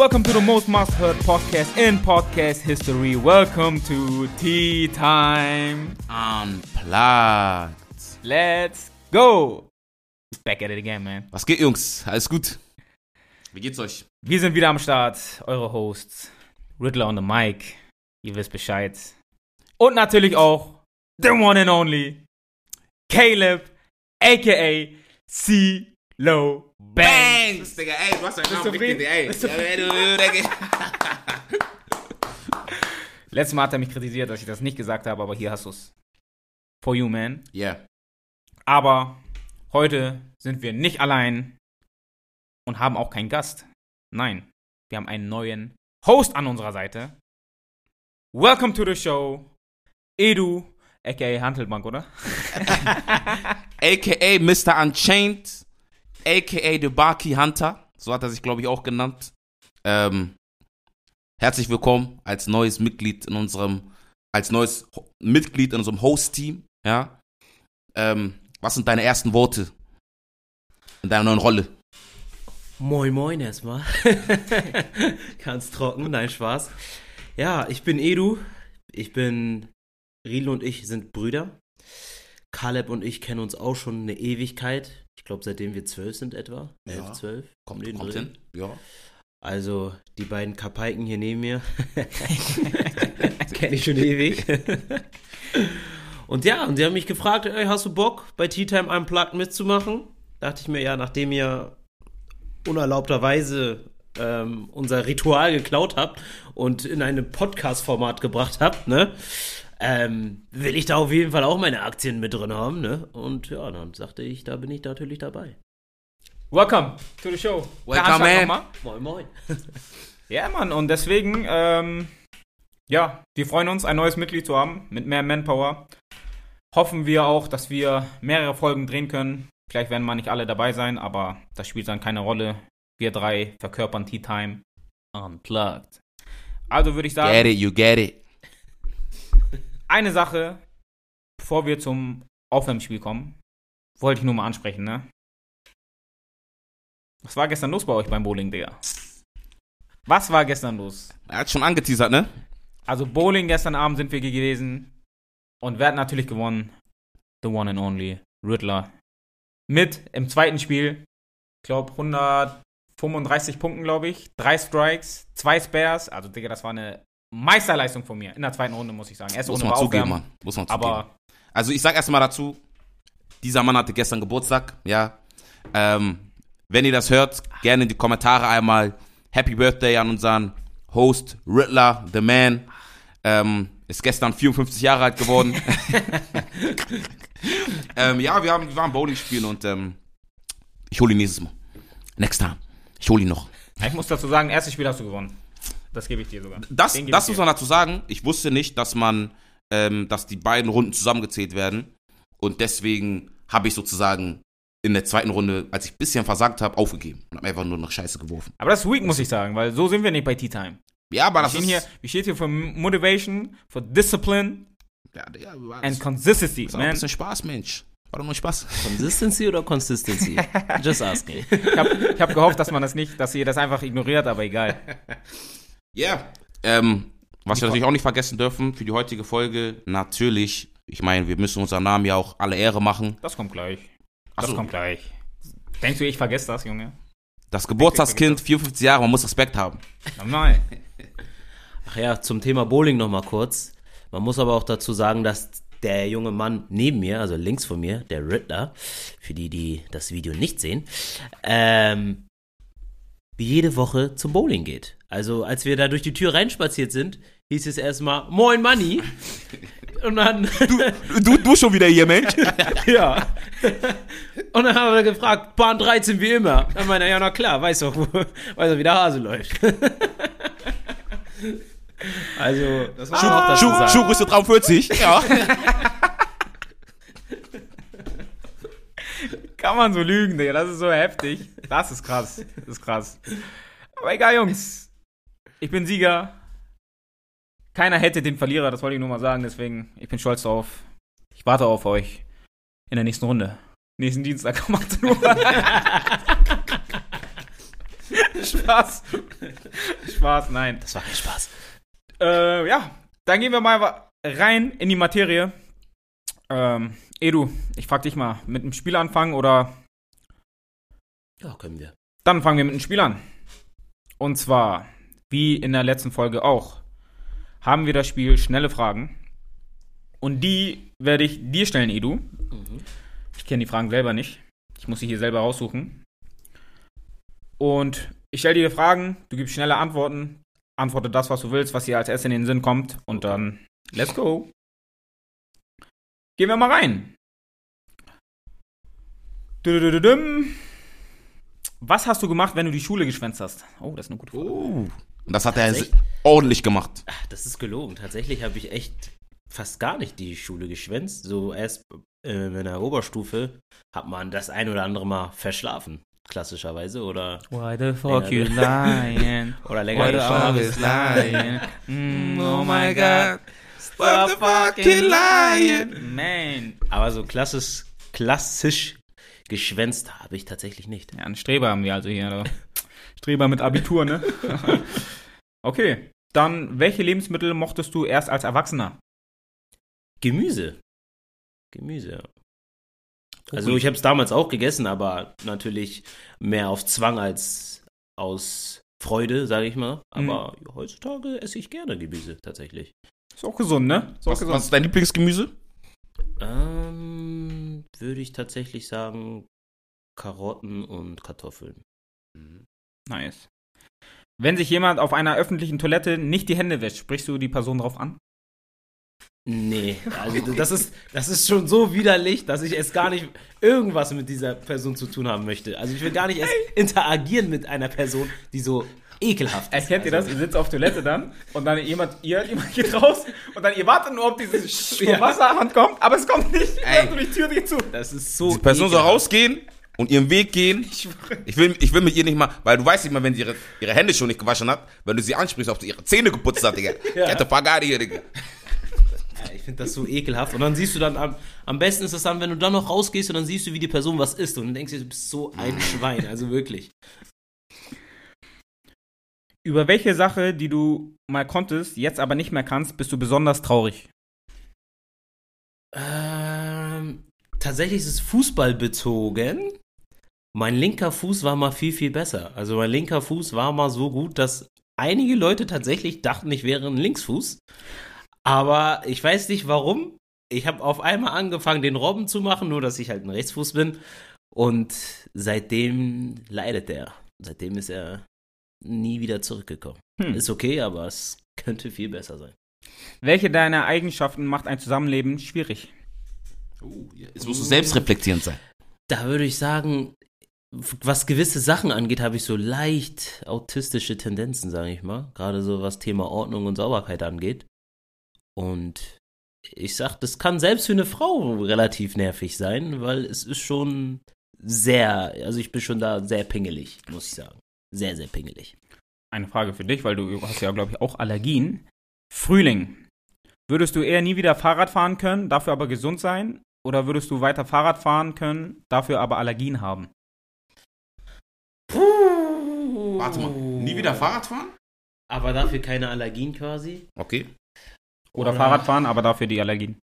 Welcome to the most must heard podcast in podcast history. Welcome to Tea Time. Unplugged. Let's go. Back at it again, man. Was geht, Jungs? Alles gut? Wie geht's euch? Wir sind wieder am Start, eure Hosts. Riddler on the mic. Ihr wisst Bescheid. Und natürlich auch the one and only Caleb, aka C-Low Banks. Digga, ey, du hast deinen Namen richtig, ey. Du Letztes Mal hat er mich kritisiert, dass ich das nicht gesagt habe, aber hier hast du's. For you, man. Yeah. Aber heute sind wir nicht allein und haben auch keinen Gast. Nein, wir haben einen neuen Host an unserer Seite. Welcome to the show, Edu, aka Handelbank, oder? AKA Mr. Unchained, AKA The Barkey Hunter, so hat er sich, glaube ich, auch genannt. Ähm, herzlich willkommen als neues Mitglied in unserem, als neues Mitglied in unserem Host-Team, ja. Ähm, was sind deine ersten Worte in deiner neuen Rolle? Moin Moin erstmal. Ganz trocken, nein, Spaß. Ja, ich bin Edu. Ich bin. Riedel und ich sind Brüder. Caleb und ich kennen uns auch schon eine Ewigkeit. Ich glaube, seitdem wir zwölf sind etwa. Elf, Ja. zwölf. Kommt, den kommt hin. Ja. Also, die beiden Kapaiken hier neben mir. Kenne ich schon ewig. und ja, und sie haben mich gefragt, ey, hast du Bock, bei Tea Time Unplugged mitzumachen? Dachte ich mir, ja, nachdem ihr unerlaubterweise ähm, unser Ritual geklaut habt und in ein Podcast-Format gebracht habt, ne? Ähm, will ich da auf jeden Fall auch meine Aktien mit drin haben, ne? Und ja, dann sagte ich, da bin ich natürlich dabei. Welcome to the show. Welcome, man. nochmal. Moin, moin. Ja, Mann, und deswegen, ähm, ja, wir freuen uns, ein neues Mitglied zu haben mit mehr Manpower. Hoffen wir auch, dass wir mehrere Folgen drehen können. Vielleicht werden mal nicht alle dabei sein, aber das spielt dann keine Rolle. Wir drei verkörpern Tea Time Unplugged. Also würde ich sagen, Get it, you get it. Eine Sache, bevor wir zum Aufwärmspiel kommen, wollte ich nur mal ansprechen, ne? Was war gestern los bei euch beim Bowling, Digga? Was war gestern los? Er hat schon angeteasert, ne? Also Bowling gestern Abend sind wir gewesen und wer hat natürlich gewonnen? The one and only Riddler. Mit im zweiten Spiel, ich glaube 135 Punkten, glaube ich, drei Strikes, zwei Spares. Also Digga, das war eine Meisterleistung von mir in der zweiten Runde, muss ich sagen. Erste Muss Runde man zugeben, Mann. Muss man zugeben. aber Also ich sag erstmal dazu, dieser Mann hatte gestern Geburtstag, ja. Ähm, wenn ihr das hört, gerne in die Kommentare einmal Happy Birthday an unseren Host Riddler, the man. Ähm, ist gestern 54 Jahre alt geworden. ähm, ja, wir, haben, wir waren Bowling spielen und ähm, ich hole ihn nächstes Mal. Next time. Ich hole ihn noch. ich muss dazu sagen, erstes Spiel hast du gewonnen. Das gebe ich dir sogar. Das, das muss man dazu sagen. Ich wusste nicht, dass man, ähm, dass die beiden Runden zusammengezählt werden. Und deswegen habe ich sozusagen in der zweiten Runde, als ich ein bisschen versagt habe, aufgegeben und habe einfach nur noch Scheiße geworfen. Aber das ist weak, muss ich sagen, weil so sind wir nicht bei Tea Time. Ja, aber Wir das ist hier, wir stehen hier für Motivation, für Discipline Ja, ja, war- and Consistency, ist auch ein man. bisschen Spaß, Mensch. War doch nur Spaß. Consistency oder Consistency? Just asking. Ich habe hab gehofft, dass man das nicht, dass ihr das einfach ignoriert, aber egal. Ja. Ähm, was wir natürlich auch nicht vergessen dürfen für die heutige Folge, natürlich, ich meine, wir müssen unserem Namen ja auch alle Ehre machen. Das kommt gleich. Das so. kommt gleich. Denkst du, ich vergesse das, Junge? Das Geburtstagskind, 54 Jahre, man muss Respekt haben. Normal. Ach ja, zum Thema Bowling nochmal kurz. Man muss aber auch dazu sagen, dass der junge Mann neben mir, also links von mir, der Riddler, für die, die das Video nicht sehen, ähm, jede Woche zum Bowling geht. Also als wir da durch die Tür reinspaziert sind, hieß es erstmal Moin Manni. Und dann, Du, du schon wieder hier, Mensch. ja. Und dann haben wir gefragt, Bahn 13 wie immer. Dann meinte er, ja, na klar, weiß doch, wo- weiß doch, wie der Hase läuft. also, das muss man auch dazu Schuh, sagen. Schuhgröße 43. Ja. Kann man so lügen, Digga. Das ist so heftig. Das ist krass. Das ist krass. Aber egal, Jungs. Ich bin Sieger. Keiner hätte den Verlierer, das wollte ich nur mal sagen. Deswegen, ich bin stolz drauf. Ich warte auf euch in der nächsten Runde. Nächsten Dienstag um 18 Uhr. Spaß. Spaß, nein. Das war kein Spaß. Äh, ja, dann gehen wir mal rein in die Materie. Ähm, Edu, ich frag dich mal, mit dem Spiel anfangen oder Ja, können wir. Dann fangen wir mit dem Spiel an. Und zwar, wie in der letzten Folge auch, haben wir das Spiel schnelle Fragen. Und die werde ich dir stellen, Edu. Mhm. Ich kenne die Fragen selber nicht. Ich muss sie hier selber raussuchen. Und ich stelle dir Fragen, du gibst schnelle Antworten, antworte das, was du willst, was dir als erstes in den Sinn kommt. Und dann, let's go. Gehen wir mal rein. Was hast du gemacht, wenn du die Schule geschwänzt hast? Oh, das ist eine gute Frage. Uh. Und das hat er ordentlich gemacht. Ach, das ist gelogen. Tatsächlich habe ich echt fast gar nicht die Schule geschwänzt. So erst äh, in der Oberstufe hat man das ein oder andere Mal verschlafen. Klassischerweise. Oder, Why the fuck you lying? oder länger Why the geschlafen. always lying? Mm, Oh my God. Stop the fucking lying. Man. Aber so klassisch, klassisch geschwänzt habe ich tatsächlich nicht. Ja, einen Streber haben wir also hier. oder? Streber mit Abitur, ne? okay. Dann, welche Lebensmittel mochtest du erst als Erwachsener? Gemüse. Gemüse, ja. Also ich habe es damals auch gegessen, aber natürlich mehr auf Zwang als aus Freude, sage ich mal. Aber heutzutage esse ich gerne Gemüse tatsächlich. Ist auch gesund, ne? Ist auch Was, gesund. was ist dein Lieblingsgemüse? Ähm, würde ich tatsächlich sagen Karotten und Kartoffeln. Nice. Wenn sich jemand auf einer öffentlichen Toilette nicht die Hände wäscht, sprichst du die Person drauf an? Nee, also das ist, das ist schon so widerlich, dass ich es gar nicht irgendwas mit dieser Person zu tun haben möchte. Also ich will gar nicht erst interagieren mit einer Person, die so ekelhaft ist. Erkennt ihr das? Ihr sitzt auf Toilette dann und dann jemand, ihr, jemand geht raus und dann ihr wartet nur, ob diese Sch- Ja. Wasserhand kommt, aber es kommt nicht. Ey. Also die Tür geht zu. Das ist so Die Person soll ekelhaft. rausgehen und ihren Weg gehen. Ich will, ich will mit ihr nicht mal, weil du weißt nicht mal, wenn sie ihre, ihre Hände schon nicht gewaschen hat, wenn du sie ansprichst, ob sie ihre Zähne geputzt hat, Digga. Ja. Get the fuck out of here, Digga. Ja, ich finde das so ekelhaft. Und dann siehst du dann, am, am besten ist es dann, wenn du dann noch rausgehst und dann siehst du, wie die Person was isst und dann denkst du, du bist so ein Schwein. Also wirklich. Über welche Sache, die du mal konntest, jetzt aber nicht mehr kannst, bist du besonders traurig? Ähm, tatsächlich ist es Fußball bezogen. Mein linker Fuß war mal viel, viel besser. Also mein linker Fuß war mal so gut, dass einige Leute tatsächlich dachten, ich wäre ein Linksfuß. Aber ich weiß nicht warum. Ich habe auf einmal angefangen, den Robben zu machen, nur dass ich halt ein Rechtsfuß bin. Und seitdem leidet er. Seitdem ist er nie wieder zurückgekommen. Hm. Ist okay, aber es könnte viel besser sein. Welche deiner Eigenschaften macht ein Zusammenleben schwierig? Jetzt musst du selbstreflektierend sein. Da würde ich sagen, was gewisse Sachen angeht, habe ich so leicht autistische Tendenzen, sage ich mal. Gerade so was Thema Ordnung und Sauberkeit angeht. Und ich sag, das kann selbst für eine Frau relativ nervig sein, weil es ist schon sehr, also ich bin schon da sehr pingelig, muss ich sagen. Sehr, sehr pingelig. Eine Frage für dich, weil du hast ja, glaube ich, auch Allergien. Frühling. Würdest du eher nie wieder Fahrrad fahren können, dafür aber gesund sein? Oder würdest du weiter Fahrrad fahren können, dafür aber Allergien haben? Warte mal, nie wieder Fahrrad fahren? Aber dafür keine Allergien quasi. Okay. Oder Oder- Fahrrad fahren, aber dafür die Allergien?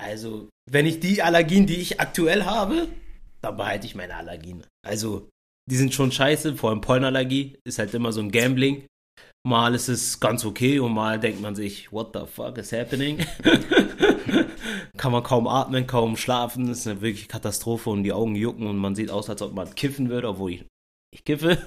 Also, wenn ich die Allergien, die ich aktuell habe, dann behalte ich meine Allergien. Also, die sind schon scheiße, vor allem Pollenallergie ist halt immer so ein Gambling. Mal ist es ganz okay und mal denkt man sich, what the fuck is happening? Kann man kaum atmen, kaum schlafen, das ist eine wirkliche Katastrophe und die Augen jucken und man sieht aus, als ob man kiffen würde, obwohl ich, kiffe.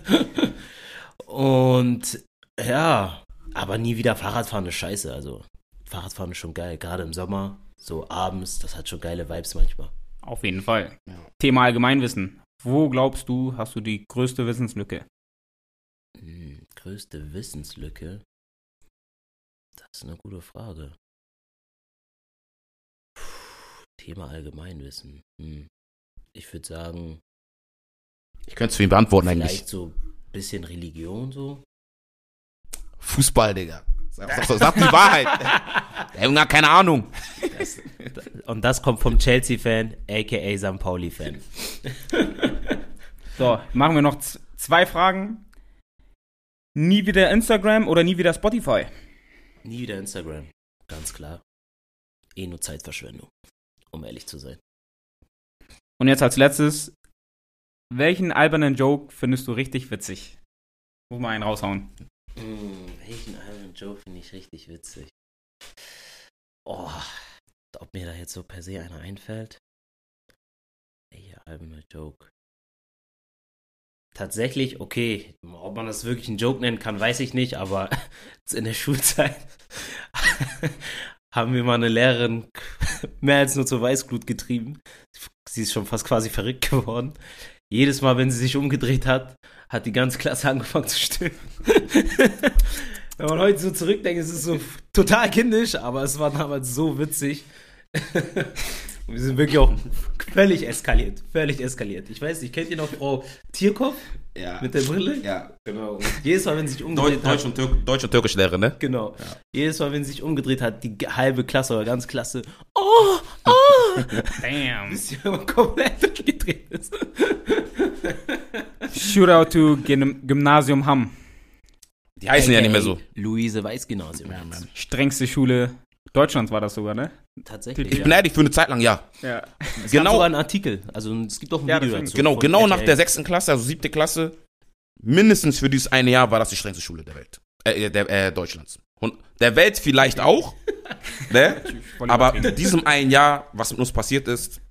und ja, aber nie wieder Fahrradfahren ist scheiße, also Fahrradfahren ist schon geil, gerade im Sommer, so abends, das hat schon geile Vibes manchmal. Auf jeden Fall. Thema Allgemeinwissen. Wo glaubst du, hast du die größte Wissenslücke? Hm, größte Wissenslücke? Das ist eine gute Frage. Puh, Thema Allgemeinwissen. Hm. Ich würde sagen, Ich könnte es für ihn beantworten eigentlich. vielleicht so ein bisschen Religion so. Fußball, Digga. Sag, sag, sag die Wahrheit. Der Junge hat keine Ahnung. Das, und das kommt vom Chelsea-Fan, aka St. Pauli-Fan. So, machen wir noch zwei Fragen. nie wieder Instagram oder nie wieder Spotify? Nie wieder Instagram. Ganz klar. Eh nur Zeitverschwendung. Um ehrlich zu sein. Und jetzt als letztes, welchen albernen Joke findest du richtig witzig? Muss mal einen raushauen. Hm, welchen albernen Joke finde ich richtig witzig? Oh, ob mir da jetzt so per se einer einfällt? Welcher alberne Joke? Tatsächlich, okay, ob man das wirklich einen Joke nennen kann, weiß ich nicht, aber in der Schulzeit haben wir mal eine Lehrerin mehr als nur zur Weißglut getrieben. Sie ist schon fast quasi verrückt geworden. Jedes Mal, wenn sie sich umgedreht hat, hat die ganze Klasse angefangen zu stöhnen. wenn man heute so zurückdenkt, ist es so total kindisch, aber es war damals so witzig. Und wir sind wirklich auch völlig eskaliert. Völlig eskaliert. Ich weiß nicht, kennt ihr noch Frau Tierkopf? Ja. Mit der Brille? Ja. Genau. Und jedes Mal, wenn sie sich umgedreht Deutsch, hat. und Türk Deutsch und Türkisch Lehre, ne? Genau. Jedes Mal, wenn sie sich umgedreht hat, die halbe Klasse oder ganz Klasse. Oh, oh! Damn. Bis sie komplett durchgedreht ist. Shootout to Gym Gymnasium Hamm. Die heißen ja nicht mehr so. Luise Weiß Gymnasium. Ja. Strengste Schule Deutschlands war das sogar, ne? Tatsächlich. Ich bin ehrlich, für eine Zeit lang ja. Ja. Es gab genau- sogar einen Artikel. Also es gibt auch ein Ja, Video dazu. Genau, genau nach RTL. der sechsten Klasse, also siebte Klasse, mindestens für dieses eine Jahr war das die strengste Schule der Welt. Äh, der, äh, Deutschlands. Und der Welt vielleicht auch, ne? Aber in diesem einen Jahr, was mit uns passiert ist,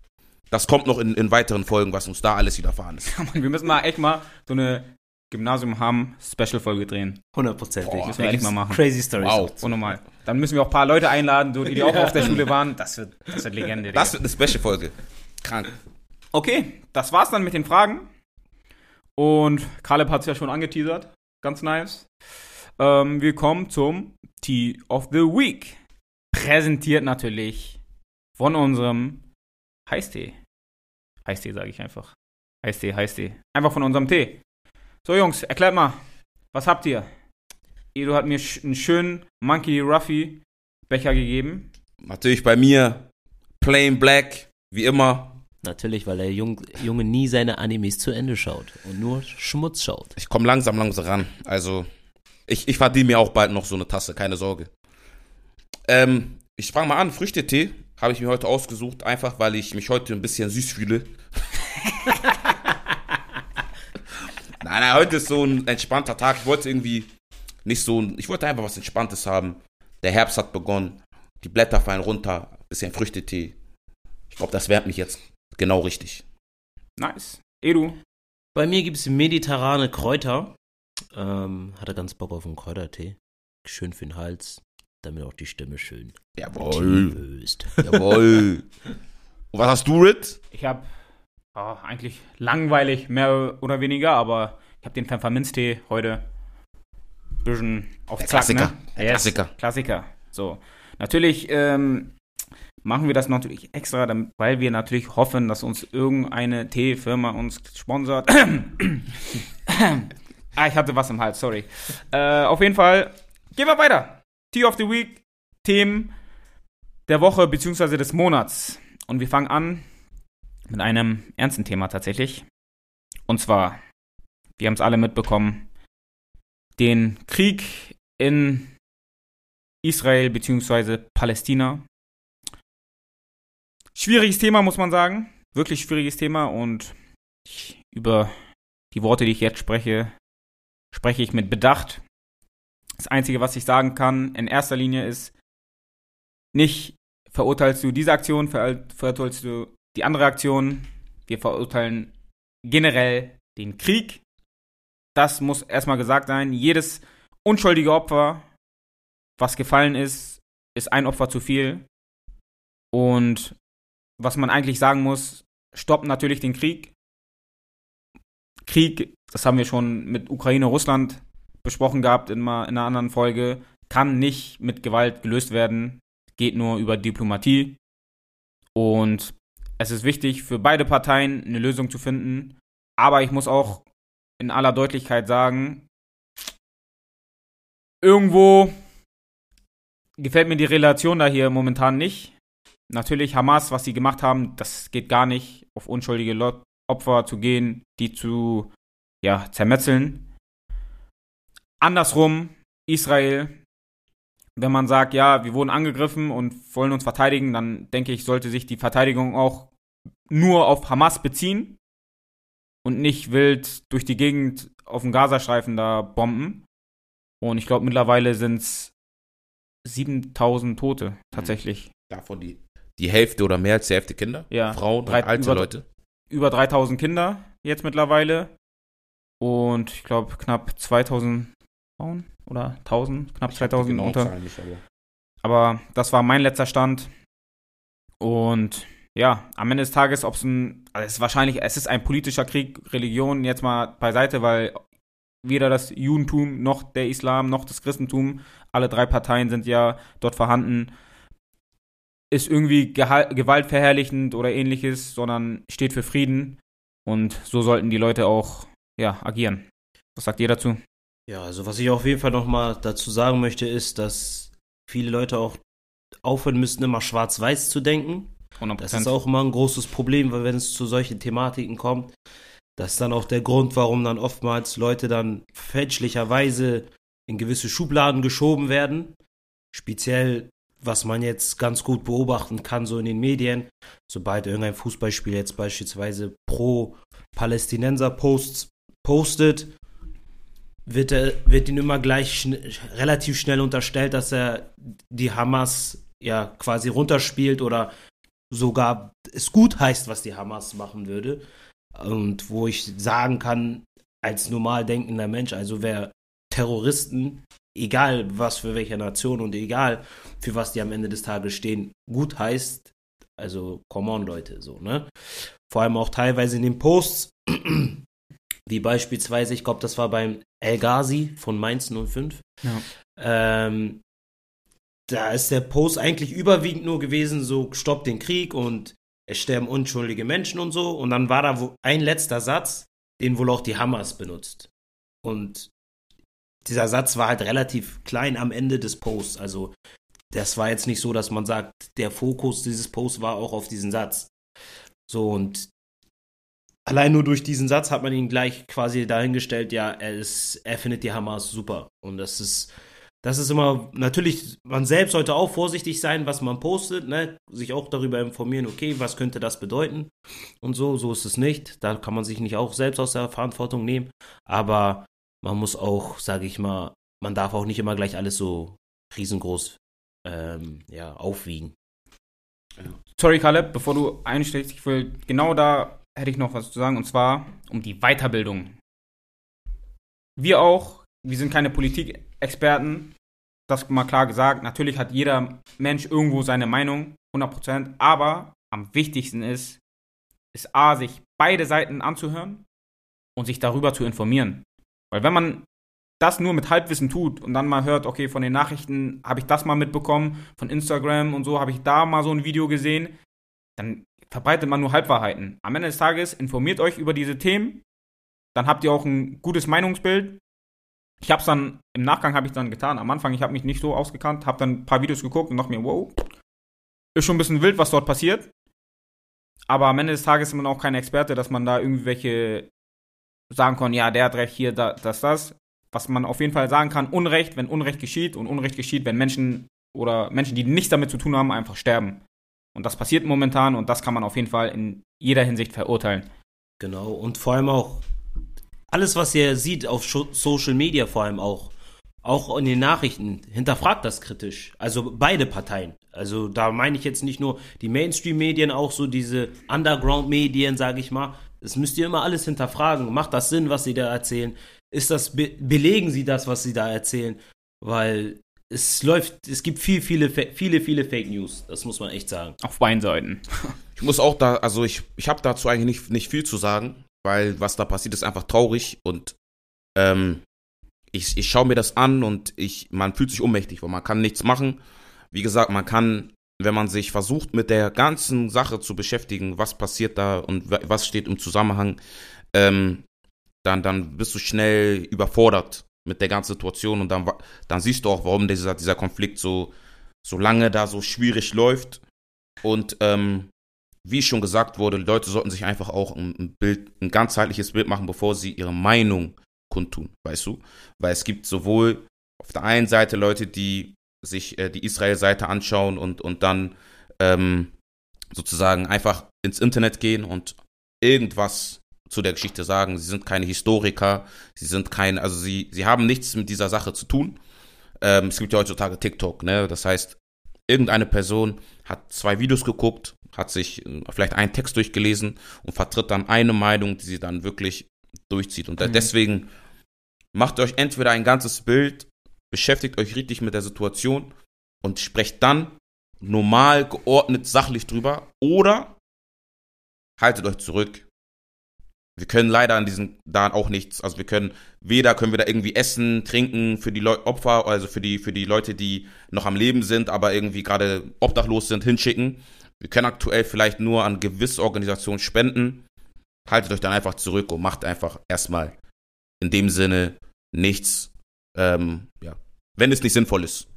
das kommt noch in, in weiteren Folgen, was uns da alles widerfahren ist. Mann, wir müssen mal echt mal so eine Gymnasium Hamm Special-Folge drehen. Hundertprozentig. Müssen wir echt mal machen. Crazy Stories. Wow. Unnormal. Dann müssen wir auch ein paar Leute einladen, die, die auch auf der Schule waren. Das wird, das wird Legende. Das wird eine Special-Folge. Krank. Okay, das war's dann mit den Fragen. Und Caleb hat's ja schon angeteasert. Ganz nice. Ähm, wir kommen zum Tea of the Week. Präsentiert natürlich von unserem Heißtee. Heißtee sage ich einfach. Heißtee, Heißtee. Einfach von unserem Tee. So Jungs, erklärt mal, was habt ihr? Edu hat mir sch einen schönen Monkey. Ruffy Becher gegeben. Natürlich bei mir, Plain Black, wie immer. Natürlich, weil der Jung, Junge nie seine Animes zu Ende schaut und nur Schmutz schaut. Ich komme langsam, langsam ran. Also, ich, ich verdiene mir auch bald noch so eine Tasse, keine Sorge. Ähm, ich fange mal an, Früchtetee habe ich mir heute ausgesucht, einfach weil ich mich heute ein bisschen süß fühle. nein, nein, heute ist so ein entspannter Tag. Ich wollte irgendwie nicht so, ein- ich wollte einfach was Entspanntes haben. Der Herbst hat begonnen, die Blätter fallen runter, bisschen Früchtetee. Ich glaube, das wärmt mich jetzt genau richtig. Nice. Edu. Bei mir gibt es mediterrane Kräuter. Ähm, hatte ganz Bock auf einen Kräutertee. Schön für den Hals, damit auch die Stimme schön Jawohl. Jawohl. Und was hast du, Rit? Ich habe eigentlich langweilig, mehr oder weniger, aber ich habe den Pfefferminztee heute ein bisschen auf Der Zack, Klassiker. Ne? Yes, Klassiker. Klassiker. So. Natürlich ähm, machen wir das natürlich extra, damit, weil wir natürlich hoffen, dass uns irgendeine Teefirma uns sponsert. ah, ich hatte was im Hals, sorry. Äh, auf jeden Fall gehen wir weiter. Tea of the Week, Themen der Woche bzw. des Monats. Und wir fangen an mit einem ernsten Thema tatsächlich. Und zwar, wir haben es alle mitbekommen, den Krieg in Israel bzw. Palästina. Schwieriges Thema, muss man sagen. Wirklich schwieriges Thema und ich, über die Worte, die ich jetzt spreche, spreche ich mit Bedacht. Das Einzige, was ich sagen kann, in erster Linie ist, nicht verurteilst du diese Aktion, verur- verurteilst du die andere Aktion. Wir verurteilen generell den Krieg. Das muss erstmal gesagt sein. Jedes unschuldige Opfer, was gefallen ist, ist ein Opfer zu viel. Und was man eigentlich sagen muss, stoppt natürlich den Krieg. Krieg, das haben wir schon mit Ukraine, Russland besprochen gehabt in, in einer anderen Folge, kann nicht mit Gewalt gelöst werden, geht nur über Diplomatie. Und es ist wichtig für beide Parteien eine Lösung zu finden. Aber ich muss auch in aller Deutlichkeit sagen, irgendwo gefällt mir die Relation da hier momentan nicht. Natürlich Hamas, was sie gemacht haben, das geht gar nicht, auf unschuldige Opfer zu gehen, die zu ja, zermetzeln. andersrum, Israel, wenn man sagt, ja, wir wurden angegriffen und wollen uns verteidigen, dann denke ich, sollte sich die Verteidigung auch nur auf Hamas beziehen und nicht wild durch die Gegend auf dem Gazastreifen da bomben. Und ich glaube, mittlerweile sind es 7000 Tote tatsächlich. Davon die, die Hälfte oder mehr als die Hälfte Kinder, Ja, Frauen drei- alte über- Leute. Über 3000 Kinder jetzt mittlerweile. Und ich glaube, knapp 2000 Frauen oder 1000, knapp 2000 Genau, unter. Aber Aber das war mein letzter Stand. Und ja, am Ende des Tages, ob es ein, also es ist wahrscheinlich, es ist ein politischer Krieg, Religion jetzt mal beiseite, weil weder das Judentum noch der Islam noch das Christentum, alle drei Parteien sind ja dort vorhanden, ist irgendwie gewaltverherrlichend oder ähnliches, sondern steht für Frieden. Und so sollten die Leute auch, ja, agieren. Was sagt ihr dazu? Ja, also was ich auf jeden Fall nochmal dazu sagen möchte, ist, dass viele Leute auch aufhören müssen, immer schwarz-weiß zu denken. 100%. Das ist auch immer ein großes Problem, weil wenn es zu solchen Thematiken kommt, das ist dann auch der Grund, warum dann oftmals Leute dann fälschlicherweise in gewisse Schubladen geschoben werden. Speziell, was man jetzt ganz gut beobachten kann, so in den Medien, sobald irgendein Fußballspiel jetzt beispielsweise pro Palästinenser Posts postet, wird, er, wird ihm immer gleich schn relativ schnell unterstellt, dass er die Hamas ja quasi runterspielt oder sogar es gut heißt, was die Hamas machen würde. Und wo ich sagen kann, als normal denkender Mensch, also wer Terroristen, egal was für welche Nation und egal für was die am Ende des Tages stehen, gut heißt, also come on Leute, so, ne? Vor allem auch teilweise in den Posts, wie beispielsweise, ich glaube, das war beim El Ghazi von Mainz 05. Ja. Ähm, da ist der Post eigentlich überwiegend nur gewesen, so stoppt den Krieg und es sterben unschuldige Menschen und so. Und dann war da ein letzter Satz, den wohl auch die Hamas benutzt. Und dieser Satz war halt relativ klein am Ende des Posts. Also das war jetzt nicht so, dass man sagt, der Fokus dieses Posts war auch auf diesen Satz. So und allein nur durch diesen Satz hat man ihn gleich quasi dahingestellt, ja, er ist, er findet die Hamas super. Und das ist, das ist immer, natürlich, man selbst sollte auch vorsichtig sein, was man postet, ne? Sich auch darüber informieren, okay, was könnte das bedeuten? Und so, so ist es nicht. Da kann man sich nicht auch selbst aus der Verantwortung nehmen. Aber man muss auch, sage ich mal, man darf auch nicht immer gleich alles so riesengroß ähm, ja, aufwiegen. Sorry, Caleb, bevor du einsteigst, ich will genau da hätte ich noch was zu sagen und zwar um die Weiterbildung. Wir auch, wir sind keine Politikexperten, das mal klar gesagt. Natürlich hat jeder Mensch irgendwo seine Meinung, 100%, aber am wichtigsten ist, ist A, sich beide Seiten anzuhören und sich darüber zu informieren. Weil wenn man das nur mit Halbwissen tut und dann mal hört, okay, von den Nachrichten habe ich das mal mitbekommen, von Instagram und so habe ich da mal so ein Video gesehen, dann verbreitet man nur Halbwahrheiten. Am Ende des Tages informiert euch über diese Themen, dann habt ihr auch ein gutes Meinungsbild. Ich habe es dann, im Nachgang habe ich dann getan. Am Anfang, ich habe mich nicht so ausgekannt, habe dann ein paar Videos geguckt und dachte mir, wow, ist schon ein bisschen wild, was dort passiert. Aber am Ende des Tages ist man auch kein Experte, dass man da irgendwelche sagen kann, ja, der hat recht, hier, da, das, das. Was man auf jeden Fall sagen kann, Unrecht, wenn Unrecht geschieht und Unrecht geschieht, wenn Menschen oder Menschen, die nichts damit zu tun haben, einfach sterben. Und das passiert momentan und das kann man auf jeden Fall in jeder Hinsicht verurteilen. Genau, und vor allem auch alles, was ihr seht auf Social Media, vor allem auch, auch in den Nachrichten, hinterfragt das kritisch. Also beide Parteien. Also da meine ich jetzt nicht nur die Mainstream-Medien, auch so diese Underground-Medien, sage ich mal. Das müsst ihr immer alles hinterfragen. Macht das Sinn, was sie da erzählen? Ist das, be belegen sie das, was sie da erzählen? Weil es läuft, es gibt viel, viele, viele, viele Fake News. Das muss man echt sagen. Auf beiden Seiten. Ich muss auch da, also ich, ich habe dazu eigentlich nicht, nicht viel zu sagen, weil was da passiert, ist einfach traurig und ähm, ich, ich schaue mir das an und ich, man fühlt sich ohnmächtig, weil man kann nichts machen. Wie gesagt, man kann, wenn man sich versucht, mit der ganzen Sache zu beschäftigen, was passiert da und wa- was steht im Zusammenhang, ähm, dann, dann bist du schnell überfordert mit der ganzen Situation und dann, dann siehst du auch, warum dieser, dieser Konflikt so, so lange da so schwierig läuft. Und ähm, wie schon gesagt wurde, Leute sollten sich einfach auch ein ein Bild, ein ganzheitliches Bild machen, bevor sie ihre Meinung kundtun, weißt du? Weil es gibt sowohl auf der einen Seite Leute, die sich äh, die Israel-Seite anschauen und, und dann ähm, sozusagen einfach ins Internet gehen und irgendwas zu der Geschichte sagen. Sie sind keine Historiker, sie sind kein, also sie, sie haben nichts mit dieser Sache zu tun. Ähm, es gibt ja heutzutage TikTok, ne? Das heißt, irgendeine Person hat zwei Videos geguckt, hat sich äh, vielleicht einen Text durchgelesen und vertritt dann eine Meinung, die sie dann wirklich durchzieht. Und mhm. deswegen macht euch entweder ein ganzes Bild, beschäftigt euch richtig mit der Situation und sprecht dann normal, geordnet, sachlich drüber oder haltet euch zurück, wir können leider an diesen da auch nichts, also wir können weder können wir da irgendwie essen, trinken für die Leu Opfer, also für die für die Leute, die noch am Leben sind, aber irgendwie gerade obdachlos sind, hinschicken. Wir können aktuell vielleicht nur an gewisse Organisationen spenden. Haltet euch dann einfach zurück und macht einfach erstmal in dem Sinne nichts, ähm, ja, wenn es nicht sinnvoll ist.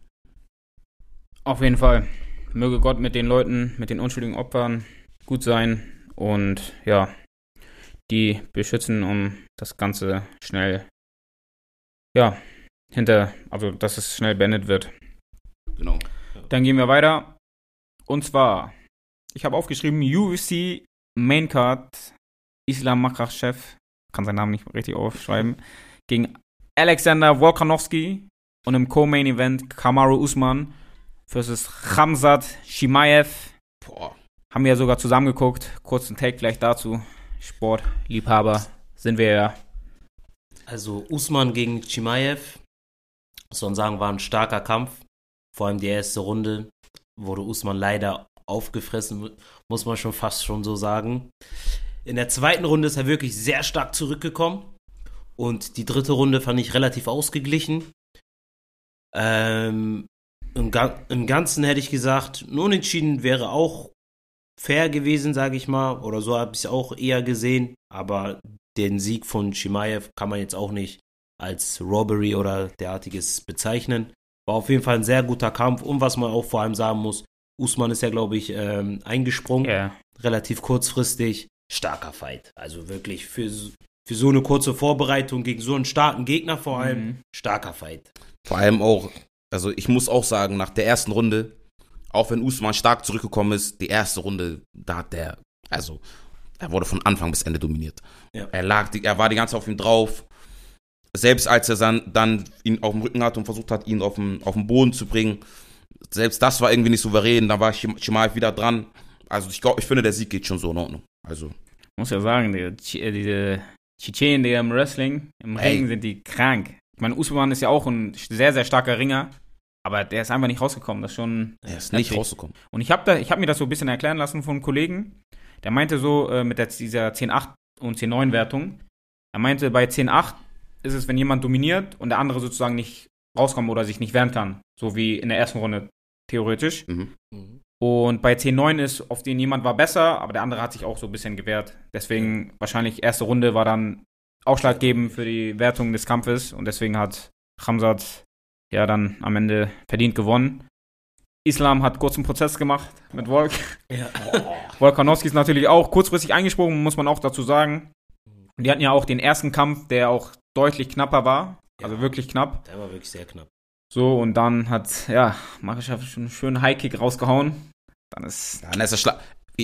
Auf jeden Fall. Möge Gott mit den Leuten, mit den unschuldigen Opfern gut sein und ja, die beschützen, um das Ganze schnell, ja, hinter, also dass es schnell beendet wird. Genau. Dann gehen wir weiter. Und zwar, ich habe aufgeschrieben, UFC Maincard Islam Makhachev, kann seinen Namen nicht richtig aufschreiben, gegen Alexander Volkanovski und im Co-Main Event Kamaru Usman versus Khamzat Shimaev. Boah. Haben wir ja sogar zusammengeguckt. Kurzen Take vielleicht dazu. Sportliebhaber sind wir ja. Also Usman gegen Chimaev, muss man sagen, war ein starker Kampf. Vor allem die erste Runde wurde Usman leider aufgefressen, muss man schon fast schon so sagen. In der zweiten Runde ist er wirklich sehr stark zurückgekommen. Und die dritte Runde fand ich relativ ausgeglichen. Ähm, im, im, Ganzen hätte ich gesagt, ein Unentschieden wäre auch fair gewesen, sage ich mal. Oder so habe ich es auch eher gesehen. Aber den Sieg von Chimaev kann man jetzt auch nicht als Robbery oder derartiges bezeichnen. War auf jeden Fall ein sehr guter Kampf. Und was man auch vor allem sagen muss, Usman ist ja, glaube ich, ähm, eingesprungen. Yeah. Relativ kurzfristig. Starker Fight. Also wirklich für, für so eine kurze Vorbereitung gegen so einen starken Gegner vor allem. Mhm. Starker Fight. Vor allem auch, also ich muss auch sagen, nach der ersten Runde auch wenn Usman stark zurückgekommen ist, die erste Runde, da hat der, also, er wurde von Anfang bis Ende dominiert. Ja. Er lag, er war die ganze Zeit auf ihm drauf. Selbst als er dann, dann ihn auf dem Rücken hatte und versucht hat, ihn auf den, auf den Boden zu bringen, selbst das war irgendwie nicht souverän. Da war Shimaev wieder dran. Also ich glaube, ich finde, der Sieg geht schon so in Ordnung. Also. Ich muss ja sagen, die, äh, diese Tschetschenen, die im Wrestling, im Ring sind die krank. Ich meine, Usman ist ja auch ein sehr, sehr starker Ringer. Aber der ist einfach nicht rausgekommen. Das ist schon. Er ist nicht rausgekommen. Und ich habe da, ich habe mir das so ein bisschen erklären lassen von einem Kollegen. Der meinte so äh, mit der, dieser 10-8 und 10-9 Wertung. Er meinte, bei 10-8 ist es, wenn jemand dominiert und der andere sozusagen nicht rauskommt oder sich nicht wehren kann. So wie in der ersten Runde, theoretisch. Mhm. Mhm. Und bei 10-9 ist, auf den jemand war besser, aber der andere hat sich auch so ein bisschen gewehrt. Deswegen wahrscheinlich erste Runde war dann ausschlaggebend für die Wertung des Kampfes und deswegen hat Ramsat ja dann am Ende verdient gewonnen. Islam hat kurzen Prozess gemacht mit Volk. Ja. Volkanowski ist natürlich auch kurzfristig eingesprungen, muss man auch dazu sagen. Und die hatten ja auch den ersten Kampf, der auch deutlich knapper war. Ja. Also wirklich knapp. Der war wirklich sehr knapp. So, und dann hat, ja, Makischev schon einen schönen Highkick rausgehauen. Dann ist. Dann ist er schla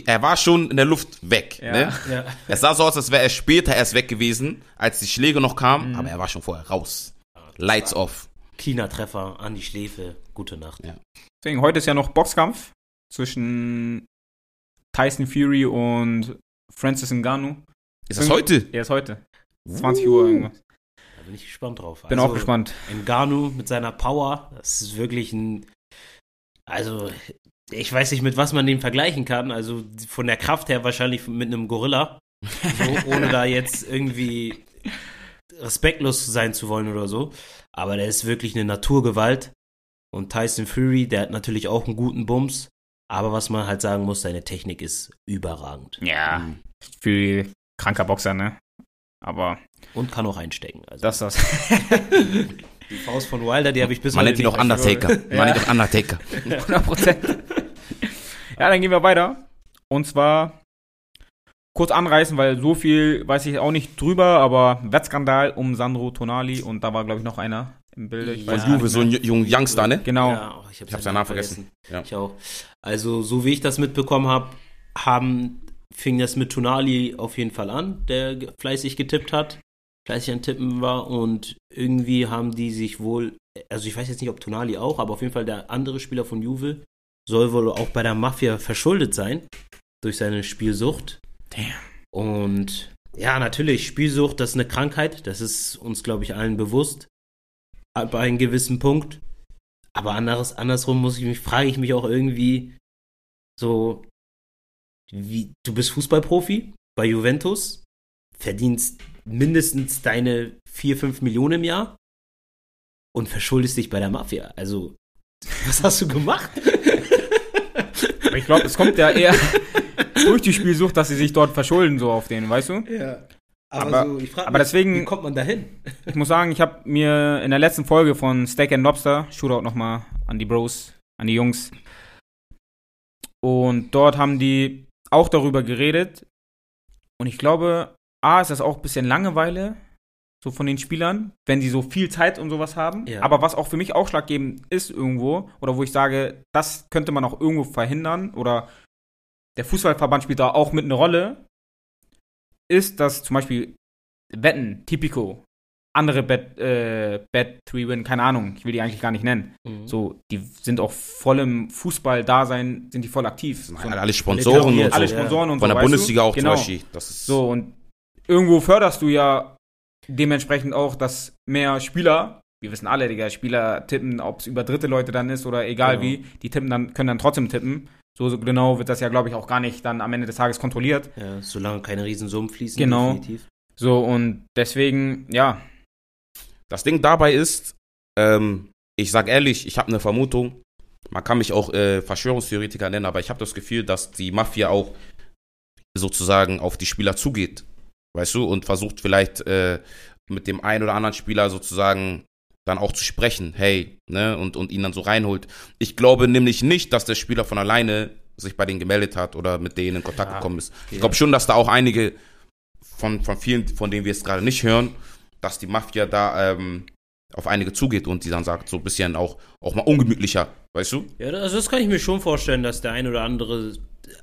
er war schon in der Luft weg. Ja, ne? ja. Es sah so aus, als wäre er später erst weg gewesen, als die Schläge noch kamen, mhm. aber er war schon vorher raus. Lights off. China-Treffer an die Schläfe. Gute Nacht. Ja. Deswegen, heute ist ja noch Boxkampf zwischen Tyson Fury und Francis Ngannou. Ist das heute? Ja, ist heute. 20 uh. Uhr irgendwas. Da bin ich gespannt drauf. Bin also, auch gespannt. Ngannou mit seiner Power, das ist wirklich ein. Also, ich weiß nicht, mit was man den vergleichen kann. Also, von der Kraft her wahrscheinlich mit einem Gorilla. So, ohne da jetzt irgendwie respektlos sein zu wollen oder so. Aber der ist wirklich eine Naturgewalt. Und Tyson Fury, der hat natürlich auch einen guten Bums. Aber was man halt sagen muss, seine Technik ist überragend. Ja, mhm. Fury, kranker Boxer, ne? Aber. Und kann auch einstecken. Also. Das, das. die Faust von Wilder, die habe ich bis Man nennt ihn auch Undertaker. Ja. Man nennt ihn auch Undertaker. 100% Ja, dann gehen wir weiter. Und zwar kurz anreißen, weil so viel weiß ich auch nicht drüber, aber Wettskandal um Sandro Tonali und da war, glaube ich, noch einer im Bilde. Ich Von weiß Juve, so ein junger Youngster, ne? Genau. Ja, oh, ich, hab's seinen Namen vergessen. Ja. Ich auch. Also, so wie ich das mitbekommen habe, haben, fing das mit Tonali auf jeden Fall an, der fleißig getippt hat, fleißig an Tippen war und irgendwie haben die sich wohl, also ich weiß jetzt nicht, ob Tonali auch, aber auf jeden Fall der andere Spieler von Juve soll wohl auch bei der Mafia verschuldet sein durch seine Spielsucht. Damn. Und ja, natürlich, Spielsucht, das ist eine Krankheit, das ist uns, glaube ich, allen bewusst. Ab einem gewissen Punkt. Aber anderes, andersrum muss ich mich, frage ich mich auch irgendwie so, wie, du bist Fußballprofi bei Juventus, verdienst mindestens deine 4, 5 Millionen im Jahr und verschuldest dich bei der Mafia. Also, was hast du gemacht? Ich glaube, es kommt ja eher durch die Spielsucht, dass sie sich dort verschulden, so auf den, weißt du? Ja. Aber- so, ich frag aber deswegen- wie kommt man dahin? Ich muss sagen, ich habe mir in der letzten Folge von Steak and Lobster, Shootout nochmal an die Bros, an die Jungs. Und dort haben die auch darüber geredet. Und ich glaube, A, ist das auch ein bisschen Langeweile, so von den Spielern, wenn sie so viel Zeit und sowas haben. Ja. Aber was auch für mich ausschlaggebend ist irgendwo, oder wo ich sage, das könnte man auch irgendwo verhindern, oder der Fußballverband spielt da auch mit eine Rolle, ist, dass zum Beispiel Wetten, Tipico, andere Bet, äh, Bet 3 Win, keine Ahnung, ich will die eigentlich gar nicht nennen. Mhm. So, die sind auch voll im Fußball-Dasein, sind die voll aktiv. So, Alle Sponsoren und so. alle ja. Sponsoren und Von so. der Bundesliga du? auch genau. zum Beispiel. Das ist So, und irgendwo förderst du ja dementsprechend auch, dass mehr Spieler, wir wissen alle, Digga, Spieler tippen, ob es über dritte Leute dann ist oder egal Genau. wie, die tippen dann, können dann trotzdem tippen. So, so genau wird das ja, glaube ich, auch gar nicht dann am Ende des Tages kontrolliert. Ja, solange keine Riesensummen fließen, Genau. definitiv. So, und deswegen, ja, Das Ding dabei ist, ähm, ich sag ehrlich, ich habe eine Vermutung. Man kann mich auch äh, Verschwörungstheoretiker nennen, aber ich habe das Gefühl, dass die Mafia auch sozusagen auf die Spieler zugeht, weißt du, und versucht vielleicht äh, mit dem einen oder anderen Spieler sozusagen dann auch zu sprechen, hey, ne, und, und ihn dann so reinholt. Ich glaube nämlich nicht, dass der Spieler von alleine sich bei denen gemeldet hat oder mit denen in Kontakt Ja. gekommen ist. Ich glaube schon, dass da auch einige von, von vielen, von denen wir es gerade nicht hören, dass die Mafia da ähm, auf einige zugeht und die dann sagt, so ein bisschen auch, auch mal ungemütlicher, weißt du? Ja, das, also das kann ich mir schon vorstellen, dass der ein oder andere,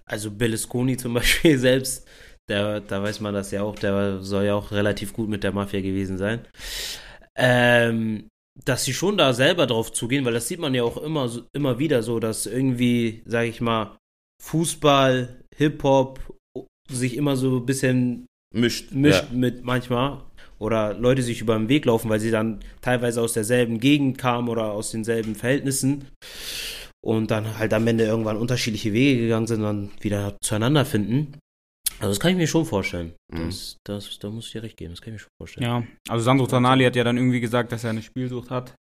also Berlusconi zum Beispiel selbst, der, da weiß man das ja auch, der soll ja auch relativ gut mit der Mafia gewesen sein. Ähm, dass sie schon da selber drauf zugehen, weil das sieht man ja auch immer, immer wieder so, dass irgendwie, sag ich mal, Fußball, Hip-Hop sich immer so ein bisschen Mischt. mischt Ja. mit manchmal oder Leute sich über den Weg laufen, weil sie dann teilweise aus derselben Gegend kamen oder aus denselben Verhältnissen und dann halt am Ende irgendwann unterschiedliche Wege gegangen sind und dann wieder zueinander finden. Also das kann ich mir schon vorstellen. Mhm. Das, das, da muss ich dir recht geben, das kann ich mir schon vorstellen. ja. Also Sandro Tonali hat ja dann irgendwie gesagt, dass er eine Spielsucht hat.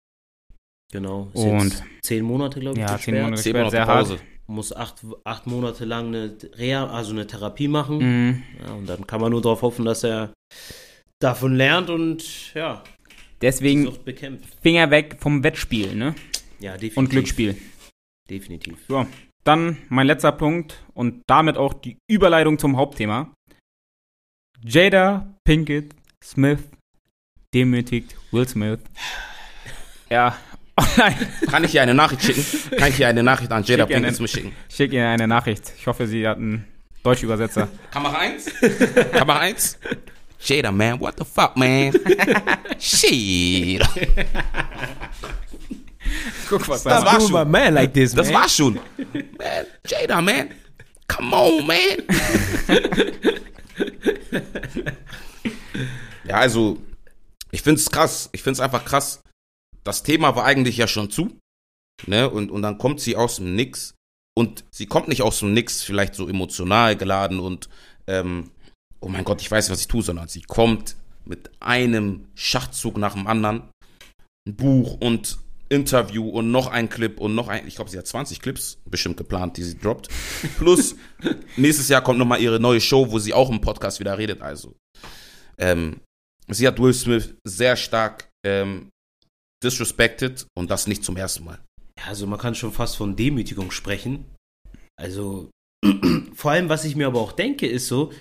Genau. Ist Und- jetzt zehn Monate, glaube ich, Ja, gesperrt. zehn Monate Zehn Monate sehr hart. Pause. Muss acht, acht Monate lang eine Reha, also eine Therapie machen. Mhm. Ja, und dann kann man nur darauf hoffen, dass er davon lernt und ja, Deswegen Sucht bekämpft. Finger weg vom Wettspiel, ne? Ja, definitiv. Und Glücksspiel. Definitiv. So, dann mein letzter Punkt und damit auch die Überleitung zum Hauptthema. Jada Pinkett Smith demütigt Will Smith. Ja, online. Kann ich hier eine Nachricht schicken? Kann ich hier eine Nachricht an Jada Schick ihr Pinkett Smith schicken? Ich schicke Ihnen eine Nachricht. Ich hoffe, sie hat einen Deutschübersetzer. Kamera 1? Kamera 1? Jada, man, what the fuck, man? Shit. Guck, was Das war schon. man like this, Das war schon. Man, Jada, man. Come on, man. ja, also, ich find's krass. Ich find's einfach krass. Das Thema war eigentlich ja schon zu. Ne? Und, und dann kommt sie aus dem Nix. Und sie kommt nicht aus dem Nix, vielleicht so emotional geladen und, ähm, oh mein Gott, ich weiß, was ich tue, sondern sie kommt mit einem Schachzug nach dem anderen. Ein Buch und Interview und noch ein Clip und noch ein, ich glaube, sie hat 20 Clips bestimmt geplant, die sie droppt. Plus, nächstes Jahr kommt nochmal ihre neue Show, wo sie auch im Podcast wieder redet. Also, ähm, sie hat Will Smith sehr stark ähm, disrespected und das nicht zum ersten Mal. Ja, also man kann schon fast von Demütigung sprechen. Also, vor allem, was ich mir aber auch denke, ist so,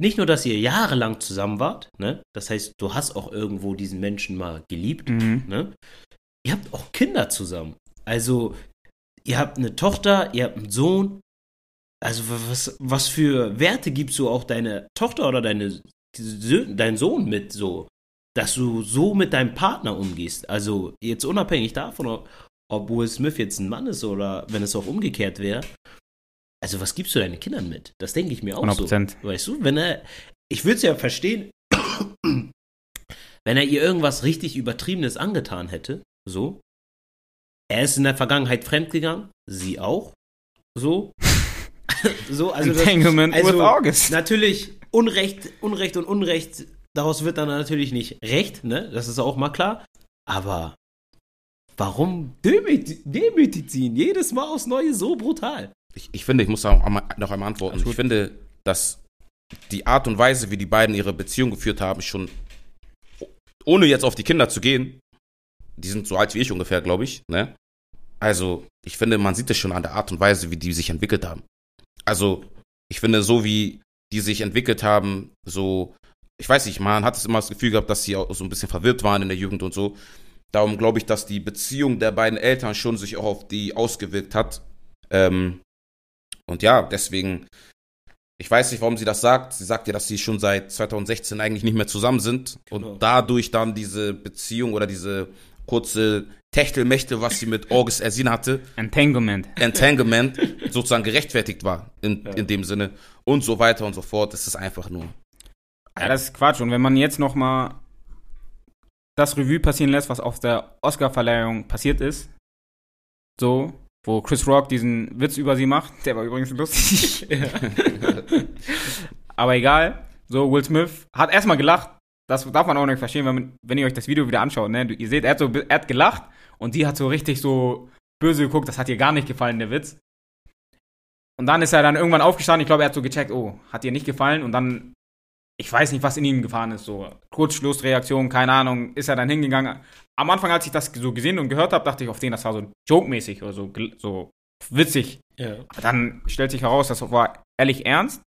nicht nur, dass ihr jahrelang zusammen wart, ne? Das heißt, du hast auch irgendwo diesen Menschen mal geliebt, Mhm. ne? Ihr habt auch Kinder zusammen. Also, ihr habt eine Tochter, ihr habt einen Sohn. Also, was, was für Werte gibst du auch deine Tochter oder deine, deinen Sohn mit so? Dass du so mit deinem Partner umgehst. Also, jetzt unabhängig davon, ob- ob Will Smith jetzt ein Mann ist oder wenn es auch umgekehrt wäre. Also, was gibst du deinen Kindern mit? Das denke ich mir auch 100%. so. Weißt du, wenn er, ich würde es ja verstehen, wenn er ihr irgendwas richtig Übertriebenes angetan hätte, so. Er ist in der Vergangenheit fremdgegangen, sie auch, so. so, also das, Entanglement also- with August. Natürlich, Unrecht, Unrecht und Unrecht, daraus wird dann natürlich nicht Recht, ne? Das ist auch mal klar. Aber warum demüt- demütigt sie ihn jedes Mal aufs Neue so brutal? Ich, ich finde, ich muss da auch einmal- noch einmal antworten. Ich finde, dass die Art und Weise, wie die beiden ihre Beziehung geführt haben, schon, ohne jetzt auf die Kinder zu gehen, die sind so alt wie ich ungefähr, glaube ich, ne? Also, ich finde, man sieht es schon an der Art und Weise, wie die sich entwickelt haben. Also, ich finde, so wie die sich entwickelt haben, so, ich weiß nicht, man hat es immer das Gefühl gehabt, dass sie auch so ein bisschen verwirrt waren in der Jugend und so. Darum glaube ich, dass die Beziehung der beiden Eltern schon sich auch auf die ausgewirkt hat. Ähm, und ja, deswegen, ich weiß nicht, warum sie das sagt. Sie sagt ja, dass sie schon seit 2016 eigentlich nicht mehr zusammen sind Genau. und dadurch dann diese Beziehung oder diese kurze Techtelmächte, was sie mit August Ersin hatte, Entanglement. Entanglement sozusagen gerechtfertigt war in, in dem Sinne und so weiter und so fort. Das ist einfach nur. Ja, das ist Quatsch. Und wenn man jetzt noch mal das Revue passieren lässt, was auf der Oscar-Verleihung passiert ist, so, wo Chris Rock diesen Witz über sie macht, der war übrigens lustig. Aber egal. So, Will Smith hat erstmal gelacht. Das darf man auch nicht verstehen, wenn, man, wenn ihr euch das Video wieder anschaut. Ne? Ihr seht, er hat, so, er hat gelacht und die hat so richtig so böse geguckt. Das hat ihr gar nicht gefallen, der Witz. Und dann ist er dann irgendwann aufgestanden. Ich glaube, er hat so gecheckt, oh, hat ihr nicht gefallen. Und dann ich weiß nicht, was in ihm gefahren ist, so Kurzschlussreaktion, keine Ahnung, ist er dann hingegangen. Am Anfang, als ich das so gesehen und gehört habe, dachte ich auf den, das war so joke-mäßig oder so, so witzig. Ja. Aber dann stellt sich heraus, das war ehrlich ernst.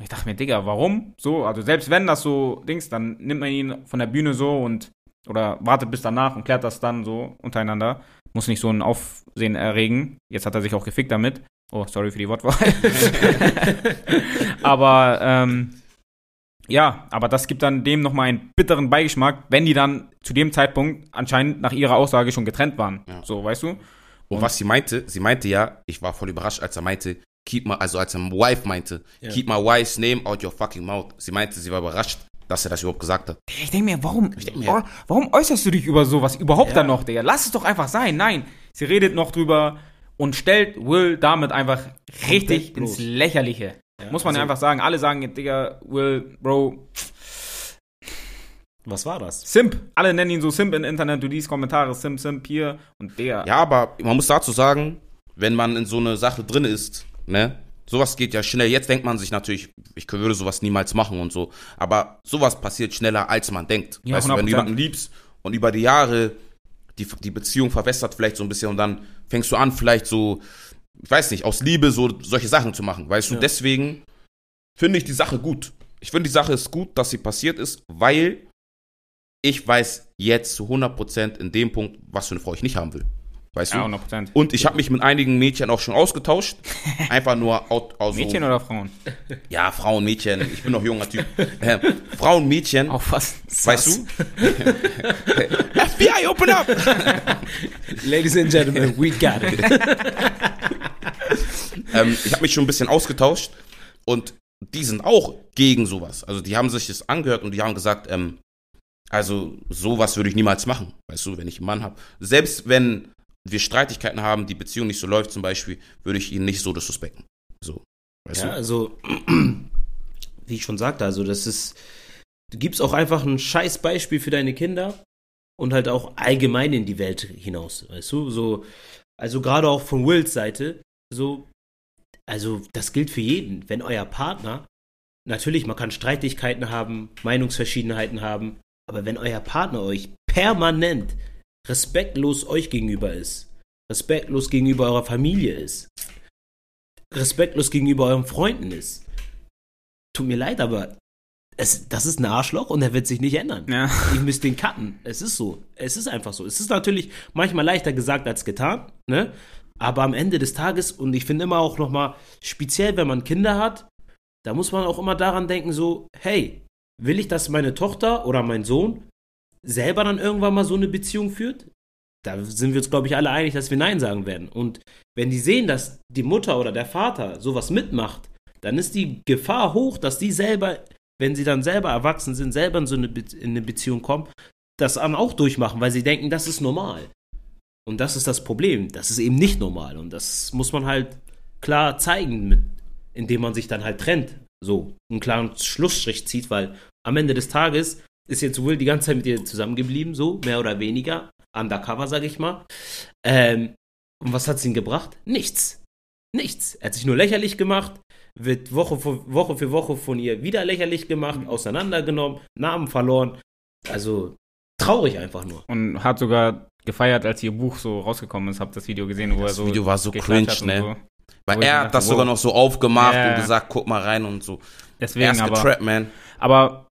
Und ich dachte mir, Digga, warum? So, also selbst wenn das so Dings, dann nimmt man ihn von der Bühne so und oder wartet bis danach und klärt das dann so untereinander. Muss nicht so ein Aufsehen erregen. Jetzt hat er sich auch gefickt damit. Oh, sorry für die Wortwahl. aber ähm, ja, aber das gibt dann dem nochmal einen bitteren Beigeschmack, wenn die dann zu dem Zeitpunkt anscheinend nach ihrer Aussage schon getrennt waren. Ja. So, weißt du? Und was sie meinte, sie meinte ja, ich war voll überrascht, als er meinte, keep my, also als er wife meinte, Ja. keep my wife's name out your fucking mouth. Sie meinte, sie war überrascht, dass er das überhaupt gesagt hat. Ich denke mir, warum, denk mir- wa- warum äußerst du dich über sowas überhaupt Ja. dann noch, Digga? Lass es doch einfach sein. Nein, sie redet noch drüber und stellt Will damit einfach richtig ins Lächerliche. Ja, Muss man ja also- einfach sagen. Alle sagen, Digga, Will, Bro, Was war das? Simp. Alle nennen ihn so Simp im Internet. Du liest Kommentare, Simp, Simp hier und der. Ja, aber man muss dazu sagen, wenn man in so eine Sache drin ist, ne, sowas geht ja schnell. Jetzt denkt man sich natürlich, ich würde sowas niemals machen und so. Aber sowas passiert schneller, als man denkt. Ja, weißt du, wenn 100%. du jemanden liebst und über die Jahre die, die Beziehung verwässert vielleicht so ein bisschen und dann fängst du an, vielleicht so, ich weiß nicht, aus Liebe so solche Sachen zu machen. Weißt du, Ja. deswegen finde ich die Sache gut. Ich finde die Sache ist gut, dass sie passiert ist, weil ich weiß jetzt zu 100% in dem Punkt, was für eine Frau ich nicht haben will. Weißt Ja, du? 100 Prozent. Und ich habe mich mit einigen Mädchen auch schon ausgetauscht. Einfach nur out, aus Mädchen so, oder Frauen? Ja, Frauen, Mädchen. Ich bin noch junger Typ. Äh, Frauen, Mädchen. Auch was. weißt du? FBI, open up! Ladies and Gentlemen, we got it. ähm, ich habe mich schon ein bisschen ausgetauscht und die sind auch gegen sowas. Also die haben sich das angehört und die haben gesagt, ähm, also sowas würde ich niemals machen. Weißt du, wenn ich einen Mann habe. Selbst wenn wir Streitigkeiten haben, die Beziehung nicht so läuft zum Beispiel, würde ich ihn nicht so disrespekten. So. Weißt Ja, du? also, wie ich schon sagte, also das ist, du gibst auch einfach ein scheiß Beispiel für deine Kinder und halt auch allgemein in die Welt hinaus, weißt du, so, also gerade auch von Wills Seite, so, also das gilt für jeden, wenn euer Partner, natürlich, man kann Streitigkeiten haben, Meinungsverschiedenheiten haben, aber wenn euer Partner euch permanent respektlos euch gegenüber ist, respektlos gegenüber eurer Familie ist, respektlos gegenüber euren Freunden ist. Tut mir leid, aber es, das ist ein Arschloch und er wird sich nicht ändern. Ja. Ich müsste den cutten. Es ist so. Es ist einfach so. Es ist natürlich manchmal leichter gesagt als getan, ne? Aber am Ende des Tages, und ich finde immer auch nochmal, speziell wenn man Kinder hat, da muss man auch immer daran denken, so, hey, will ich, dass meine Tochter oder mein Sohn selber dann irgendwann mal so eine Beziehung führt? Da sind wir uns, glaube ich, alle einig, dass wir Nein sagen werden. Und wenn die sehen, dass die Mutter oder der Vater sowas mitmacht, dann ist die Gefahr hoch, dass die selber, wenn sie dann selber erwachsen sind, selber in so eine, Be in eine Beziehung kommen, das dann auch durchmachen, weil sie denken, das ist normal. Und das ist das Problem. Das ist eben nicht normal. Und das muss man halt klar zeigen, mit, indem man sich dann halt trennt. So, einen klaren Schlussstrich zieht, weil am Ende des Tages ist jetzt Will die ganze Zeit mit ihr zusammengeblieben, so, mehr oder weniger. Undercover, sag ich mal. Ähm, und was hat es ihm gebracht? Nichts. Nichts. Er hat sich nur lächerlich gemacht, wird Woche für Woche, für Woche von ihr wieder lächerlich gemacht, auseinandergenommen, Namen verloren. Also traurig einfach nur. Und hat sogar gefeiert, als ihr Buch so rausgekommen ist. Habt das Video gesehen, wo er Das so. Video war so cringe, ne? So. Weil Wo er hat dachte, das sogar wow. noch so aufgemacht Ja, und gesagt, guck mal rein und so. er Deswegen ist aber. getrappt, man. Aber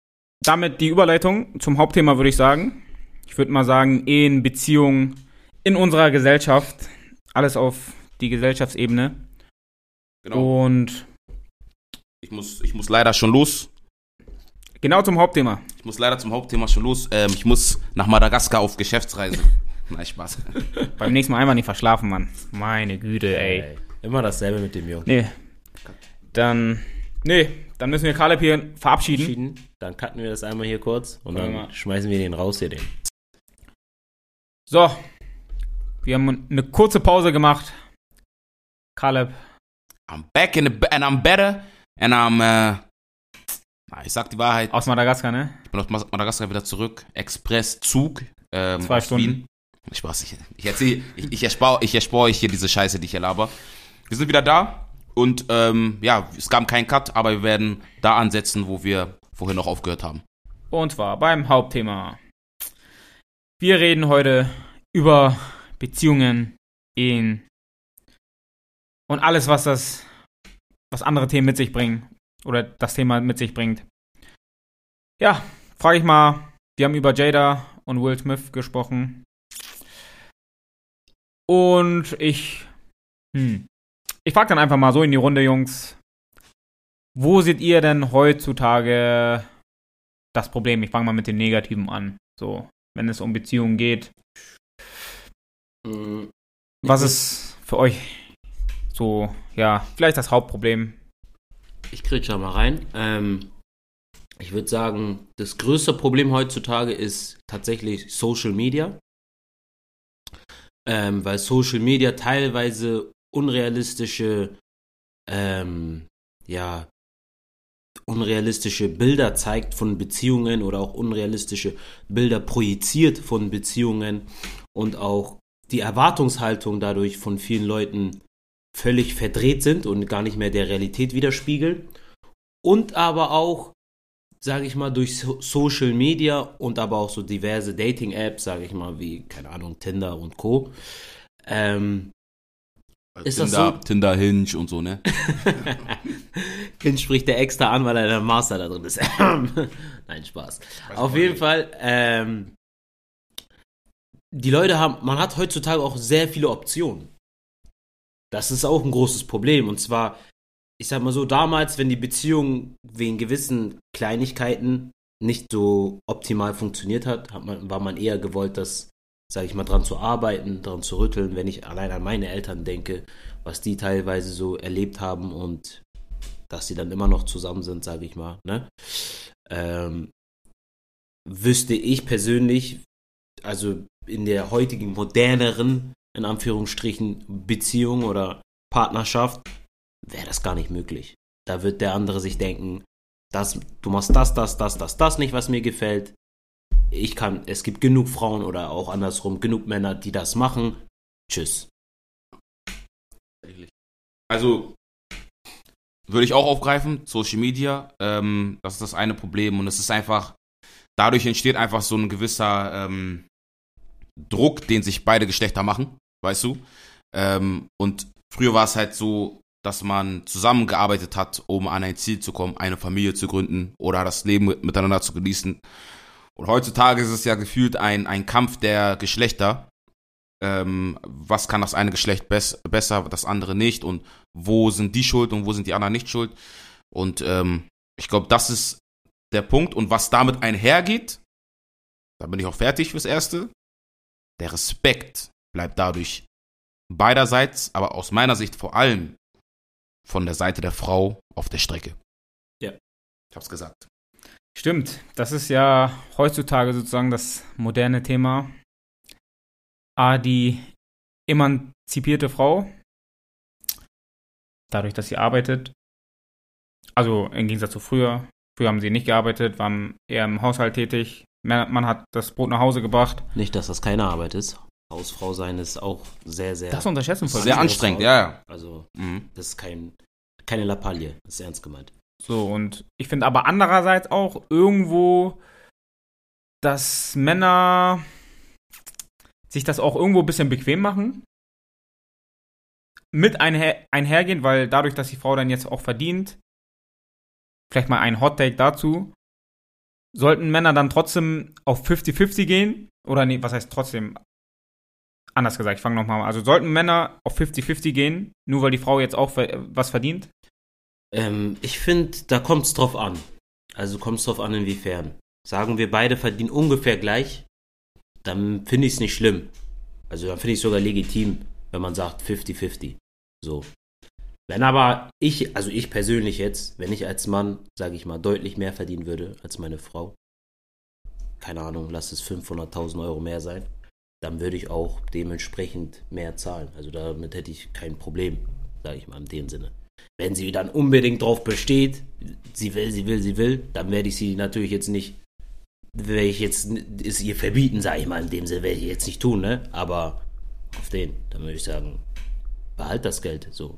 damit die Überleitung zum Hauptthema würde ich sagen. Ich würde mal sagen, Ehen, Beziehungen in unserer Gesellschaft. Alles auf die Gesellschaftsebene. Genau. Und Ich muss, ich muss leider schon los. genau zum Hauptthema. Ich muss leider zum Hauptthema schon los. Ähm, ich muss nach Madagaskar auf Geschäftsreise. Nein, Spaß. Beim nächsten Mal einfach nicht verschlafen, Mann. Meine Güte, ey. Ey, immer dasselbe mit dem Jungen. Nee. Dann. Nee, dann müssen wir Caleb hier verabschieden. Entschieden. Dann cutten wir das einmal hier kurz und Warte dann mal. schmeißen wir den raus hier, den. So. Wir haben eine kurze Pause gemacht. Caleb. I'm back in the, and I'm better and I'm, äh, na, ich sag die Wahrheit. Aus Madagaskar, ne? Ich bin aus Madagaskar wieder zurück. Expresszug. Ähm, Zwei Stunden. Wien. Spaß, ich, ich erzähl, ich, ich erspare ich erspare euch hier diese Scheiße, die ich hier laber. Wir sind wieder da und ähm, ja, es gab keinen Cut, aber wir werden da ansetzen, wo wir vorhin noch aufgehört haben. Und zwar beim Hauptthema. Wir reden heute über Beziehungen, Ehen und alles, was das, was andere Themen mit sich bringen oder das Thema mit sich bringt. Ja, frage ich mal, wir haben über Jada und Will Smith gesprochen. Und ich, hm, ich frage dann einfach mal so in die Runde, Jungs. Wo seht ihr denn heutzutage das Problem. Ich fange mal mit dem Negativen an. So, wenn es um Beziehungen geht. Mhm. Was ist für euch so, ja, vielleicht das Hauptproblem? Ich krieg schon mal rein. Ähm, ich würde sagen, das größte Problem heutzutage ist tatsächlich Social Media. Ähm, weil Social Media teilweise unrealistische, ähm, ja, unrealistische Bilder zeigt von Beziehungen oder auch unrealistische Bilder projiziert von Beziehungen und auch die Erwartungshaltung dadurch von vielen Leuten völlig verdreht sind und gar nicht mehr der Realität widerspiegeln. Und aber auch, sage ich mal, durch so Social Media und aber auch so diverse Dating-Apps, sage ich mal, wie, keine Ahnung, Tinder und Co. Ähm, Ist das Tinder, so? Tinder, Hinge und so, ne? Den spricht der extra an, weil er der Master da drin ist. Nein, Spaß. Auf jeden Fall, ähm, die Leute haben, man hat heutzutage auch sehr viele Optionen. Das ist auch ein großes Problem. Und zwar, ich sag mal so, damals, wenn die Beziehung wegen gewissen Kleinigkeiten nicht so optimal funktioniert hat, hat man, war man eher gewollt, das, sag ich mal, dran zu arbeiten, dran zu rütteln, wenn ich allein an meine Eltern denke, was die teilweise so erlebt haben und dass sie dann immer noch zusammen sind, sage ich mal. Ne? Ähm, wüsste ich persönlich, also in der heutigen moderneren, in Anführungsstrichen, Beziehung oder Partnerschaft, wäre das gar nicht möglich. Da wird der andere sich denken, das, du machst das, das, das, das, das nicht, was mir gefällt. Ich kann, es gibt genug Frauen oder auch andersrum, genug Männer, die das machen. Tschüss. Also, würde ich auch aufgreifen, Social Media, ähm, das ist das eine Problem und es ist einfach, dadurch entsteht einfach so ein gewisser ähm, Druck, den sich beide Geschlechter machen, weißt du? Ähm, und früher war es halt so, dass man zusammengearbeitet hat, um an ein Ziel zu kommen, eine Familie zu gründen oder das Leben miteinander zu genießen. Und heutzutage ist es ja gefühlt ein, ein Kampf der Geschlechter. Ähm, was kann das eine Geschlecht bess besser, das andere nicht? Und wo sind die schuld und wo sind die anderen nicht schuld? Und ähm, ich glaube, das ist der Punkt. Und was damit einhergeht, da bin ich auch fertig fürs Erste. Der Respekt bleibt dadurch beiderseits, aber aus meiner Sicht vor allem von der Seite der Frau auf der Strecke. Ja. Ich hab's gesagt. Stimmt, das ist ja heutzutage sozusagen das moderne Thema. A, die emanzipierte Frau, dadurch, dass sie arbeitet, also im Gegensatz zu früher, früher haben sie nicht gearbeitet, waren eher im Haushalt tätig, man hat das Brot nach Hause gebracht. Nicht, dass das keine Arbeit ist. Hausfrau sein ist auch sehr, sehr. Das unterschätzen voll. Sehr anstrengend, ja, ja. Also, mhm. das ist kein, keine Lappalie, das ist ernst gemeint. So, und ich finde aber andererseits auch irgendwo, dass Männer sich das auch irgendwo ein bisschen bequem machen. Mit einher, einhergehen, weil dadurch, dass die Frau dann jetzt auch verdient, vielleicht mal ein Hot Take dazu, sollten Männer dann trotzdem auf 50-50 gehen? Oder nee, was heißt trotzdem? Anders gesagt, ich fange nochmal an. Also sollten Männer auf 50-50 gehen, nur weil die Frau jetzt auch was verdient? Ähm, ich finde, da kommt es drauf an. Also kommt es drauf an, inwiefern. Sagen wir, beide verdienen ungefähr gleich, dann finde ich es nicht schlimm. Also dann finde ich es sogar legitim, wenn man sagt 50-50. So. Wenn aber ich, also ich persönlich jetzt, wenn ich als Mann, sage ich mal, deutlich mehr verdienen würde als meine Frau, keine Ahnung, lass es 500.000 Euro mehr sein, dann würde ich auch dementsprechend mehr zahlen. Also damit hätte ich kein Problem, sage ich mal in dem Sinne. Wenn sie dann unbedingt drauf besteht, sie will, sie will, sie will, dann werde ich sie natürlich jetzt nicht, werde ich jetzt es ihr verbieten, sage ich mal, in dem Sinne werde ich jetzt nicht tun, ne? Aber auf den, dann würde ich sagen, behalt das Geld, so.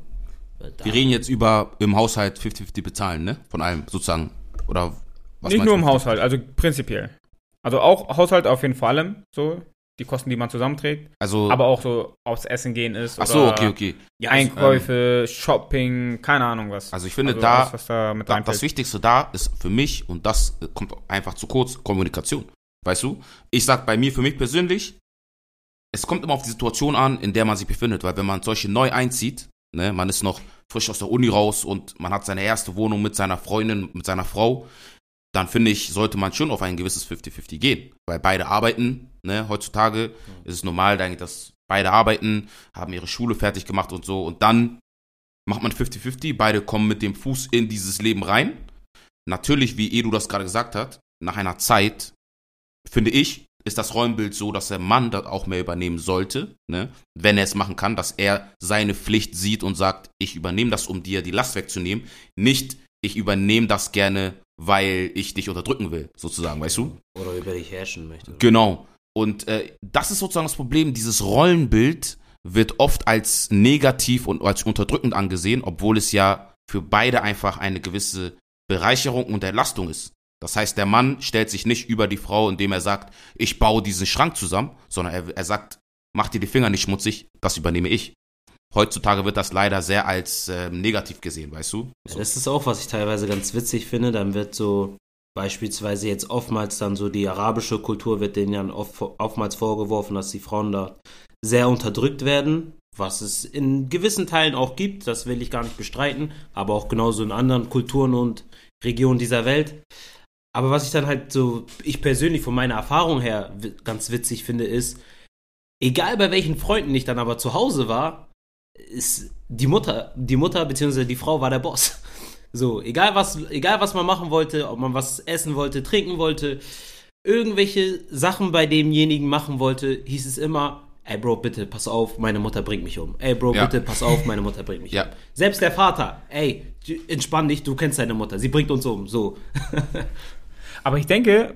Wir reden jetzt über im Haushalt 50-50 bezahlen, ne? Von allem sozusagen. Oder was Nicht nur im Haushalt, also prinzipiell. Also auch Haushalt auf jeden Fall, so die Kosten, die man zusammenträgt. Also, aber auch so aufs Essen gehen ist. Ach so, okay, okay. Ja, Einkäufe, ähm, Shopping, keine Ahnung was. Also ich finde also da, alles, da, da das Wichtigste da ist für mich, und das kommt einfach zu kurz, Kommunikation. Weißt du? Ich sag bei mir, für mich persönlich, es kommt immer auf die Situation an, in der man sich befindet, weil wenn man solche neu einzieht, Ne? Man ist noch frisch aus der Uni raus und man hat seine erste Wohnung mit seiner Freundin, mit seiner Frau. Dann finde ich, sollte man schon auf ein gewisses 50-50 gehen. Weil beide arbeiten. Ne? Heutzutage ist es normal, dass beide arbeiten, haben ihre Schule fertig gemacht und so. Und dann macht man 50-50. Beide kommen mit dem Fuß in dieses Leben rein. Natürlich, wie Edu das gerade gesagt hat, nach einer Zeit, finde ich, ist das Rollenbild so, dass der Mann das auch mehr übernehmen sollte, ne? wenn er es machen kann, dass er seine Pflicht sieht und sagt, ich übernehme das, um dir die Last wegzunehmen, nicht ich übernehme das gerne, weil ich dich unterdrücken will, sozusagen, weißt du? Oder über dich herrschen möchte. Genau. Und äh, das ist sozusagen das Problem, dieses Rollenbild wird oft als negativ und als unterdrückend angesehen, obwohl es ja für beide einfach eine gewisse Bereicherung und Entlastung ist. Das heißt, der Mann stellt sich nicht über die Frau, indem er sagt, ich baue diesen Schrank zusammen, sondern er, er sagt, mach dir die Finger nicht schmutzig, das übernehme ich. Heutzutage wird das leider sehr als äh, negativ gesehen, weißt du? So. Das ist auch, was ich teilweise ganz witzig finde. Dann wird so beispielsweise jetzt oftmals dann so die arabische Kultur wird denen ja oft, oftmals vorgeworfen, dass die Frauen da sehr unterdrückt werden, was es in gewissen Teilen auch gibt, das will ich gar nicht bestreiten, aber auch genauso in anderen Kulturen und Regionen dieser Welt. Aber was ich dann halt so, ich persönlich von meiner Erfahrung her ganz witzig finde, ist, egal bei welchen Freunden ich dann aber zu Hause war, ist die Mutter, die Mutter bzw. die Frau war der Boss. So, egal was, egal was man machen wollte, ob man was essen wollte, trinken wollte, irgendwelche Sachen bei demjenigen machen wollte, hieß es immer, ey Bro, bitte pass auf, meine Mutter bringt mich um. Ey Bro, ja. bitte pass auf, meine Mutter bringt mich ja. um. Selbst der Vater, ey, entspann dich, du kennst deine Mutter, sie bringt uns um, so. Aber ich denke,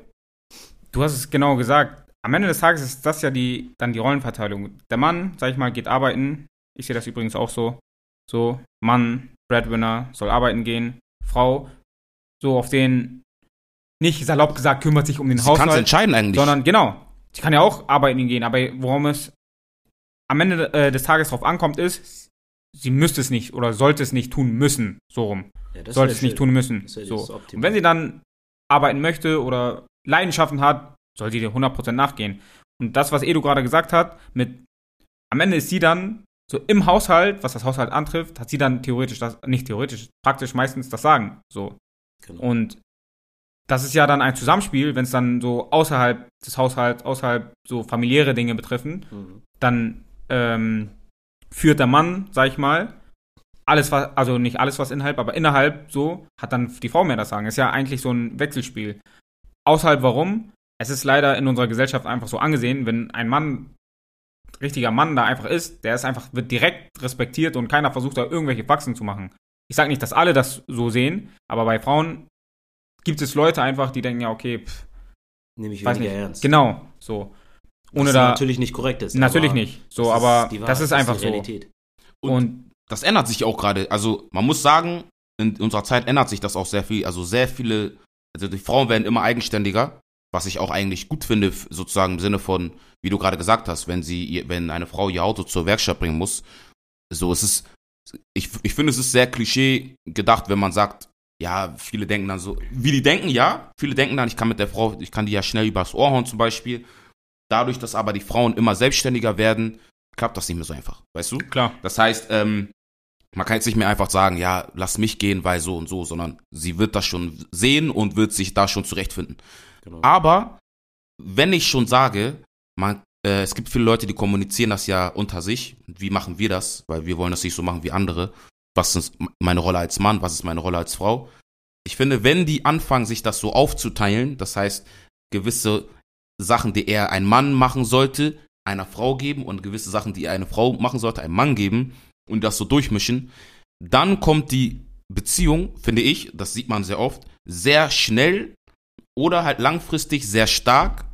du hast es genau gesagt, am Ende des Tages ist das ja die, dann die Rollenverteilung. Der Mann, sag ich mal, geht arbeiten. Ich sehe das übrigens auch so. So, Mann, Breadwinner, soll arbeiten gehen. Frau, so auf den, nicht salopp gesagt, kümmert sich um den Sie Haushalt. Kannst entscheiden eigentlich. Sondern, genau. Sie kann ja auch arbeiten gehen, aber worum es am Ende äh, des Tages drauf ankommt, ist, sie müsste es nicht oder sollte es nicht tun müssen, so rum. Ja, sollte es nicht schön. tun müssen. So. Und wenn sie dann arbeiten möchte oder Leidenschaften hat, soll sie dir 100% nachgehen. Und das, was Edu gerade gesagt hat, mit am Ende ist sie dann so im Haushalt, was das Haushalt antrifft, hat sie dann theoretisch das, nicht theoretisch, praktisch meistens das Sagen. So. Genau. Und das ist ja dann ein Zusammenspiel, wenn es dann so außerhalb des Haushalts, außerhalb so familiäre Dinge betreffen, Mhm. dann ähm, führt der Mann, sag ich mal, alles was, also nicht alles was innerhalb, aber innerhalb so, hat dann die Frau mehr das Sagen. Ist ja eigentlich so ein Wechselspiel. Außerhalb warum? Es ist leider in unserer Gesellschaft einfach so angesehen, wenn ein Mann, richtiger Mann da einfach ist, der ist einfach, wird direkt respektiert und keiner versucht da irgendwelche Faxen zu machen. Ich sage nicht, dass alle das so sehen, aber bei Frauen gibt es Leute einfach, die denken, ja, okay, pff, Nehme ich weiß weniger nicht. ernst. Genau, so. Ohne Was da. natürlich nicht korrekt ist. natürlich nicht. So, aber die das ist einfach die so. Realität. Und das ändert sich auch gerade. Also man muss sagen, in unserer Zeit ändert sich das auch sehr viel. Also sehr viele, also die Frauen werden immer eigenständiger, was ich auch eigentlich gut finde, sozusagen im Sinne von, wie du gerade gesagt hast, wenn sie, wenn eine Frau ihr Auto zur Werkstatt bringen muss. So, es ist, ich, ich finde, es ist sehr klischee gedacht, wenn man sagt, ja, viele denken dann so, wie die denken, ja, viele denken dann, ich kann mit der Frau, ich kann die ja schnell übers Ohr hauen zum Beispiel. Dadurch, dass aber die Frauen immer selbstständiger werden, klappt das nicht mehr so einfach, weißt du? klar, Das heißt, ähm, man kann jetzt nicht mehr einfach sagen, ja, lass mich gehen, weil so und so, sondern sie wird das schon sehen und wird sich da schon zurechtfinden. Genau. Aber wenn ich schon sage, man, äh, es gibt viele Leute, die kommunizieren das ja unter sich. Wie machen wir das? Weil wir wollen das nicht so machen wie andere. Was ist meine Rolle als Mann? Was ist meine Rolle als Frau? Ich finde, wenn die anfangen, sich das so aufzuteilen, das heißt, gewisse Sachen, die eher ein Mann machen sollte, einer Frau geben und gewisse Sachen, die eine Frau machen sollte, einem Mann geben und das so durchmischen, dann kommt die Beziehung, finde ich, das sieht man sehr oft, sehr schnell oder halt langfristig sehr stark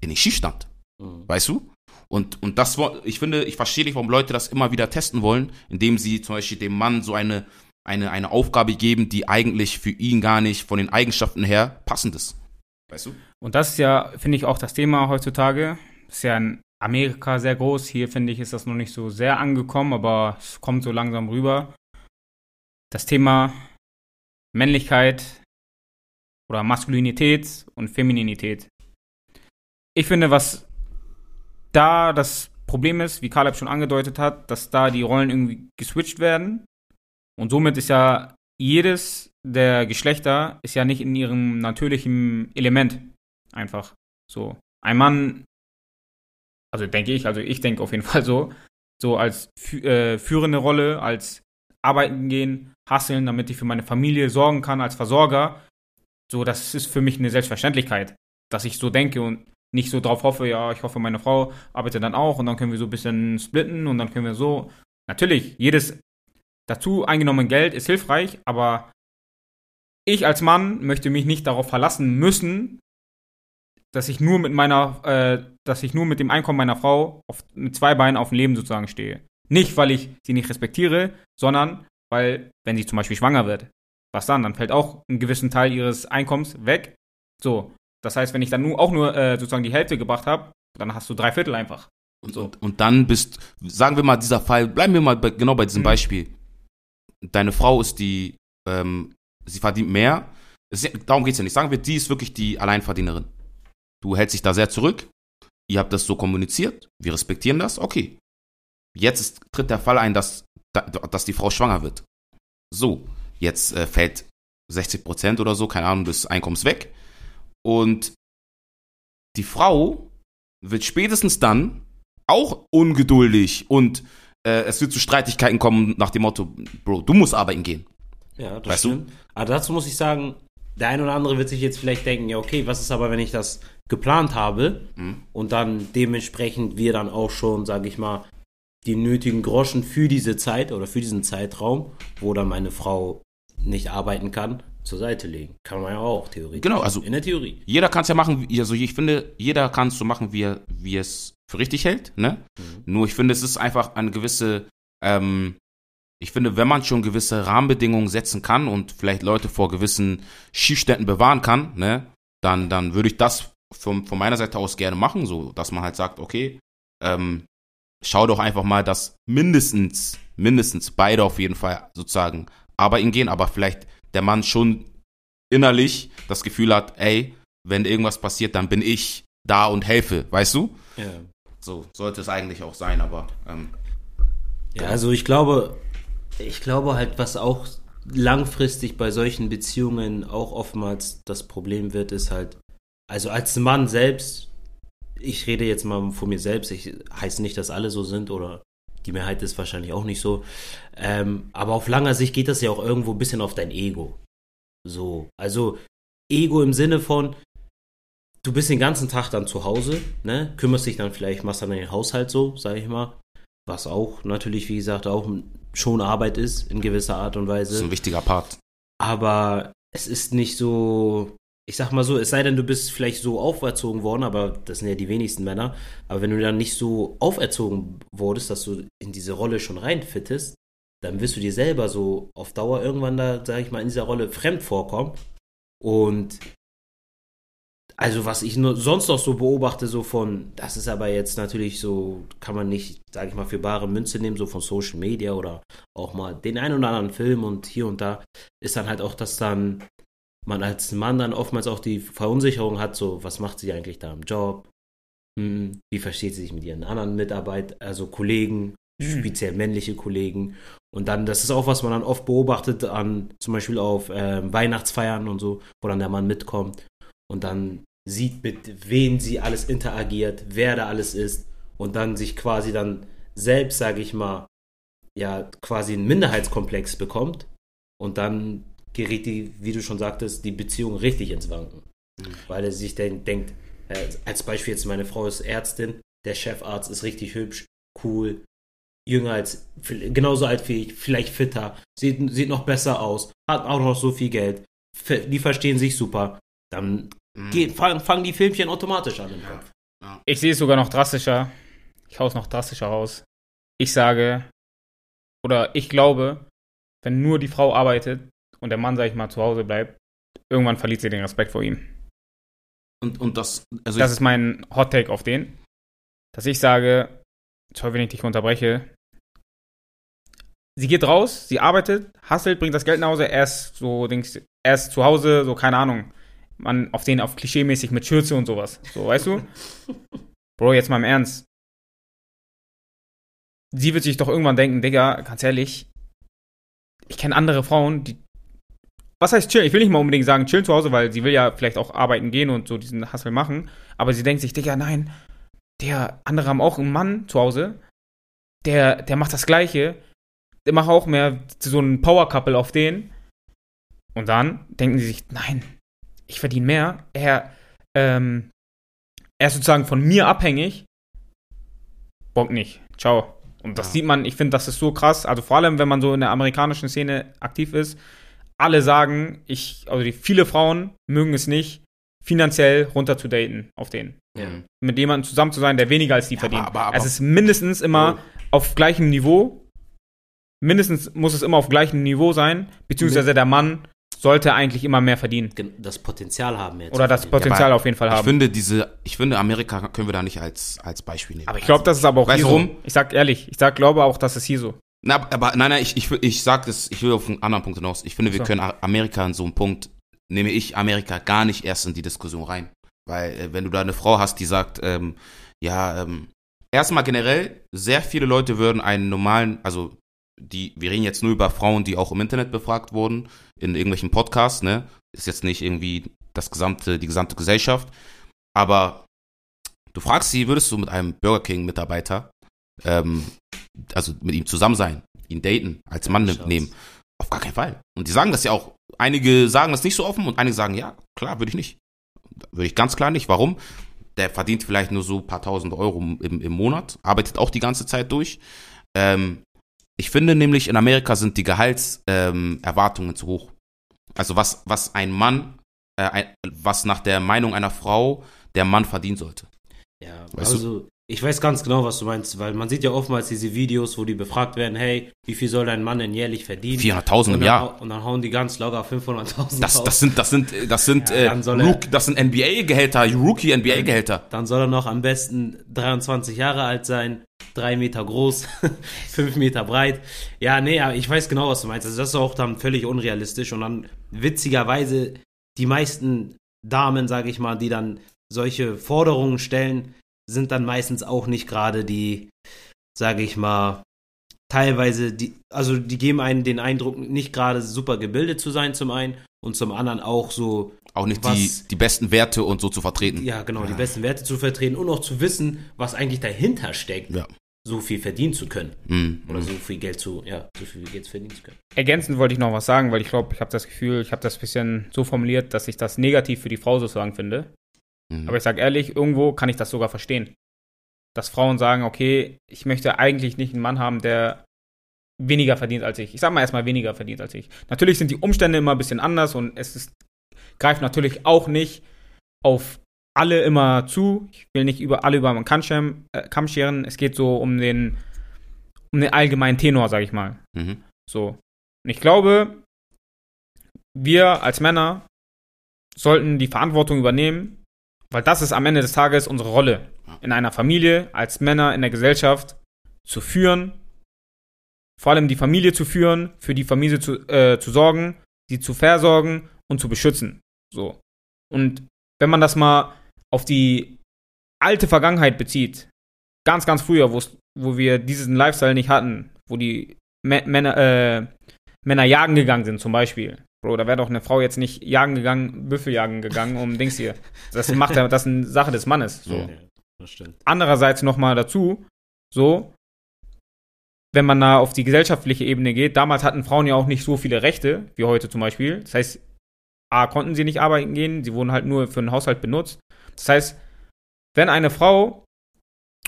in den Schiefstand. Mhm. Weißt du? Und, und das, ich finde, ich verstehe nicht, warum Leute das immer wieder testen wollen, indem sie zum Beispiel dem Mann so eine, eine, eine Aufgabe geben, die eigentlich für ihn gar nicht von den Eigenschaften her passend ist. Weißt du? Und das ist ja, finde ich, auch das Thema heutzutage. Ist ja in Amerika sehr groß. Hier, finde ich, ist das noch nicht so sehr angekommen, aber es kommt so langsam rüber. Das Thema Männlichkeit oder Maskulinität und Femininität. Ich finde, was da das Problem ist, wie Caleb schon angedeutet hat, dass da die Rollen irgendwie geswitcht werden. Und somit ist ja jedes der Geschlechter ist ja nicht in ihrem natürlichen Element. Einfach so. Ein Mann, also denke ich, also ich denke auf jeden Fall so, so als fü äh, führende Rolle, als arbeiten gehen, hasseln, damit ich für meine Familie sorgen kann, als Versorger. So, das ist für mich eine Selbstverständlichkeit, dass ich so denke und nicht so drauf hoffe, ja, ich hoffe, meine Frau arbeitet dann auch und dann können wir so ein bisschen splitten und dann können wir so. Natürlich, jedes dazu eingenommene Geld ist hilfreich, aber ich als Mann möchte mich nicht darauf verlassen müssen, dass ich nur mit meiner, äh, dass ich nur mit dem Einkommen meiner Frau auf, mit zwei Beinen auf dem Leben sozusagen stehe. Nicht, weil ich sie nicht respektiere, sondern weil, wenn sie zum Beispiel schwanger wird, was dann? Dann fällt auch ein gewissen Teil ihres Einkommens weg. So, das heißt, wenn ich dann nur, auch nur äh, sozusagen die Hälfte gebracht habe, dann hast du drei Viertel einfach. Und, So. und, und dann bist, sagen wir mal, dieser Fall, bleiben wir mal bei, genau bei diesem Mhm. Beispiel. Deine Frau ist die, ähm, sie verdient mehr. Es darum geht's ja nicht. Sagen wir, die ist wirklich die Alleinverdienerin. Du hältst dich da sehr zurück. Ihr habt das so kommuniziert. Wir respektieren das. Okay. Jetzt ist, tritt der Fall ein, dass, da- dass die Frau schwanger wird. So. Jetzt äh, fällt 60 Prozent oder so, keine Ahnung, des Einkommens weg. Und die Frau wird spätestens dann auch ungeduldig und äh, es wird zu Streitigkeiten kommen nach dem Motto, Bro, du musst arbeiten gehen. Ja, das Weißt du? stimmt. Aber dazu muss ich sagen, der ein oder andere wird sich jetzt vielleicht denken, ja, okay, was ist aber, wenn ich das geplant habe Mhm. und dann dementsprechend wir dann auch schon, sage ich mal, die nötigen Groschen für diese Zeit oder für diesen Zeitraum, wo dann meine Frau nicht arbeiten kann, zur Seite legen. Kann man ja auch theoretisch. Genau, also- in der Theorie. Jeder kann es ja machen, also ich finde, jeder kann es so machen, wie er, wie es für richtig hält, ne? Nur ich finde, es ist einfach eine gewisse, ähm, ich finde, wenn man schon gewisse Rahmenbedingungen setzen kann und vielleicht Leute vor gewissen Schiefständen bewahren kann, ne, dann, dann würde ich das von, von meiner Seite aus gerne machen, so, dass man halt sagt, okay, ähm, schau doch einfach mal, dass mindestens mindestens beide auf jeden Fall sozusagen arbeiten gehen, aber vielleicht der Mann schon innerlich das Gefühl hat, ey, wenn irgendwas passiert, dann bin ich da und helfe, weißt du? Ja. So sollte es eigentlich auch sein, aber ähm, Ja, also ich glaube, ich glaube halt, was auch langfristig bei solchen Beziehungen auch oftmals das Problem wird, ist halt, also als Mann selbst, ich rede jetzt mal von mir selbst, ich heiße nicht, dass alle so sind oder die Mehrheit ist wahrscheinlich auch nicht so, ähm, aber auf langer Sicht geht das ja auch irgendwo ein bisschen auf dein Ego. So, also Ego im Sinne von, du bist den ganzen Tag dann zu Hause, ne, kümmerst dich dann vielleicht, machst dann den Haushalt so, sag ich mal, was auch natürlich, wie gesagt, auch schon Arbeit ist in gewisser Art und das ist Weise. ein wichtiger Part. Aber es ist nicht so, ich sag mal so, es sei denn, du bist vielleicht so auferzogen worden, aber das sind ja die wenigsten Männer. Aber wenn du dann nicht so auferzogen wurdest, dass du in diese Rolle schon reinfittest, dann wirst du dir selber so auf Dauer irgendwann da, sag ich mal, in dieser Rolle fremd vorkommen. Und also was ich sonst noch so beobachte, so von, das ist aber jetzt natürlich so, kann man nicht, sage ich mal, für bare Münze nehmen, so von Social Media oder auch mal den einen oder anderen Film und hier und da, ist dann halt auch, dass dann man als Mann dann oftmals auch die Verunsicherung hat, so, was macht sie eigentlich da im Job? Hm, wie versteht sie sich mit ihren anderen Mitarbeitern, also Kollegen, speziell männliche Kollegen? Und dann, das ist auch, was man dann oft beobachtet an, zum Beispiel auf ähm, Weihnachtsfeiern und so, wo dann der Mann mitkommt und dann sieht, mit wem sie alles interagiert, wer da alles ist und dann sich quasi dann selbst, sage ich mal, ja, quasi einen Minderheitskomplex bekommt und dann gerät die, wie du schon sagtest, die Beziehung richtig ins Wanken. Weil er sich denk, denkt, äh, als Beispiel jetzt meine Frau ist Ärztin, der Chefarzt ist richtig hübsch, cool, jünger als, genauso alt wie ich, vielleicht fitter, sieht, sieht noch besser aus, hat auch noch so viel Geld, die verstehen sich super, dann Mhm. Geh, fang, fangen die Filmchen automatisch an im Kopf. Ich sehe es sogar noch drastischer. Ich hau's noch drastischer raus. Ich sage, oder ich glaube, wenn nur die Frau arbeitet und der Mann, sag ich mal, zu Hause bleibt, irgendwann verliert sie den Respekt vor ihm. Und, und das, also Das ist mein Hot Take auf den. Dass ich sage, sorry, wenn ich dich unterbreche. Sie geht raus, sie arbeitet, hustelt, bringt das Geld nach Hause, er ist so, Dings, er ist zu Hause, so, keine Ahnung. Man auf den auf klischeemäßig mit Schürze und sowas. So, weißt du? Bro, jetzt mal im Ernst. Sie wird sich doch irgendwann denken, Digga, ganz ehrlich, ich kenne andere Frauen, die. Was heißt chillen? Ich will nicht mal unbedingt sagen, chillen zu Hause, weil sie will ja vielleicht auch arbeiten gehen und so diesen Hustle machen. Aber sie denkt sich, Digga, nein, der andere haben auch einen Mann zu Hause, der, der macht das Gleiche, der macht auch mehr so ein Power-Couple auf den. Und dann denken sie sich, nein, ich verdiene mehr. Er, ähm, er ist sozusagen von mir abhängig. Bock nicht. Ciao. Und das Ja. sieht man, ich finde, das ist so krass. Also vor allem, wenn man so in der amerikanischen Szene aktiv ist, alle sagen, ich, also die, viele Frauen mögen es nicht, finanziell runter zu daten auf den. Ja. Mhm. Mit jemandem zusammen zu sein, der weniger als die Ja, verdient. aber- aber- es ist mindestens immer auf gleichem Niveau. Mindestens muss es immer auf gleichem Niveau sein, beziehungsweise der Mann sollte eigentlich immer mehr verdienen. Das Potenzial haben jetzt. Oder das Potenzial auf jeden Fall ich haben. finde diese, ich finde Amerika können wir da nicht als, als Beispiel nehmen. aber ich glaube, das ist aber auch Weißt hier warum? so. Ich sag ehrlich, ich sag, glaube auch, das ist hier so. Na, aber- nein, nein, ich, ich, ich sag das, ich will auf einen anderen Punkt hinaus. Ich finde, wir So. können Amerika in so einem Punkt, nehme ich Amerika gar nicht erst in die Diskussion rein. Weil, äh, wenn du da eine Frau hast, die sagt, ähm, ja, ähm, erstmal generell, sehr viele Leute würden einen normalen, also die, wir reden jetzt nur über Frauen, die auch im Internet befragt wurden, in irgendwelchen Podcasts, ne? Ist jetzt nicht irgendwie das gesamte, die gesamte Gesellschaft. Aber du fragst sie, würdest du mit einem Burger King-Mitarbeiter, ähm, also mit ihm zusammen sein, ihn daten, als Mann Chance. nehmen? Auf gar keinen Fall. Und die sagen das ja auch. Einige sagen das nicht so offen und einige sagen, ja, klar, würde ich nicht. Würde ich ganz klar nicht. Warum? Der verdient vielleicht nur so ein paar tausend Euro im, im Monat, arbeitet auch die ganze Zeit durch. Ähm, ich finde nämlich, in Amerika sind die Gehaltserwartungen ähm, Erwartungen zu hoch. Also was, was ein Mann, äh, ein, was nach der Meinung einer Frau der Mann verdienen sollte. Ja, Weißt du? Ich weiß ganz genau, was du meinst, weil man sieht ja oftmals diese Videos, wo die befragt werden, hey, wie viel soll dein Mann denn jährlich verdienen? 400.000 im Jahr. Und dann hauen die ganz locker 500.000 Das, das sind, das sind, das sind, Ja, äh, er- Rook, das sind NBA-Gehälter, Rookie-NBA-Gehälter. Dann soll er noch am besten 23 Jahre alt sein, drei Meter groß, fünf Meter breit. Ja, nee, aber ich weiß genau, was du meinst. Also das ist auch dann völlig unrealistisch und dann witzigerweise die meisten Damen, sage ich mal, die dann solche Forderungen stellen, sind dann meistens auch nicht gerade die, sage ich mal, teilweise die, also die geben einen den Eindruck, nicht gerade super gebildet zu sein zum einen und zum anderen auch so Auch nicht Was- die, die besten Werte und so zu vertreten. ja, genau, die besten Werte zu vertreten und auch zu wissen, was eigentlich dahinter steckt, Ja. so viel verdienen zu können. Mhm. Oder so viel Geld zu, ja, so viel Geld verdienen zu können. Ergänzend wollte ich noch was sagen, weil ich glaube, ich habe das Gefühl, ich habe das ein bisschen so formuliert, dass ich das negativ für die Frau sozusagen finde. Mhm. Aber ich sage ehrlich, irgendwo kann ich das sogar verstehen. Dass Frauen sagen, okay, ich möchte eigentlich nicht einen Mann haben, der weniger verdient als ich. Ich sag mal erstmal weniger verdient als ich. Natürlich sind die Umstände immer ein bisschen anders und es ist, greift natürlich auch nicht auf alle immer zu. Ich will nicht über alle über einen Kamm scheren, äh, Kamm scheren. Es geht so um den, um den allgemeinen Tenor, sag ich mal. Mhm. So. Und ich glaube, wir als Männer sollten die Verantwortung übernehmen, weil das ist am Ende des Tages unsere Rolle in einer Familie, als Männer in der Gesellschaft zu führen, vor allem die Familie zu führen, für die Familie zu, äh, zu sorgen, sie zu versorgen und zu beschützen. So. Und wenn man das mal auf die alte Vergangenheit bezieht, ganz, ganz früher, wo wir diesen Lifestyle nicht hatten, wo die Mä- Männer, äh, Männer jagen gegangen sind, zum Beispiel. Bro, da wäre doch eine Frau jetzt nicht jagen gegangen, Büffel jagen gegangen, um Dings hier. Das macht ja, das ist eine Sache des Mannes. So. Ja. das stimmt. Andererseits nochmal dazu, so, wenn man da auf die gesellschaftliche Ebene geht, damals hatten Frauen ja auch nicht so viele Rechte, wie heute zum Beispiel. Das heißt, A, konnten sie nicht arbeiten gehen, sie wurden halt nur für den Haushalt benutzt. Das heißt, wenn eine Frau,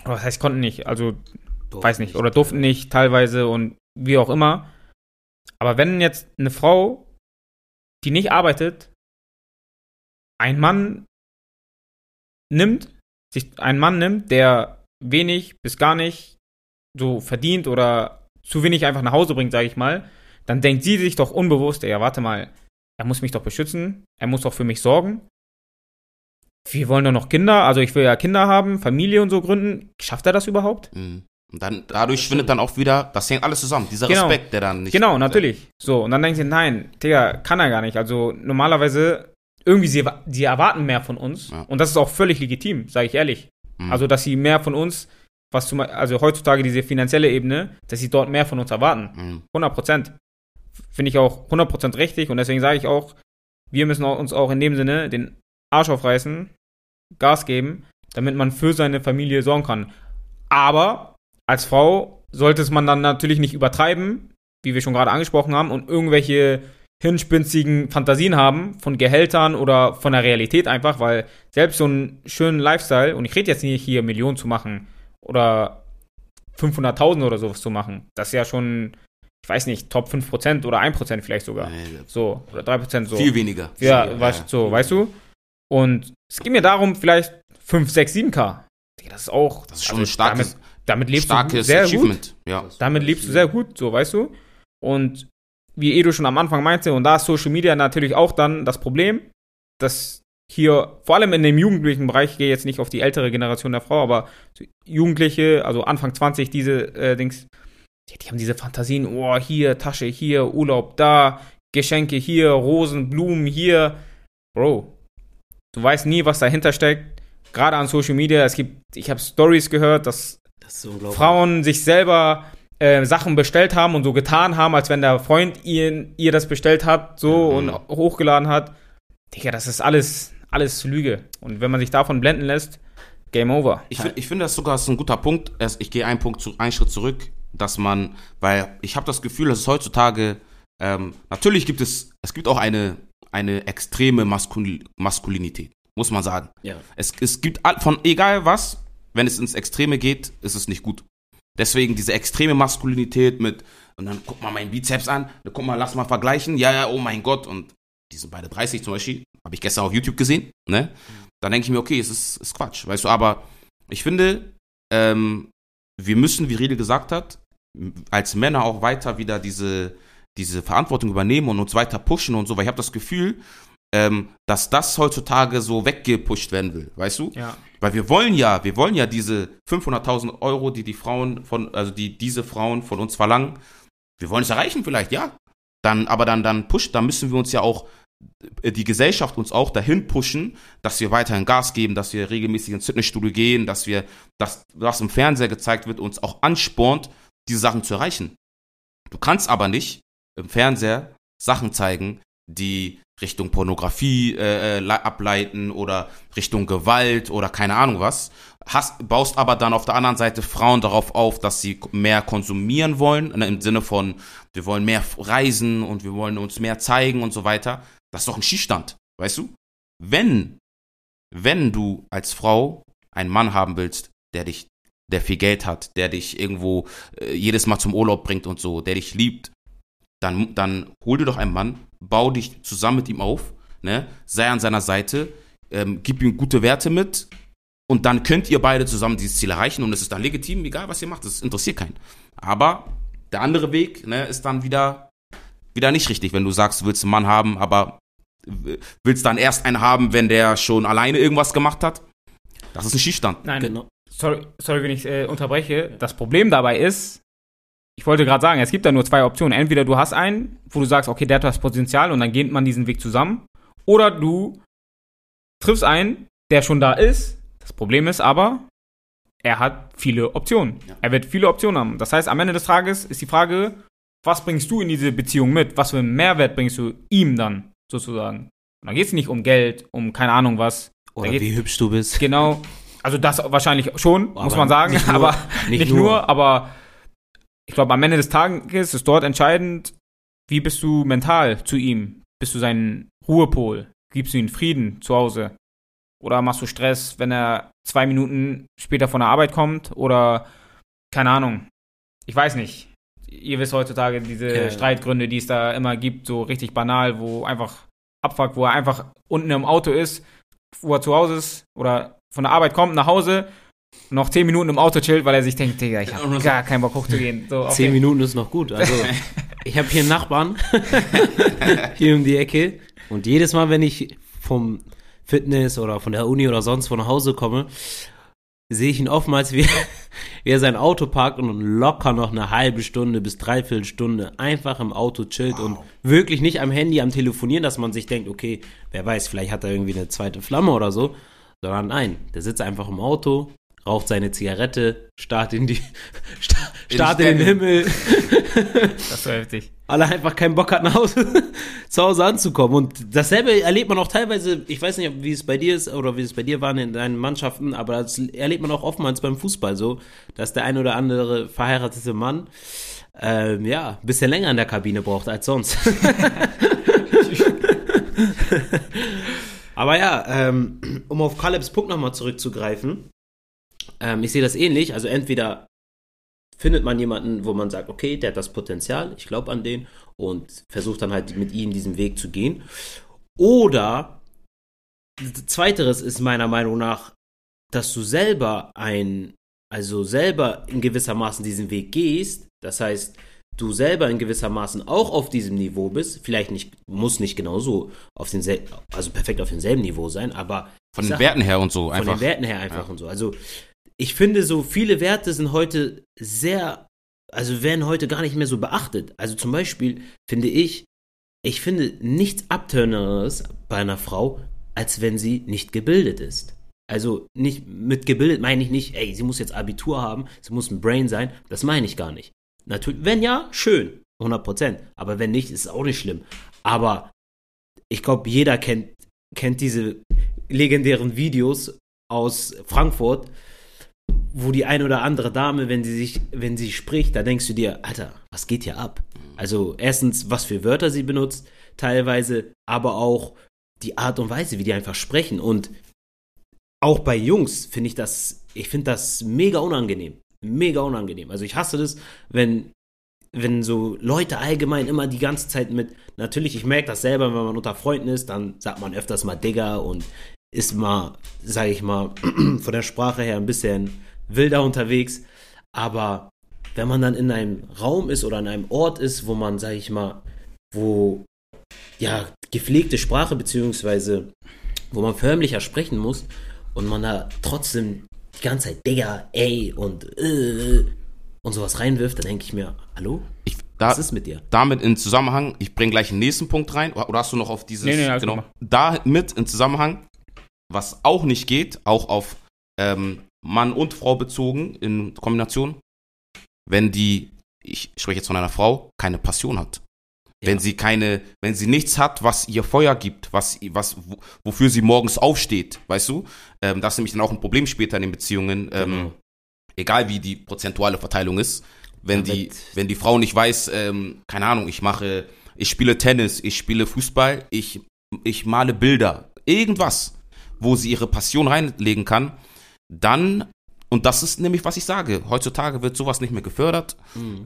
oder was heißt, konnten nicht, also Durften weiß nicht, oder durften nicht teilweise und wie auch immer. Aber wenn jetzt eine Frau, die nicht arbeitet, ein Mann nimmt, sich einen Mann nimmt, der wenig bis gar nicht so verdient oder zu wenig einfach nach Hause bringt, sage ich mal, dann denkt sie sich doch unbewusst, ja, warte mal, er muss mich doch beschützen, er muss doch für mich sorgen. Wir wollen doch noch Kinder, also ich will ja Kinder haben, Familie und so gründen. Schafft er das überhaupt? Mhm. Und dann, dadurch schwindet dann auch wieder, das hängt alles zusammen. Dieser Genau. Respekt, der dann nicht. Genau, natürlich. So, und dann denken sie, nein, Digga, kann er gar nicht. Also normalerweise, irgendwie, sie, sie erwarten mehr von uns. Ja. Und das ist auch völlig legitim, sage ich ehrlich. Mhm. Also, dass sie mehr von uns, was zum also heutzutage diese finanzielle Ebene, dass sie dort mehr von uns erwarten. Mhm. 100 Prozent. Finde ich auch 100 Prozent richtig. Und deswegen sage ich auch, wir müssen uns auch in dem Sinne den Arsch aufreißen, Gas geben, damit man für seine Familie sorgen kann. Aber als Frau sollte es man dann natürlich nicht übertreiben, wie wir schon gerade angesprochen haben, und irgendwelche hinspinzigen Fantasien haben von Gehältern oder von der Realität einfach, weil selbst so einen schönen Lifestyle, und ich rede jetzt nicht hier Millionen zu machen oder 500.000 oder sowas zu machen, das ist ja schon, ich weiß nicht, Top 5% oder 1% vielleicht sogar. Nee, So, oder 3% so. Viel weniger. Ja, Viel- weißt, so, weißt du? Und es geht mir darum, vielleicht 5, 6, 7K. Digga, Das ist auch. Das ist schon ein starkes, Damit, damit lebst du starkes sehr gut. Achievement. Ja. Damit lebst du sehr gut, so, weißt du? Und wie Edu schon am Anfang meinte, und da ist Social Media natürlich auch dann das Problem, dass hier, vor allem in dem jugendlichen Bereich, ich gehe jetzt nicht auf die ältere Generation der Frau, aber Jugendliche, also Anfang 20, diese äh, Dings, die, die haben diese Fantasien, oh, hier, Tasche hier, Urlaub da, Geschenke hier, Rosen, Blumen hier. Bro, du weißt nie, was dahinter steckt. Gerade an Social Media, es gibt, ich habe Stories gehört, dass Unglaublich. Frauen sich selber äh, Sachen bestellt haben und so getan haben, als wenn der Freund ihr, ihr das bestellt hat, so Mhm. und hochgeladen hat. Digga, das ist alles, alles Lüge. Und wenn man sich davon blenden lässt, Game over. Ich, ich finde das sogar ist ein guter Punkt. Ich gehe einen Punkt zu, einen Schritt zurück, dass man, weil ich habe das Gefühl, dass es heutzutage ähm, natürlich gibt es, es gibt auch eine eine extreme Maskul Maskulinität, muss man sagen. Ja. Es, es gibt von egal was, wenn es ins Extreme geht, ist es nicht gut. Deswegen diese extreme Maskulinität mit und dann guck mal meinen Bizeps an, dann guck mal, lass mal vergleichen. Ja, ja, oh mein Gott und die sind beide 30 zum Beispiel, habe ich gestern auf YouTube gesehen, ne? Dann denke ich mir, okay, es ist, ist Quatsch, weißt du, aber ich finde, ähm, wir müssen, wie Rede gesagt hat, als Männer auch weiter wieder diese, diese Verantwortung übernehmen und uns weiter pushen und so, weil ich habe das Gefühl, ähm, dass das heutzutage so weggepusht werden will, weißt du? Ja. Weil wir wollen ja, wir wollen ja diese 500.000 Euro, die die Frauen von, also die diese Frauen von uns verlangen, wir wollen es erreichen vielleicht, ja. Dann, aber dann, dann pusht, dann müssen wir uns ja auch äh, die Gesellschaft uns auch dahin pushen, dass wir weiterhin Gas geben, dass wir regelmäßig ins Fitnessstudio gehen, dass wir das, was im Fernseher gezeigt wird, uns auch anspornt, diese Sachen zu erreichen. Du kannst aber nicht im Fernseher Sachen zeigen, die Richtung Pornografie äh, äh, ableiten oder Richtung Gewalt oder keine Ahnung was. Hast, baust aber dann auf der anderen Seite Frauen darauf auf, dass sie mehr konsumieren wollen, ne, im Sinne von, wir wollen mehr reisen und wir wollen uns mehr zeigen und so weiter. Das ist doch ein Schießstand, weißt du? Wenn, wenn du als Frau einen Mann haben willst, der dich, der viel Geld hat, der dich irgendwo äh, jedes Mal zum Urlaub bringt und so, der dich liebt, dann, dann hol dir doch einen Mann, bau dich zusammen mit ihm auf, ne? sei an seiner Seite, ähm, gib ihm gute Werte mit und dann könnt ihr beide zusammen dieses Ziel erreichen und es ist dann legitim, egal was ihr macht, das interessiert keinen. Aber der andere Weg ne, ist dann wieder, wieder nicht richtig, wenn du sagst, du willst einen Mann haben, aber willst dann erst einen haben, wenn der schon alleine irgendwas gemacht hat. Das ist ein Schießstand. Nein, genau. sorry, sorry, wenn ich äh, unterbreche. Das Problem dabei ist, ich wollte gerade sagen, es gibt da nur zwei Optionen. Entweder du hast einen, wo du sagst, okay, der hat das Potenzial und dann geht man diesen Weg zusammen. Oder du triffst einen, der schon da ist. Das Problem ist aber, er hat viele Optionen. Ja. Er wird viele Optionen haben. Das heißt, am Ende des Tages ist die Frage, was bringst du in diese Beziehung mit? Was für einen Mehrwert bringst du ihm dann sozusagen? Und da geht es nicht um Geld, um keine Ahnung was. Oder wie hübsch du bist. Genau. Also das wahrscheinlich schon, aber muss man sagen. Nicht nur, aber nicht, nicht nur. nur, aber ich glaube, am Ende des Tages ist dort entscheidend, wie bist du mental zu ihm? Bist du sein Ruhepol? Gibst du ihm Frieden zu Hause? Oder machst du Stress, wenn er zwei Minuten später von der Arbeit kommt? Oder keine Ahnung. Ich weiß nicht. Ihr wisst heutzutage diese okay. Streitgründe, die es da immer gibt, so richtig banal, wo einfach abfuckt, wo er einfach unten im Auto ist, wo er zu Hause ist oder von der Arbeit kommt nach Hause noch zehn Minuten im Auto chillt, weil er sich denkt, Digga, ich habe gar keinen Bock hochzugehen. So, okay. Zehn Minuten ist noch gut. Also ich habe hier einen Nachbarn hier um die Ecke und jedes Mal, wenn ich vom Fitness oder von der Uni oder sonst wo nach Hause komme, sehe ich ihn oftmals, wie, wie er sein Auto parkt und locker noch eine halbe Stunde bis dreiviertel Stunde einfach im Auto chillt wow. und wirklich nicht am Handy am Telefonieren, dass man sich denkt, okay, wer weiß, vielleicht hat er irgendwie eine zweite Flamme oder so, sondern nein, der sitzt einfach im Auto, raucht seine Zigarette, starrt in die, starrt in den Himmel. Das war heftig. Alle einfach keinen Bock hatten, nach Hause, zu Hause anzukommen. Und dasselbe erlebt man auch teilweise, ich weiß nicht, wie es bei dir ist oder wie es bei dir war in deinen Mannschaften, aber das erlebt man auch oftmals beim Fußball so, dass der ein oder andere verheiratete Mann ähm, ja, ein bisschen länger in der Kabine braucht als sonst. Aber ja, ähm, um auf Calebs Punkt nochmal zurückzugreifen, ähm, ich sehe das ähnlich. Also entweder findet man jemanden, wo man sagt, okay, der hat das Potenzial, ich glaube an den und versucht dann halt mit ihm diesen Weg zu gehen. Oder zweiteres ist meiner Meinung nach, dass du selber ein, also selber in gewissermaßen diesen Weg gehst. Das heißt, du selber in gewissermaßen auch auf diesem Niveau bist, vielleicht nicht, muss nicht genauso auf den, also perfekt auf demselben Niveau sein, aber von den Werten her und so einfach. Von den Werten her einfach ja. und so. Also ich finde, so viele Werte sind heute sehr, also werden heute gar nicht mehr so beachtet. Also zum Beispiel finde ich, ich finde nichts Abturneres bei einer Frau, als wenn sie nicht gebildet ist. Also nicht mit gebildet meine ich nicht, ey, sie muss jetzt Abitur haben, sie muss ein Brain sein. Das meine ich gar nicht. Natürlich, wenn ja, schön, 100 Prozent. Aber wenn nicht, ist es auch nicht schlimm. Aber ich glaube, jeder kennt, kennt diese legendären Videos aus Frankfurt, wo die eine oder andere Dame, wenn sie sich, wenn sie spricht, da denkst du dir, Alter, was geht hier ab? Also erstens, was für Wörter sie benutzt, teilweise, aber auch die Art und Weise, wie die einfach sprechen. Und auch bei Jungs finde ich das, ich finde das mega unangenehm. Mega unangenehm. Also ich hasse das, wenn, wenn so Leute allgemein immer die ganze Zeit mit, natürlich, ich merke das selber, wenn man unter Freunden ist, dann sagt man öfters mal Digger und ist mal, sage ich mal, von der Sprache her ein bisschen wilder unterwegs. Aber wenn man dann in einem Raum ist oder an einem Ort ist, wo man, sag ich mal, wo ja gepflegte Sprache, beziehungsweise wo man förmlicher sprechen muss und man da trotzdem die ganze Zeit Digga, ey und äh, und sowas reinwirft, dann denke ich mir, hallo? Ich, da, Was ist mit dir? Damit in Zusammenhang, ich bringe gleich den nächsten Punkt rein. Oder hast du noch auf dieses. Nee, nee, genau. Damit in Zusammenhang, was auch nicht geht, auch auf ähm, Mann und Frau bezogen in Kombination, wenn die, ich spreche jetzt von einer Frau, keine Passion hat. Ja. Wenn sie keine, wenn sie nichts hat, was ihr Feuer gibt, was, was, wo- wofür sie morgens aufsteht, weißt du? Ähm, das ist nämlich dann auch ein Problem später in den Beziehungen, ähm, Genau. egal wie die prozentuale Verteilung ist. Wenn Ja, die, wenn die Frau nicht weiß, ähm, keine Ahnung, ich mache, ich spiele Tennis, ich spiele Fußball, ich, ich male Bilder, irgendwas, wo sie ihre Passion reinlegen kann, dann, und das ist nämlich, was ich sage, heutzutage wird sowas nicht mehr gefördert.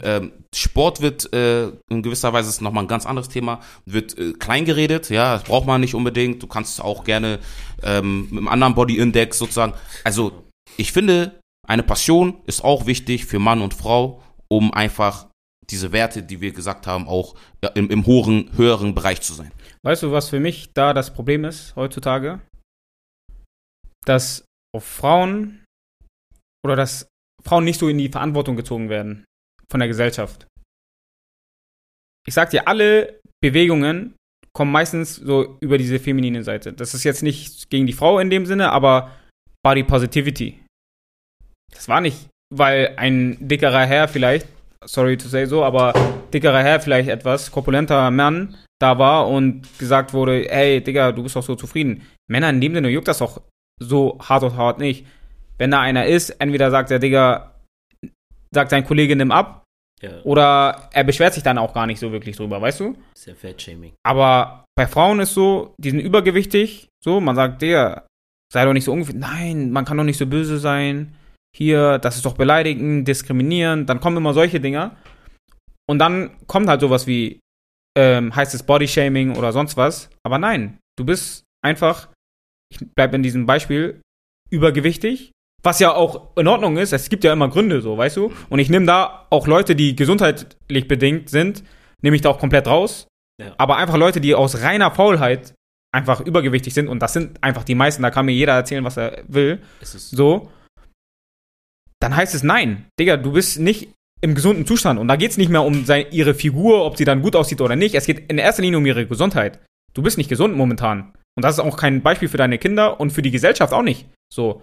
Ähm, Sport wird äh, in gewisser Weise ist nochmal ein ganz anderes Thema, wird äh, klein geredet, ja, das braucht man nicht unbedingt. Du kannst auch gerne ähm, mit einem anderen Body Index sozusagen. Also ich finde, eine Passion ist auch wichtig für Mann und Frau, um einfach diese Werte, die wir gesagt haben, auch im, im hohen, höheren Bereich zu sein. Weißt du, was für mich da das Problem ist heutzutage? Dass auf Frauen oder dass Frauen nicht so in die Verantwortung gezogen werden von der Gesellschaft. Ich sag dir, alle Bewegungen kommen meistens so über diese feminine Seite. Das ist jetzt nicht gegen die Frau in dem Sinne, aber Body Positivity. Das war nicht, weil ein dickerer Herr vielleicht, sorry to say so, aber dickerer Herr vielleicht etwas, korpulenter Mann da war und gesagt wurde, hey, Digga, du bist doch so zufrieden. Männer in dem Sinne juckt das doch so hart und hart nicht. Wenn da einer ist, entweder sagt der Digga, sagt sein Kollege, nimm ab, Ja, oder er beschwert sich dann auch gar nicht so wirklich drüber, weißt du? ist ja Fat-Shaming. Aber bei Frauen ist so, die sind übergewichtig, so, man sagt, der, sei doch nicht so ungefähr, nein, man kann doch nicht so böse sein, hier, das ist doch beleidigend, diskriminieren, dann kommen immer solche Dinger. Und dann kommt halt sowas wie, ähm, heißt es Bodyshaming oder sonst was. Aber nein, du bist einfach, ich bleib in diesem Beispiel, übergewichtig. Was ja auch in Ordnung ist, es gibt ja immer Gründe so, weißt du? Und ich nehme da auch Leute, die gesundheitlich bedingt sind, nehme ich da auch komplett raus. Ja. Aber einfach Leute, die aus reiner Faulheit einfach übergewichtig sind, und das sind einfach die meisten, da kann mir jeder erzählen, was er will, so, dann heißt es nein. Digga, du bist nicht im gesunden Zustand. Und da geht es nicht mehr um sein, ihre Figur, ob sie dann gut aussieht oder nicht. Es geht in erster Linie um ihre Gesundheit. Du bist nicht gesund momentan. Und das ist auch kein Beispiel für deine Kinder und für die Gesellschaft auch nicht. So.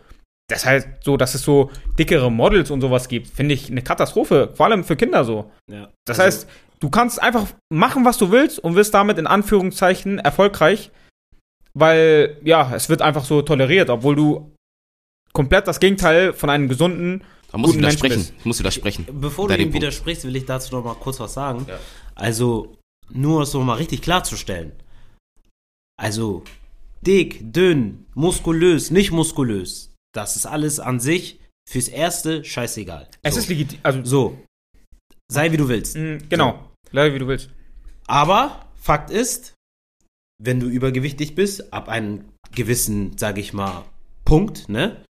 Deshalb so, dass es so dickere Models und sowas gibt, finde ich eine Katastrophe. Vor allem für Kinder so. ja. Das Also, heißt, du kannst einfach machen, was du willst und wirst damit in Anführungszeichen erfolgreich, weil, ja, es wird einfach so toleriert, obwohl du komplett das Gegenteil von einem gesunden, Da muss ich Guten Menschen widersprechen. bist. Ich muss widersprechen. Bevor Da du ihm Punkt. widersprichst, will ich dazu noch mal kurz was sagen. Ja. Also, nur es noch mal richtig klarzustellen. Also, dick, dünn, muskulös, nicht muskulös. Das ist alles an sich fürs Erste scheißegal. es so. ist legitim, also, So. Sei wie du willst. mh, genau, leider wie du willst. Aber Fakt ist, wenn du übergewichtig bist, ab einem gewissen, sage ich mal, Punkt, ne,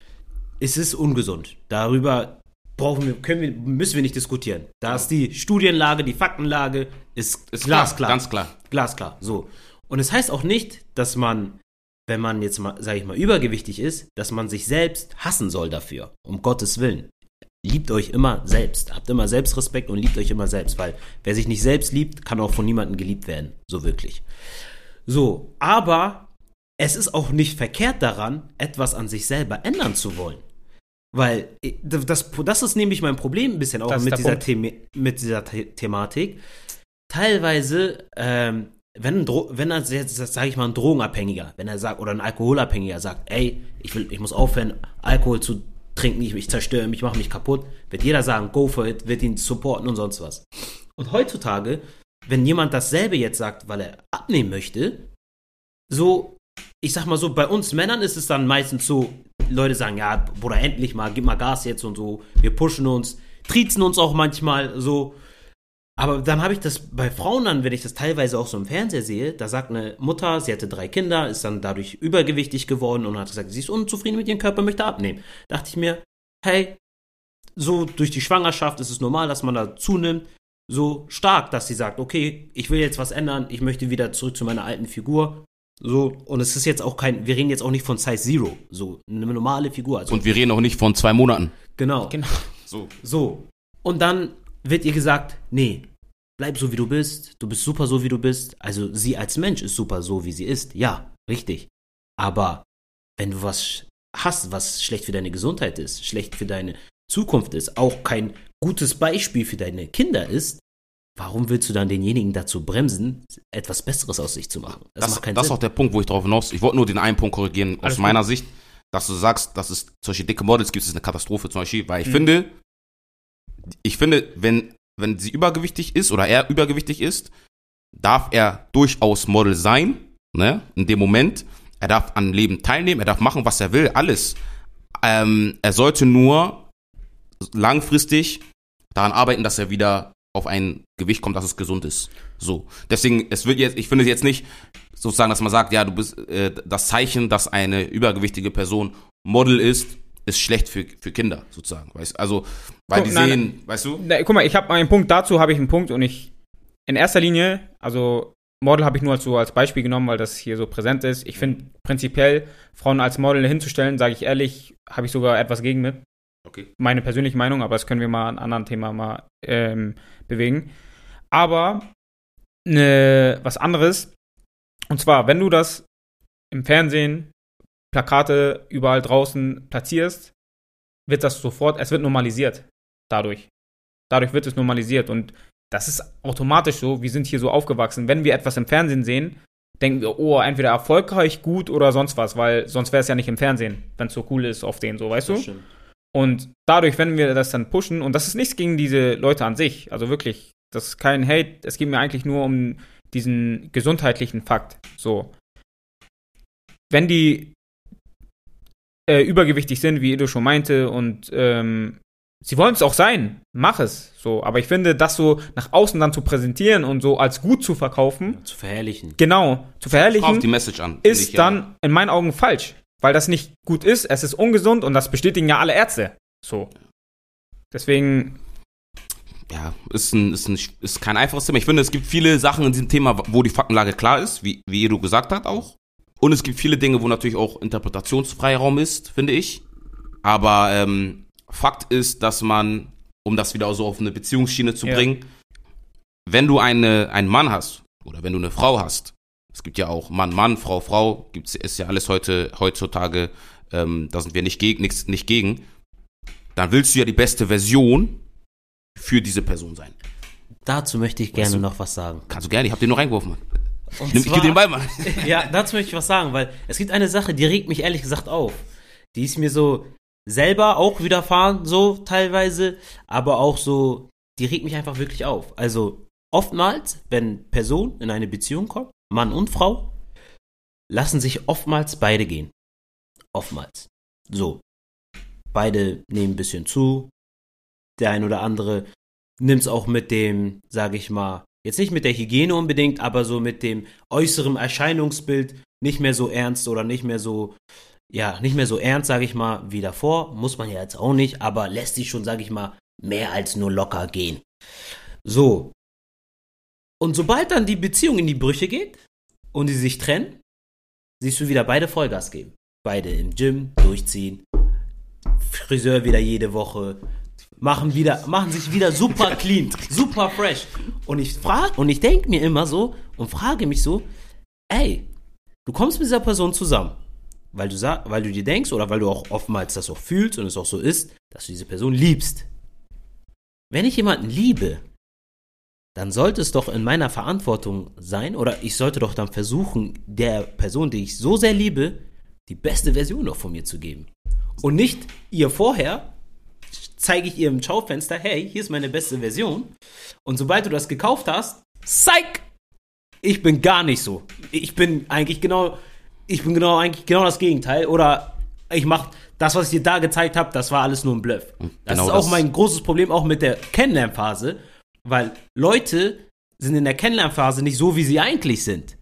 ist es ungesund. Darüber brauchen wir, können wir, müssen wir nicht diskutieren. Da ist die Studienlage, die Faktenlage, ist, Ist glasklar. klar, ganz klar. Glasklar, so. Und es heißt auch nicht, dass man, wenn man jetzt mal, sage ich mal, übergewichtig ist, dass man sich selbst hassen soll dafür. Um Gottes Willen. Liebt euch immer selbst. Habt immer Selbstrespekt und liebt euch immer selbst, weil wer sich nicht selbst liebt, kann auch von niemandem geliebt werden. So wirklich. So, aber es ist auch nicht verkehrt daran, etwas an sich selber ändern zu wollen. Weil äh, das, das ist nämlich mein Problem ein bisschen auch mit dieser. Thema, mit dieser The Thematik. Teilweise, ähm, wenn, ein Dro wenn er jetzt, sage ich mal, ein Drogenabhängiger, wenn er sagt, oder ein Alkoholabhängiger sagt, ey, ich, will, ich muss aufhören, Alkohol zu trinken, ich, ich zerstöre mich, ich mache mich kaputt, wird jeder sagen, go for it, wird ihn supporten und sonst was. Und heutzutage, wenn jemand dasselbe jetzt sagt, weil er abnehmen möchte, so, ich sag mal so, bei uns Männern ist es dann meistens so, Leute sagen, ja, Bruder, endlich mal, gib mal Gas jetzt und so, wir pushen uns, triezen uns auch manchmal so. Aber dann habe ich das bei Frauen dann, wenn ich das teilweise auch so im Fernseher sehe, da sagt eine Mutter, sie hatte drei Kinder, ist dann dadurch übergewichtig geworden und hat gesagt, sie ist unzufrieden mit ihrem Körper, möchte abnehmen. Dachte ich mir, hey, so durch die Schwangerschaft ist es normal, dass man da zunimmt. so stark, dass sie sagt, okay, ich will jetzt was ändern, ich möchte wieder zurück zu meiner alten Figur. So, und es ist jetzt auch kein, wir reden jetzt auch nicht von Size Zero, so eine normale Figur. Also, Und wir reden auch nicht von zwei Monaten. genau. Genau. So. So. Und dann wird ihr gesagt, nee, bleib so wie du bist, du bist super so wie du bist. Also sie als Mensch ist super so wie sie ist. Ja, richtig. Aber wenn du was hast, was schlecht für deine Gesundheit ist, schlecht für deine Zukunft ist, auch kein gutes Beispiel für deine Kinder ist, warum willst du dann denjenigen dazu bremsen, etwas Besseres aus sich zu machen? Das, macht keinen das ist Sinn. auch der Punkt, wo ich drauf hinaus. Ich wollte nur den einen Punkt korrigieren aus Alles meiner Sicht, dass du sagst, dass es solche dicke Models gibt, es ist eine Katastrophe zum Beispiel, weil ich Mhm. finde, ich finde, wenn, wenn sie übergewichtig ist oder er übergewichtig ist, darf er durchaus Model sein, ne, in dem Moment. Er darf an Leben teilnehmen, er darf machen, was er will, alles. Ähm, er sollte nur langfristig daran arbeiten, dass er wieder auf ein Gewicht kommt, dass es gesund ist. So. Deswegen, es wird jetzt, ich finde es jetzt nicht sozusagen, dass man sagt, ja, du bist, äh, das Zeichen, dass eine übergewichtige Person Model ist, ist schlecht für, für Kinder, sozusagen. Weißt, also, weil Guck, die nein, sehen, weißt du? Na, guck mal, ich habe einen Punkt, dazu habe ich einen Punkt und ich, in erster Linie, also Model habe ich nur als, so als Beispiel genommen, weil das hier so präsent ist. Ich finde prinzipiell, Frauen als Model hinzustellen, sage ich ehrlich, habe ich sogar etwas gegen mit. Okay. Meine persönliche Meinung, aber das können wir mal an einem anderen Thema mal ähm, bewegen. Aber ne, was anderes, und zwar, wenn du das im Fernsehen, Plakate überall draußen platzierst, wird das sofort, es wird normalisiert dadurch. Dadurch wird es normalisiert und das ist automatisch so. Wir sind hier so aufgewachsen. Wenn wir etwas im Fernsehen sehen, denken wir, oh, entweder erfolgreich, gut oder sonst was, weil sonst wäre es ja nicht im Fernsehen, wenn es so cool ist auf den, so, weißt du? Das stimmt. Und dadurch, wenn wir das dann pushen, und das ist nichts gegen diese Leute an sich, also wirklich, das ist kein Hate, es geht mir eigentlich nur um diesen gesundheitlichen Fakt. So. Wenn die äh, übergewichtig sind, wie Edo schon meinte, und ähm, sie wollen es auch sein, mach es. So, aber ich finde, das so nach außen dann zu präsentieren und so als gut zu verkaufen, Zu verherrlichen. genau, zu verherrlichen, die Message an. ist ich, ja. dann in meinen Augen falsch, weil das nicht gut ist, es ist ungesund und das bestätigen ja alle Ärzte. So. Deswegen, ja, ist, ein, ist, ein, ist kein einfaches Thema. Ich finde, es gibt viele Sachen in diesem Thema, wo die Faktenlage klar ist, wie, wie Edu gesagt hat auch. Und es gibt viele Dinge, wo natürlich auch Interpretationsfreiraum ist, finde ich. Aber ähm, Fakt ist, dass man, um das wieder so auf eine Beziehungsschiene zu Ja. bringen, wenn du eine, einen Mann hast oder wenn du eine Frau hast, es gibt ja auch Mann, Mann, Frau, Frau, gibt's, ist ja alles heute, heutzutage, ähm, da sind wir nicht gegen, nichts, nicht gegen, dann willst du ja die beste Version für diese Person sein. Dazu möchte ich gerne noch was sagen. Kannst du gerne, ich hab den nur reingeworfen, Mann. Und Nimm, ich geb den Ball, Mann. ja, dazu möchte ich was sagen, weil es gibt eine Sache, die regt mich ehrlich gesagt auf. Die ist mir so selber auch widerfahren, so teilweise, aber auch so, die regt mich einfach wirklich auf. Also oftmals, wenn Personen in eine Beziehung kommen, Mann und Frau, lassen sich oftmals beide gehen. Oftmals. So. Beide nehmen ein bisschen zu. Der ein oder andere nimmt es auch mit dem, sage ich mal, jetzt nicht mit der Hygiene unbedingt, aber so mit dem äußeren Erscheinungsbild nicht mehr so ernst oder nicht mehr so, ja, nicht mehr so ernst, sage ich mal, wie davor. Muss man ja jetzt auch nicht, aber lässt sich schon, sage ich mal, mehr als nur locker gehen. So. Und sobald dann die Beziehung in die Brüche geht und sie sich trennen, siehst du wieder beide Vollgas geben. Beide im Gym durchziehen, Friseur wieder jede Woche, machen wieder, machen sich wieder super clean, super fresh. Und ich frage, und ich denke mir immer so und frage mich so, ey, du kommst mit dieser Person zusammen, weil du weil du dir denkst oder weil du auch oftmals das auch fühlst und es auch so ist, dass du diese Person liebst. Wenn ich jemanden liebe, dann sollte es doch in meiner Verantwortung sein oder ich sollte doch dann versuchen, der Person, die ich so sehr liebe, die beste Version noch von mir zu geben. Und nicht ihr vorher zeige ich ihr im Schaufenster, hey, hier ist meine beste Version. Und sobald du das gekauft hast, psych! Ich bin gar nicht so. Ich bin eigentlich genau, ich bin genau eigentlich genau das Gegenteil. Oder ich mach das, was ich dir da gezeigt habe, das war alles nur ein Bluff. Das Genau ist auch das- mein großes Problem, auch mit der Kennenlernphase, weil Leute sind in der Kennenlernphase nicht so, wie sie eigentlich sind.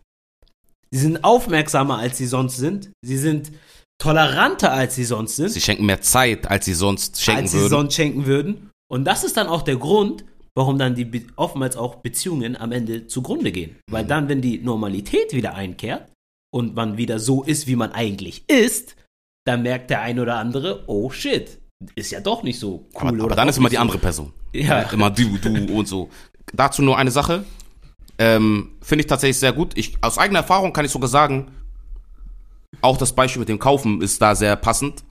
Sie sind aufmerksamer, als sie sonst sind. Sie sind toleranter, als sie sonst sind Sie schenken mehr Zeit, als sie sonst schenken als sie würden. sonst schenken würden. Und das ist dann auch der Grund, warum dann die oftmals auch Beziehungen am Ende zugrunde gehen. Weil Mhm. dann, wenn die Normalität wieder einkehrt und man wieder so ist, wie man eigentlich ist, dann merkt der ein oder andere, oh shit, ist ja doch nicht so cool. aber, oder aber dann ist immer die so. andere Person. Ja. Immer du, du und so. Dazu nur eine Sache. Ähm, Finde ich tatsächlich sehr gut. Ich, aus eigener Erfahrung kann ich sogar sagen, auch das Beispiel mit dem Kaufen ist da sehr passend.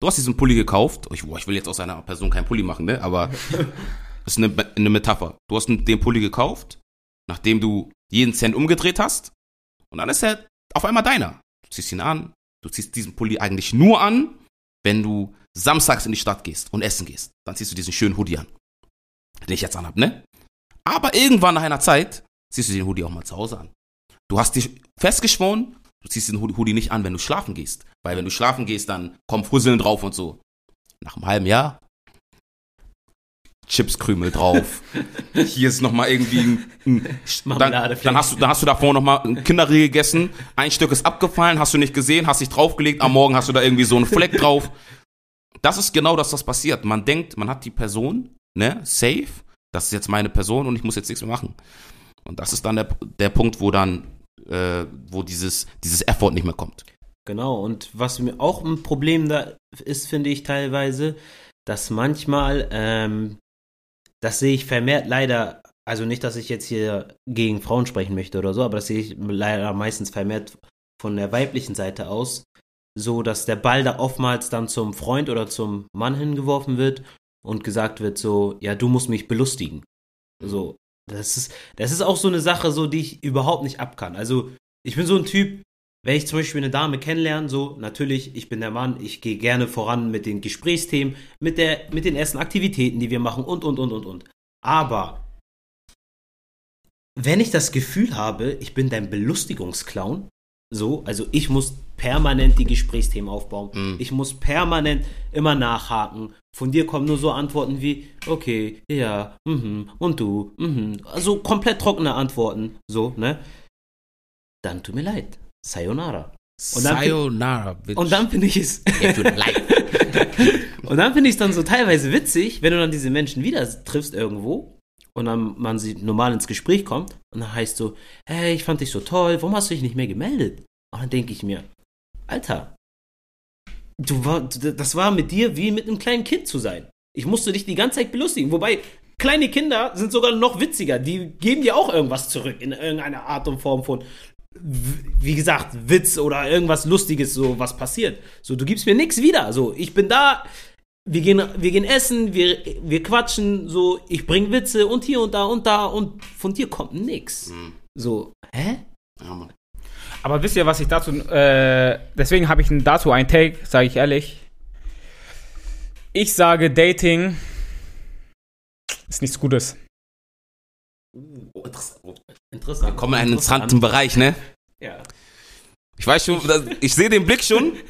Du hast diesen Pulli gekauft. Ich, boah, ich will jetzt aus einer Person keinen Pulli machen, ne? Aber das ist eine, eine Metapher. Du hast den Pulli gekauft, nachdem du jeden Cent umgedreht hast. Und dann ist er auf einmal deiner. Du ziehst ihn an. Du ziehst diesen Pulli eigentlich nur an, wenn du samstags in die Stadt gehst und essen gehst. Dann ziehst du diesen schönen Hoodie an. Den ich jetzt anhab, ne? Aber irgendwann nach einer Zeit ziehst du den Hoodie auch mal zu Hause an. Du hast dich festgeschworen, du ziehst den Hoodie- nicht an, wenn du schlafen gehst. Weil wenn du schlafen gehst, dann kommen Fusseln drauf und so. Nach einem halben Jahr Chipskrümel drauf. Hier ist noch mal irgendwie ein, ein dann, dann hast du dann hast du davor noch mal ein Kinderriegel gegessen, ein Stück ist abgefallen, hast du nicht gesehen, hast dich draufgelegt, am Morgen hast du da irgendwie so einen Fleck drauf. Das ist genau das, was passiert. Man denkt, man hat die Person, ne, safe, das ist jetzt meine Person und ich muss jetzt nichts mehr machen. Und das ist dann der, der Punkt, wo dann, äh, wo dieses, dieses Effort nicht mehr kommt. Genau, und was mir auch ein Problem da ist, finde ich teilweise, dass manchmal, ähm, das sehe ich vermehrt leider, also nicht, dass ich jetzt hier gegen Frauen sprechen möchte oder so, aber das sehe ich leider meistens vermehrt von der weiblichen Seite aus, so dass der Ball da oftmals dann zum Freund oder zum Mann hingeworfen wird und gesagt wird so, ja, du musst mich belustigen. So, das ist, das ist auch so eine Sache, so, die ich überhaupt nicht abkann. Also, ich bin so ein Typ, wenn ich zum Beispiel eine Dame kennenlerne, so, natürlich, ich bin der Mann, ich gehe gerne voran mit den Gesprächsthemen, mit, der, mit den ersten Aktivitäten, die wir machen und, und, und, und, und. Aber, wenn ich das Gefühl habe, ich bin dein Belustigungsclown, so, also ich muss permanent die Gesprächsthemen aufbauen, Mhm. ich muss permanent immer nachhaken. Von dir kommen nur so Antworten wie, okay, ja, mhm, und du, mhm, also komplett trockene Antworten, so, ne? Dann tut mir leid. Sayonara. Und dann- Sayonara, bitch. Und dann finde ich es. If you like. Und dann finde ich es dann so teilweise witzig, wenn du dann diese Menschen wieder triffst irgendwo und dann man sie normal ins Gespräch kommt und dann heißt so, hey, ich fand dich so toll, warum hast du dich nicht mehr gemeldet? Und dann denke ich mir, Alter, du war, das war mit dir wie mit einem kleinen Kind zu sein. Ich musste dich die ganze Zeit belustigen. Wobei, kleine Kinder sind sogar noch witziger. Die geben dir auch irgendwas zurück in irgendeiner Art und Form von, wie gesagt, Witz oder irgendwas Lustiges, so was passiert. So, du gibst mir nichts wieder. So, ich bin da, wir gehen, wir gehen essen, wir, wir quatschen, so, ich bring Witze und hier und da und da und von dir kommt nix. So, hä? Ja, Mann. Aber wisst ihr, was ich dazu, äh, deswegen habe ich dazu einen Take, sage ich ehrlich. Ich sage, Dating ist nichts Gutes. Oh, interessant. Interessant. Kommen in einen interessanten Bereich, ne? Ja. Ich weiß schon, ich sehe den Blick schon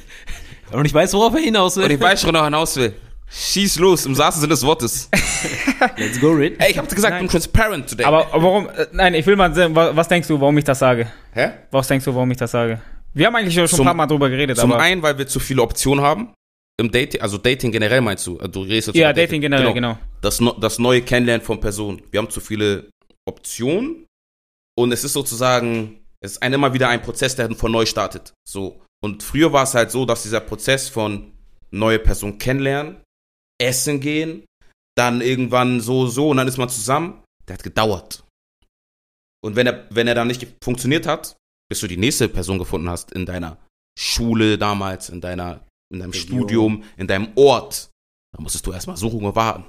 Und ich weiß, worauf er hinaus und ich weiß schon, wo er hinaus will. Schieß los, im wahrsten Sinne des Wortes. Let's go, Rid. Ey, ich hab dir gesagt, Nein. ich bin transparent today. Aber warum, äh, nein, ich will mal sehen, wa- was denkst du, warum ich das sage? Hä? Was denkst du, warum ich das sage? Wir haben eigentlich schon Zum- ein paar Mal drüber geredet, Zum aber. einen, weil wir zu viele Optionen haben. Im Dating, also Dating generell meinst du? Du redest jetzt ja, über Dating generell, genau. Das, no- das neue Kennenlernen von Personen. Wir haben zu viele Optionen und es ist sozusagen, es ist ein, immer wieder ein Prozess, der von neu startet. So. Und früher war es halt so, dass dieser Prozess von neue Person kennenlernen, essen gehen, dann irgendwann so, so und dann ist man zusammen, der hat gedauert. Und wenn er, wenn er dann nicht funktioniert hat, bis du die nächste Person gefunden hast in deiner Schule damals, in deiner, in deinem Region. Studium, in deinem Ort, dann musstest du erstmal suchen und warten.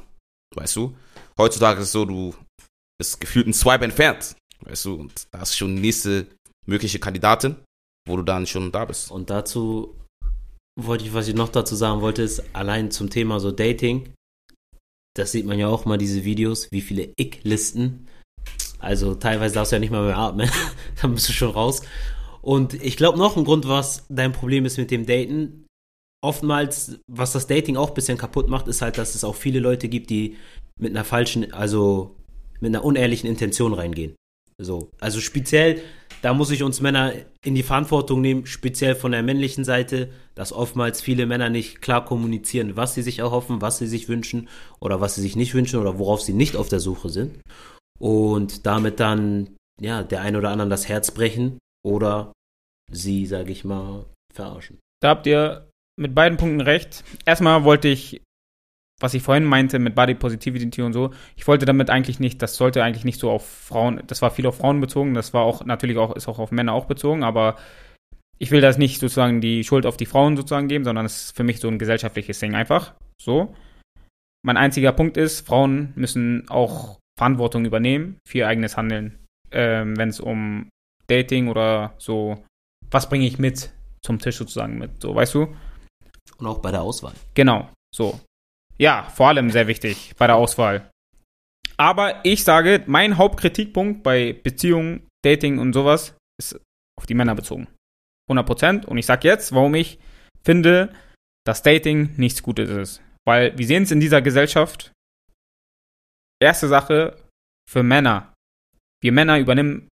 Weißt du? Heutzutage ist es so, du bist gefühlt ein Swipe entfernt. Weißt du? Und da ist schon die nächste mögliche Kandidatin, wo du dann schon da bist. Und dazu wollte ich, was ich noch dazu sagen wollte, ist allein zum Thema so Dating. Das sieht man ja auch mal, diese Videos, wie viele Ich-Listen. Also teilweise darfst du ja nicht mal mehr atmen. Dann bist du schon raus. Und ich glaube noch ein Grund, was dein Problem ist mit dem Daten. Oftmals, was das Dating auch ein bisschen kaputt macht, ist halt, dass es auch viele Leute gibt, die mit einer falschen, also mit einer unehrlichen Intention reingehen. So. Also speziell, da muss ich uns Männer in die Verantwortung nehmen, speziell von der männlichen Seite, dass oftmals viele Männer nicht klar kommunizieren, was sie sich erhoffen, was sie sich wünschen oder was sie sich nicht wünschen oder worauf sie nicht auf der Suche sind. Und damit dann, ja, der ein oder anderen das Herz brechen oder sie, sage ich mal, verarschen. Da habt ihr mit beiden Punkten recht. Erstmal wollte ich, was ich vorhin meinte mit Body Positivity und so, ich wollte damit eigentlich nicht, das sollte eigentlich nicht so auf Frauen, das war viel auf Frauen bezogen, das war auch natürlich auch, ist auch auf Männer auch bezogen, aber ich will das nicht sozusagen die Schuld auf die Frauen sozusagen geben, sondern es ist für mich so ein gesellschaftliches Ding einfach. So. Mein einziger Punkt ist, Frauen müssen auch Verantwortung übernehmen für ihr eigenes Handeln, ähm, wenn es um Dating oder so, was bringe ich mit zum Tisch sozusagen mit, so, weißt du? Und auch bei der Auswahl. Genau, so. Ja, vor allem sehr wichtig bei der Auswahl. Aber ich sage, mein Hauptkritikpunkt bei Beziehungen, Dating und sowas ist auf die Männer bezogen. 100%. Und ich sage jetzt, warum ich finde, dass Dating nichts Gutes ist. Weil wir sehen es in dieser Gesellschaft. Erste Sache für Männer. Wir Männer übernehmen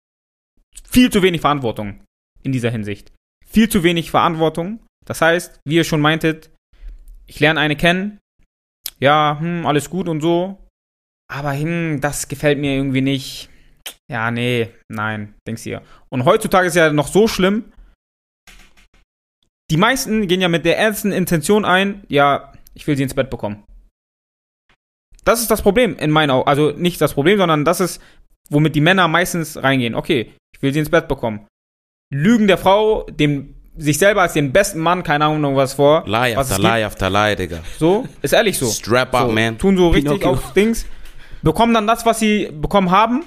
viel zu wenig Verantwortung in dieser Hinsicht. Viel zu wenig Verantwortung. Das heißt, wie ihr schon meintet, ich lerne eine kennen. Ja, hm, alles gut und so. Aber hm, das gefällt mir irgendwie nicht. Ja, nee, nein, denkst du. Und heutzutage ist ja noch so schlimm. Die meisten gehen ja mit der ernsten Intention ein, ja, ich will sie ins Bett bekommen. Das ist das Problem in meinen Augen. Also nicht das Problem, sondern das ist, womit die Männer meistens reingehen. Okay, ich will sie ins Bett bekommen. Lügen der Frau, dem sich selber als den besten Mann, keine Ahnung was vor. Lie was after lie after lie, Digga. So, ist ehrlich so. Strap up, so, man. Tun so richtig Pinocchio. auf Dings. Bekommen dann das, was sie bekommen haben,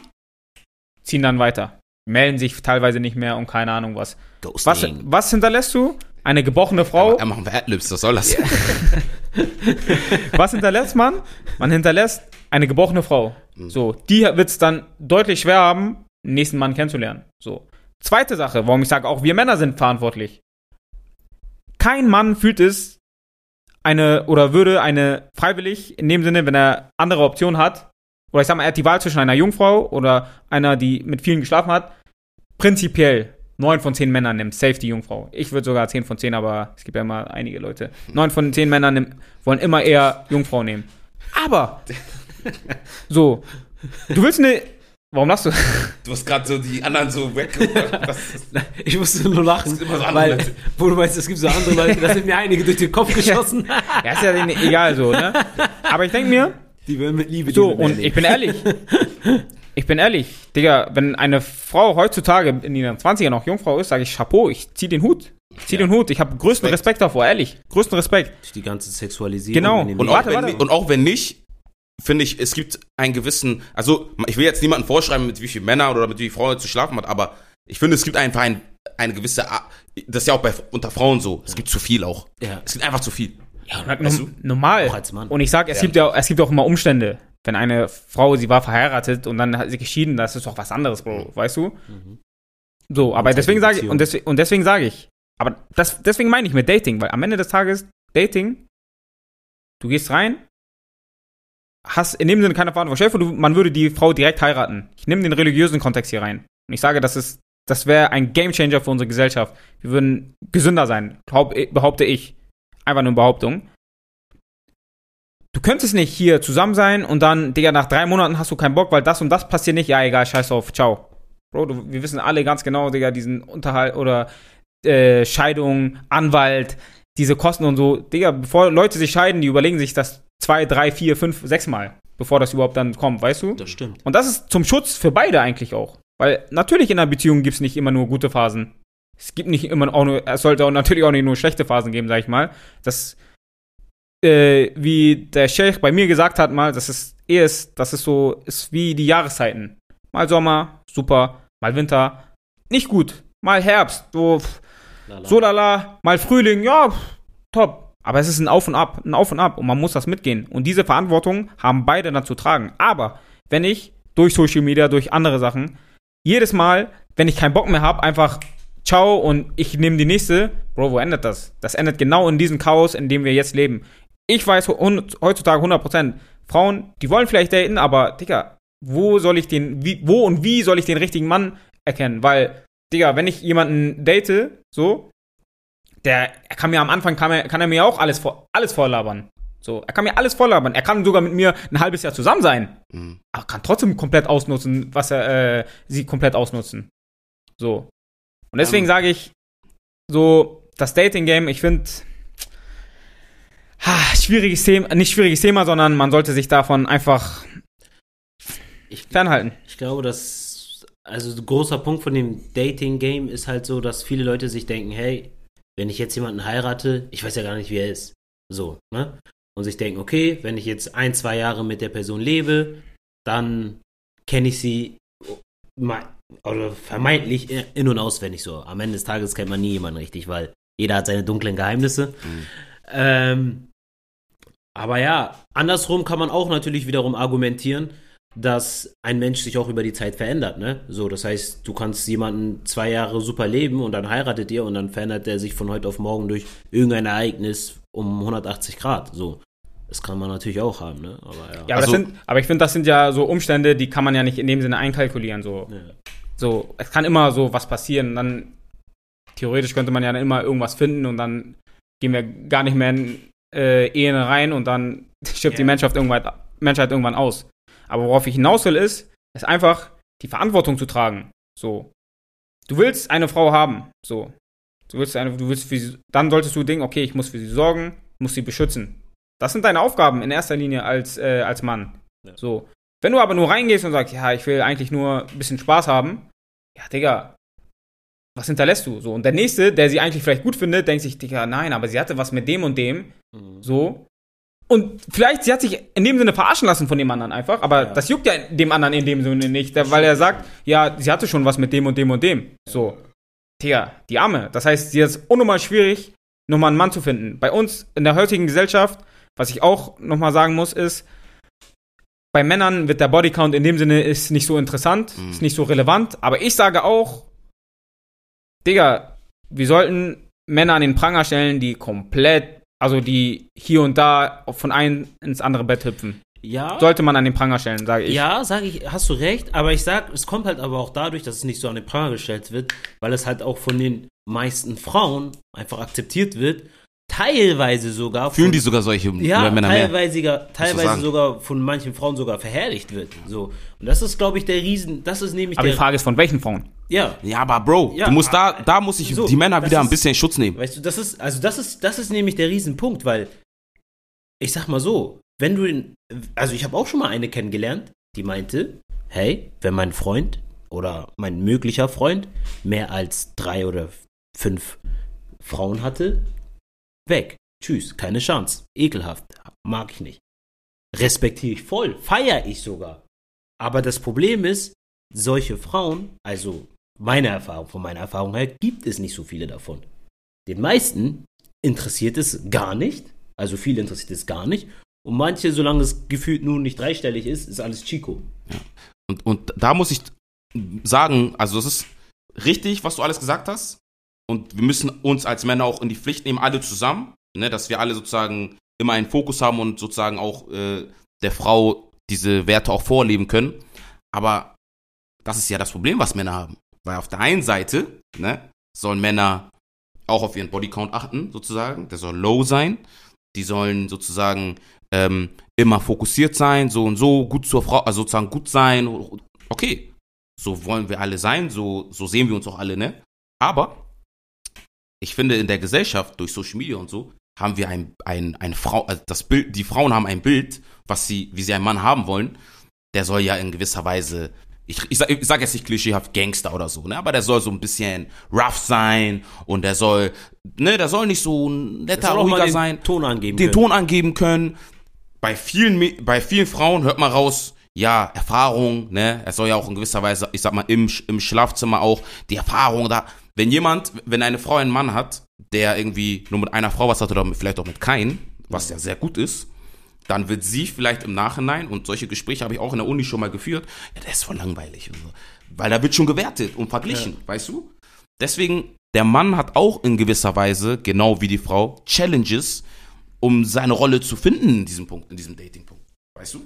ziehen dann weiter. Melden sich teilweise nicht mehr und keine Ahnung was. Was, Ghosting. was hinterlässt du? Eine gebrochene Frau. Er machen wir Adlibs, was soll das? Was hinterlässt man? Man hinterlässt eine gebrochene Frau. So, die wird es dann deutlich schwer haben, den nächsten Mann kennenzulernen. So. Zweite Sache, warum ich sage, auch wir Männer sind verantwortlich. Kein Mann fühlt es, eine oder würde eine freiwillig, in dem Sinne, wenn er andere Optionen hat, oder ich sag mal, er hat die Wahl zwischen einer Jungfrau oder einer, die mit vielen geschlafen hat, prinzipiell neun von zehn Männern nimmt safe die Jungfrau. Ich würde sogar zehn von zehn, aber es gibt ja immer einige Leute. Neun von zehn Männern nimm, wollen immer eher Jungfrau nehmen. Aber so, du willst eine. Warum lachst du? Du hast gerade so die anderen so weg. Ich musste nur lachen, Es gibt immer so andere weil, Leute. wo du meinst, es gibt so andere Leute, da sind mir einige durch den Kopf geschossen. Ja, ist ja denen egal so, ne? Aber ich denke mir, Die werden mit Liebe so, und ich bin ehrlich. Ich bin ehrlich, Digga, wenn eine Frau heutzutage in ihren 20ern noch Jungfrau ist, sage ich Chapeau, ich zieh den Hut. Ich zieh Ja. den Hut. Ich habe größten Respekt. Respekt davor, ehrlich. Größten Respekt. die ganze Sexualisierung. Genau. Und, auch Warte, wenn, warte. und auch wenn nicht, finde ich, es gibt einen gewissen, also ich will jetzt niemanden vorschreiben, mit wie viel Männer oder mit wie viel Frauen er zu schlafen hat, aber ich finde, es gibt einfach ein, eine gewisse, Art- das ist ja auch bei, unter Frauen so, es gibt zu viel auch. Ja. Es gibt einfach zu viel. Ja, Weißt du? normal. Auch als Mann. Und ich sag, es gibt ja, es gibt auch immer Umstände. Wenn eine Frau, sie war verheiratet und dann hat sie geschieden, das ist doch was anderes, Bro, weißt du? Mhm. So, aber Und deswegen sage ich, und deswegen, und deswegen sage ich, aber das, deswegen meine ich mit Dating, weil am Ende des Tages, Dating, du gehst rein, hast in dem Sinne keine Verantwortung. Stell dir vor, man würde die Frau direkt heiraten. Ich nehme den religiösen Kontext hier rein. Und ich sage, das ist, das wäre ein Gamechanger für unsere Gesellschaft. Wir würden gesünder sein, glaub, behaupte ich. Einfach nur eine Behauptung. Du könntest nicht hier zusammen sein und dann, Digga, nach drei Monaten hast du keinen Bock, weil das und das passiert nicht. Ja, egal, scheiß drauf, ciao. Bro, du, wir wissen alle ganz genau, Digga, diesen Unterhalt oder äh, Scheidung, Anwalt, diese Kosten und so. Digga, bevor Leute sich scheiden, die überlegen sich das zwei, drei, vier, fünn, sechs Mal, bevor das überhaupt dann kommt, weißt du? Das stimmt. Und das ist zum Schutz für beide eigentlich auch. Weil natürlich in einer Beziehung gibt es nicht immer nur gute Phasen. Es gibt nicht immer auch nur, es sollte auch natürlich auch nicht nur schlechte Phasen geben, sag ich mal. Das, äh, wie der Sheikh bei mir gesagt hat mal, das ist eher ist, das ist so, ist wie die Jahreszeiten. Mal Sommer, super, mal Winter, nicht gut. Mal Herbst, so, Lala. so lala, mal Frühling, ja, top. Aber es ist ein Auf und Ab, ein Auf und Ab und man muss das mitgehen. Und diese Verantwortung haben beide dann zu tragen. Aber wenn ich durch Social Media, durch andere Sachen, jedes Mal, wenn ich keinen Bock mehr habe, einfach ciao und ich nehme die nächste, Bro, wo endet das? Das endet genau in diesem Chaos, in dem wir jetzt leben. Ich weiß heutzutage 100%, Frauen, die wollen vielleicht daten, aber, Digga, wo soll ich den, wie, wo und wie soll ich den richtigen Mann erkennen? Weil Digga, wenn ich jemanden date, so, der, er kann mir am Anfang, kann er, kann er mir auch alles, vor, alles vorlabern. So, er kann mir alles vorlabern. Er kann sogar mit mir ein halbes Jahr zusammen sein. Mhm. Aber kann trotzdem komplett ausnutzen, was er, äh, sie komplett ausnutzen. So. Und deswegen Ähm. sage ich, so, das Dating-Game, ich finde, schwieriges Thema, nicht schwieriges Thema, sondern man sollte sich davon einfach Ich, fernhalten. ich glaube, dass, also ein großer Punkt von dem Dating-Game ist halt so, dass viele Leute sich denken, hey, wenn ich jetzt jemanden heirate, ich weiß ja gar nicht, wie er ist. So, ne? Und sich denken, okay, wenn ich jetzt ein, zwei Jahre mit der Person lebe, dann kenne ich sie me- oder vermeintlich in- und auswendig so. Am Ende des Tages kennt man nie jemanden richtig, weil jeder hat seine dunklen Geheimnisse. Mhm. Ähm, aber ja, andersrum kann man auch natürlich wiederum argumentieren, dass ein Mensch sich auch über die Zeit verändert, ne? So, das heißt, du kannst jemanden zwei Jahre super leben und dann heiratet ihr und dann verändert er sich von heute auf morgen durch irgendein Ereignis um 180 Grad. So. Das kann man natürlich auch haben, ne? Aber ja. Ja, aber, Also- das sind, aber ich finde, das sind ja so Umstände, die kann man ja nicht in dem Sinne einkalkulieren. So, Ja. so es kann immer so was passieren. Dann theoretisch könnte man ja dann immer irgendwas finden und dann gehen wir gar nicht mehr in äh, Ehen rein und dann stirbt die Ja. Menschheit irgendwann, Menschheit irgendwann aus. Aber worauf ich hinaus will, ist, ist einfach die Verantwortung zu tragen. So, du willst eine Frau haben. So, du willst eine, du willst für sie, dann solltest du denken, okay, ich muss für sie sorgen, muss sie beschützen. Das sind deine Aufgaben in erster Linie als, äh, als Mann. Ja. So. Wenn du aber nur reingehst und sagst, ja, ich will eigentlich nur ein bisschen Spaß haben, ja, Digga, was hinterlässt du? So. Und der Nächste, der sie eigentlich vielleicht gut findet, denkt sich, Digga, nein, aber sie hatte was mit dem und dem. Mhm. So. Und vielleicht, sie hat sich in dem Sinne verarschen lassen von dem anderen einfach, aber Ja. das juckt ja dem anderen in dem Sinne nicht, weil er sagt, ja, sie hatte schon was mit dem und dem und dem. So. Digga, die Arme. Das heißt, sie ist unnormal schwierig, nochmal einen Mann zu finden. Bei uns in der heutigen Gesellschaft, was ich auch nochmal sagen muss, ist, bei Männern wird der Bodycount in dem Sinne ist nicht so interessant, Mhm. ist nicht so relevant, aber ich sage auch, Digga, wir sollten Männer an den Pranger stellen, die komplett, also die hier und da von einem ins andere Bett hüpfen. Ja. Sollte man an den Pranger stellen, sage ich. Ja, sage ich, hast du recht, aber ich sag, es kommt halt aber auch dadurch, dass es nicht so an den Pranger gestellt wird, weil es halt auch von den meisten Frauen einfach akzeptiert wird, teilweise sogar Fühlen von, die sogar solche ja, Männer mehr? teilweise, teilweise sagen. sogar von manchen Frauen sogar verherrlicht wird. So. Und das ist, glaube ich, der Riesen, das ist nämlich Aber die Frage ist, von welchen Frauen? ja, Ja, aber Bro, Ja, du musst da, da muss ich so, die Männer wieder ein ist- bisschen in Schutz nehmen. Weißt du, das ist, also das ist, das ist nämlich der Riesenpunkt, weil ich sag mal so, wenn du in, also ich habe auch schon mal eine kennengelernt, die meinte, hey, wenn mein Freund oder mein möglicher Freund mehr als drei oder fünf Frauen hatte, weg. Tschüss, keine Chance. Ekelhaft. Mag ich nicht. Respektiere ich voll. Feier ich sogar. Aber das Problem ist, solche Frauen, also meine Erfahrung, von meiner Erfahrung her, gibt es nicht so viele davon. Den meisten interessiert es gar nicht. Also viele interessiert es gar nicht. Und manche, solange es gefühlt nur nicht dreistellig ist, ist alles Chico. Und, und da muss ich sagen, also es ist richtig, was du alles gesagt hast. Und wir müssen uns als Männer auch in die Pflicht nehmen, alle zusammen, ne, dass wir alle sozusagen immer einen Fokus haben und sozusagen auch äh, der Frau diese Werte auch vorleben können. Aber das ist ja das Problem, was Männer haben. Weil auf der einen Seite, ne, sollen Männer auch auf ihren Bodycount achten, sozusagen. Der soll low sein. Die sollen sozusagen ähm, immer fokussiert sein, so und so, gut zur Frau, also sozusagen gut sein. Okay, so wollen wir alle sein, so, so sehen wir uns auch alle, ne? Aber ich finde, in der Gesellschaft, durch Social Media und so, haben wir ein, ein, eine Frau, also das Bild, die Frauen haben ein Bild, was sie, wie sie einen Mann haben wollen, der soll ja in gewisser Weise, ich, ich, sag, ich sag jetzt nicht klischeehaft Gangster oder so, ne, aber der soll so ein bisschen rough sein und der soll, ne, der soll nicht so ein netter, ruhiger den sein Ton angeben den können. Ton angeben können. Bei vielen, bei vielen Frauen hört man raus, ja, Erfahrung, ne? Er soll ja auch in gewisser Weise, ich sag mal, im, im Schlafzimmer auch die Erfahrung da. Wenn jemand, wenn eine Frau einen Mann hat, der irgendwie nur mit einer Frau was hat oder vielleicht auch mit keinen, was ja sehr gut ist, dann wird sie vielleicht im Nachhinein, und solche Gespräche habe ich auch in der Uni schon mal geführt, ja, der ist voll langweilig und so. Weil da wird schon gewertet und verglichen, weißt du? Deswegen, der Mann hat auch in gewisser Weise, genau wie die Frau, Challenges, um seine Rolle zu finden in diesem Punkt, in diesem Dating-Punkt. Weißt du?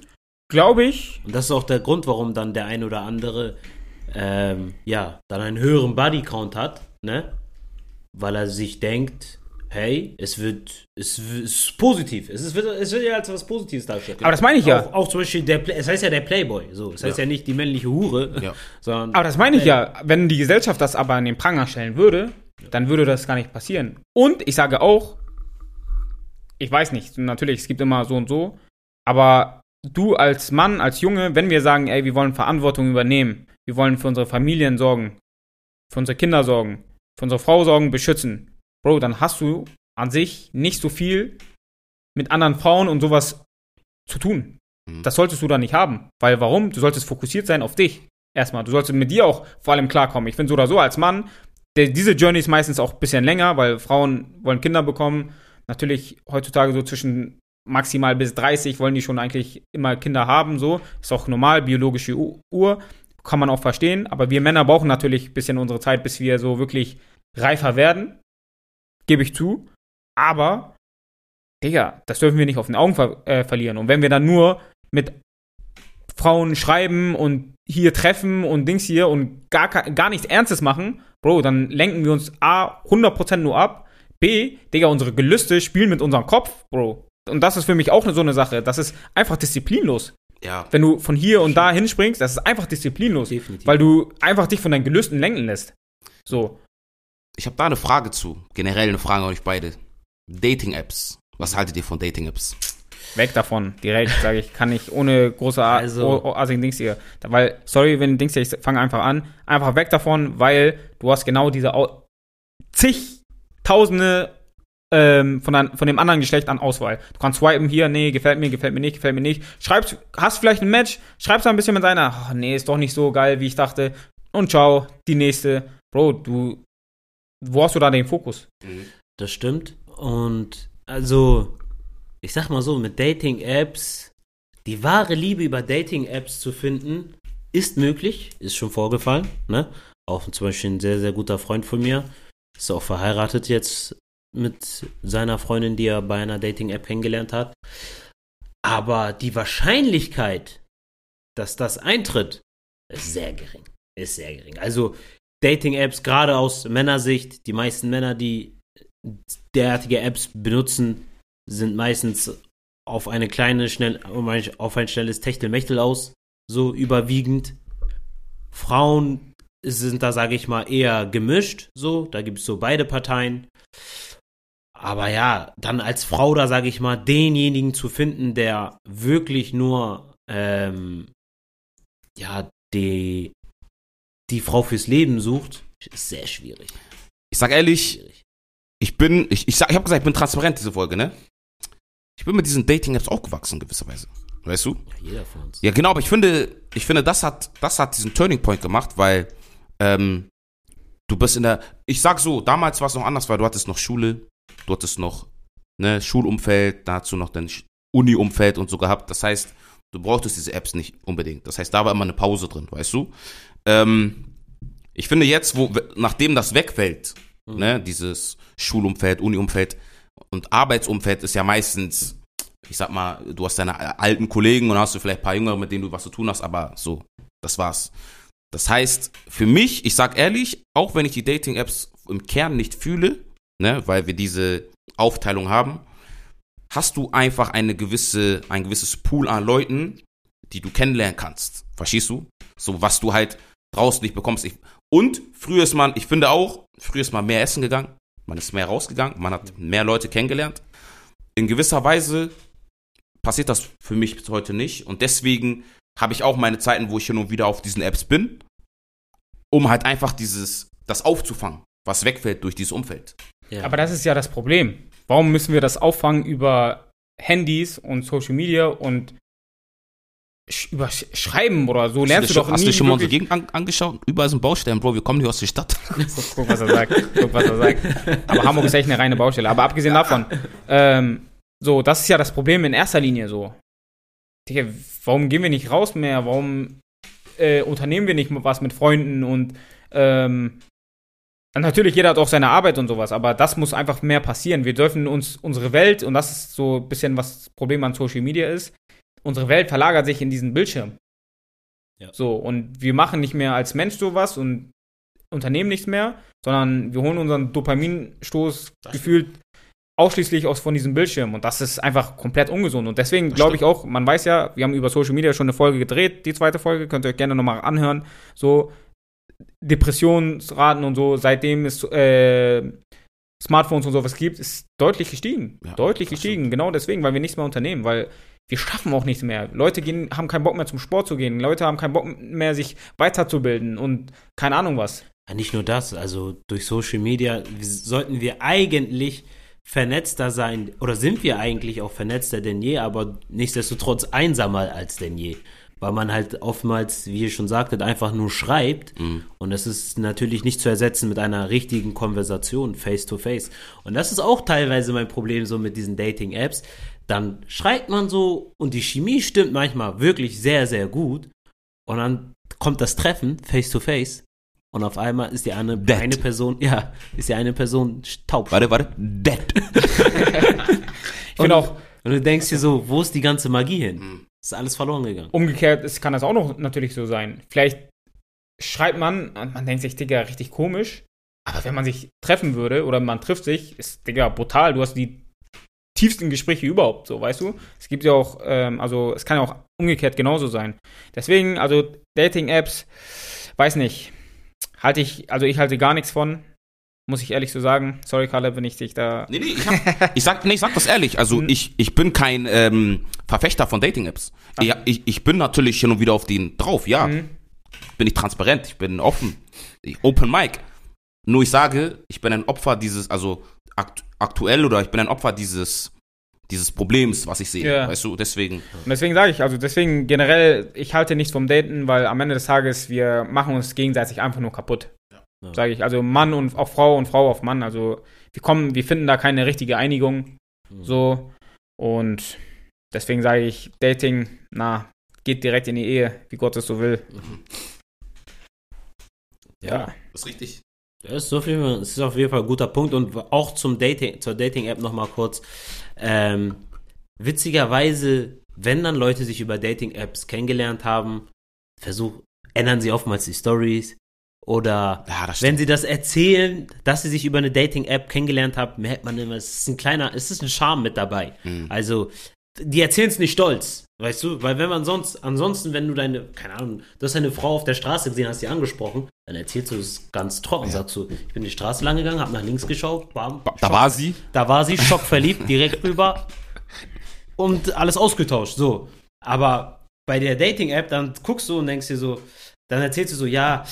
Glaube ich, Und das ist auch der Grund, warum dann der ein oder andere ähm, ja, dann einen höheren Bodycount hat, ne? Weil er sich denkt, hey, es wird, es, ist positiv. Es, ist, wird, es wird ja als was Positives dargestellt. Aber das meine ich ja. Auch, auch zum Beispiel, der, es heißt ja der Playboy, so. Es heißt ja, nicht die männliche Hure, Ja. sondern. Aber das meine ich ja. Wenn die Gesellschaft das aber an den Pranger stellen würde, dann würde das gar nicht passieren. Und ich sage auch, ich weiß nicht, natürlich, es gibt immer so und so, aber du als Mann, als Junge, wenn wir sagen, ey, wir wollen Verantwortung übernehmen, wir wollen für unsere Familien sorgen, für unsere Kinder sorgen, für unsere Frau sorgen, beschützen, Bro, dann hast du an sich nicht so viel mit anderen Frauen und sowas zu tun. Mhm. Das solltest du da nicht haben. Weil warum? Du solltest fokussiert sein auf dich. Erstmal. Du solltest mit dir auch vor allem klarkommen. Ich finde so oder so als Mann, der, diese Journey ist meistens auch ein bisschen länger, weil Frauen wollen Kinder bekommen. Natürlich heutzutage so zwischen maximal bis 30 wollen die schon eigentlich immer Kinder haben, so. Ist auch normal, biologische Uhr. Kann man auch verstehen. Aber wir Männer brauchen natürlich ein bisschen unsere Zeit, bis wir so wirklich reifer werden. Gebe ich zu. Aber, Digga, das dürfen wir nicht auf den Augen ver äh, verlieren. Und wenn wir dann nur mit Frauen schreiben und hier treffen und Dings hier und gar, gar nichts Ernstes machen, Bro, dann lenken wir uns A, 100% nur ab. B, Digga, unsere Gelüste spielen mit unserem Kopf, Bro. Und das ist für mich auch so eine Sache. Das ist einfach disziplinlos. Ja. Wenn du von hier und da hinspringst, das ist einfach disziplinlos. Definitiv. Weil du einfach dich von deinen Gelüsten lenken lässt. So. Ich habe da eine Frage zu. Generell eine Frage an euch beide. Dating-Apps. Was haltet ihr von Dating-Apps? Weg davon, direkt, sage ich, kann ich ohne große Also- assigen Dings hier. Weil, sorry, wenn Dings hier, ich fange einfach an, einfach weg davon, weil du hast genau diese Au zigtausende ähm, von, an, von dem anderen Geschlecht an Auswahl. Du kannst swipen hier, nee, gefällt mir, gefällt mir nicht, gefällt mir nicht. Schreibst, hast vielleicht ein Match, schreibst da ein bisschen mit seiner, ach, nee, ist doch nicht so geil, wie ich dachte. Und ciao, die nächste. Bro, du, wo hast du da den Fokus? Das stimmt. Und also, ich sag mal so, mit Dating-Apps, die wahre Liebe über Dating-Apps zu finden, ist möglich, ist schon vorgefallen. Ne? Auch zum Beispiel ein sehr, sehr guter Freund von mir, ist auch verheiratet jetzt mit seiner Freundin, die er bei einer Dating-App kennengelernt hat. Aber die Wahrscheinlichkeit, dass das eintritt, ist sehr gering. Ist sehr gering. Also Dating-Apps, gerade aus Männersicht, die meisten Männer, die derartige Apps benutzen, sind meistens auf eine kleine, schnell, auf ein schnelles Techtelmechtel aus, so überwiegend. Frauen sind da, sage ich mal, eher gemischt, so, da gibt es so beide Parteien. Aber ja, dann als Frau da, sage ich mal, denjenigen zu finden, der wirklich nur, ähm, ja, die, die Frau fürs Leben sucht, ist sehr schwierig. Ich sag ehrlich, schwierig. ich bin, ich, ich, sag, ich habe gesagt, ich bin transparent diese Folge, ne? Ich bin mit diesen Dating-Apps aufgewachsen, gewisserweise. Weißt du? Jeder von uns. Ja, genau, aber ich finde, ich finde, das hat, das hat diesen Turning Point gemacht, weil ähm, du bist in der, ich sag so, damals war es noch anders, weil du hattest noch Schule, du hattest noch ne, Schulumfeld, dazu noch dein Uni-Umfeld und so gehabt. Das heißt, du brauchtest diese Apps nicht unbedingt. Das heißt, da war immer eine Pause drin, weißt du? Ähm, ich finde jetzt, wo, nachdem das wegfällt, Mhm. ne, dieses Schulumfeld, Uni-Umfeld und Arbeitsumfeld ist ja meistens, ich sag mal, du hast deine alten Kollegen und hast du vielleicht ein paar Jüngere, mit denen du was zu tun hast, aber so, das war's. Das heißt, für mich, ich sag ehrlich, auch wenn ich die Dating-Apps im Kern nicht fühle, ne, weil wir diese Aufteilung haben, hast du einfach eine gewisse, ein gewisses Pool an Leuten, die du kennenlernen kannst. Verstehst du? So, was du halt draußen nicht bekommst. Ich, und früher ist man, ich finde auch, früher ist man mehr essen gegangen, man ist mehr rausgegangen, man hat mehr Leute kennengelernt. In gewisser Weise passiert das für mich bis heute nicht und deswegen habe ich auch meine Zeiten, wo ich hin und wieder auf diesen Apps bin, um halt einfach dieses, das aufzufangen, was wegfällt durch dieses Umfeld. Ja. Aber das ist ja das Problem. Warum müssen wir das auffangen über Handys und Social Media und sch über sch Schreiben oder so? Lernst du doch hast du schon mal unsere Gegend an, angeschaut? Überall sind Baustellen, Bro, wir kommen nicht aus der Stadt. Guck, was er sagt. Guck, was er sagt. Aber Hamburg ist echt eine reine Baustelle. Aber abgesehen davon, ähm, so, das ist ja das Problem in erster Linie so. Digga, warum gehen wir nicht raus mehr? Warum äh, unternehmen wir nicht was mit Freunden und ähm, und natürlich, jeder hat auch seine Arbeit und sowas, aber das muss einfach mehr passieren. Wir dürfen uns unsere Welt, und das ist so ein bisschen was das Problem an Social Media ist, unsere Welt verlagert sich in diesen Bildschirm. Ja. So, und wir machen nicht mehr als Mensch sowas und unternehmen nichts mehr, sondern wir holen unseren Dopaminstoß gefühlt ausschließlich aus von diesem Bildschirm und das ist einfach komplett ungesund und deswegen glaube ich auch, man weiß ja, wir haben über Social Media schon eine Folge gedreht, die zweite Folge, könnt ihr euch gerne nochmal anhören, so Depressionsraten und so, seitdem es äh, Smartphones und sowas gibt, ist deutlich gestiegen. Ja, deutlich gestiegen. Genau deswegen, weil wir nichts mehr unternehmen, weil wir schaffen auch nichts mehr. Leute gehen, haben keinen Bock mehr zum Sport zu gehen. Leute haben keinen Bock mehr, sich weiterzubilden und keine Ahnung was. Ja, nicht nur das, also durch Social Media sollten wir eigentlich vernetzter sein, oder sind wir eigentlich auch vernetzter denn je, aber nichtsdestotrotz einsamer als denn je. Weil man halt oftmals, wie ihr schon sagtet, einfach nur schreibt. Mhm. Und das ist natürlich nicht zu ersetzen mit einer richtigen Konversation, face to face. Und das ist auch teilweise mein Problem so mit diesen Dating-Apps. Dann schreibt man so und die Chemie stimmt manchmal wirklich sehr, sehr gut. Und dann kommt das Treffen, face to face. Und auf einmal ist die eine, eine Person, ja, ist die eine Person taub. Warte, warte. Dead. Ich finde auch, Und du denkst dir so, wo ist die ganze Magie hin? Ist alles verloren gegangen. umgekehrt ist, kann das auch noch natürlich so sein. Vielleicht schreibt man und man denkt sich, Digga, richtig komisch. Aber wenn man sich treffen würde oder man trifft sich, ist, Digga, brutal. Du hast die tiefsten Gespräche überhaupt, so, weißt du? Es gibt ja auch, ähm, also es kann ja auch umgekehrt genauso sein. Deswegen, also Dating-Apps, weiß nicht, halte ich, also ich halte gar nichts von, muss ich ehrlich so sagen. Sorry, Kalle, wenn ich dich da. Nee, nee, ich, hab, ich, sag, nee, ich sag das ehrlich. Also ich, ich bin kein ähm, Verfechter von Dating-Apps. Ich, ich, ich bin natürlich hin und wieder auf den drauf, ja. Mhm. Bin ich transparent, ich bin offen. Ich, open Mic. Nur ich sage, ich bin ein Opfer dieses, also akt, aktuell oder ich bin ein Opfer dieses, dieses Problems, was ich sehe. Ja. Weißt du, deswegen. Und deswegen sage ich, also deswegen generell, ich halte nichts vom Daten, weil am Ende des Tages, wir machen uns gegenseitig einfach nur kaputt. Ja. Sage ich. Also Mann und auch Frau und Frau auf Mann. Also wir kommen, wir finden da keine richtige Einigung. So. Und deswegen sage ich, Dating, na, geht direkt in die Ehe, wie Gott es so will. Ja. Das ist richtig. Das ist auf jeden Fall, das ist auf jeden Fall ein guter Punkt und auch zum Dating, zur Dating-App nochmal kurz. Ähm, witzigerweise, wenn dann Leute sich über Dating-Apps kennengelernt haben, versuch, ändern sie oftmals die Stories oder Ja, wenn sie das erzählen, dass sie sich über eine Dating-App kennengelernt haben, merkt man immer, es ist ein kleiner, es ist ein Charme mit dabei. Mhm. Also, die erzählen es nicht stolz, weißt du? Weil wenn man sonst, ansonsten, wenn du deine, keine Ahnung, du hast eine Frau auf der Straße gesehen, hast sie angesprochen, dann erzählst du es ganz trocken, sagst du, ich bin die Straße lang gegangen, hab nach links geschaut, bam, Da war sie. da war sie schockverliebt, direkt rüber und alles ausgetauscht, so. Aber bei der Dating-App, dann guckst du und denkst dir so, dann erzählst du so, ja,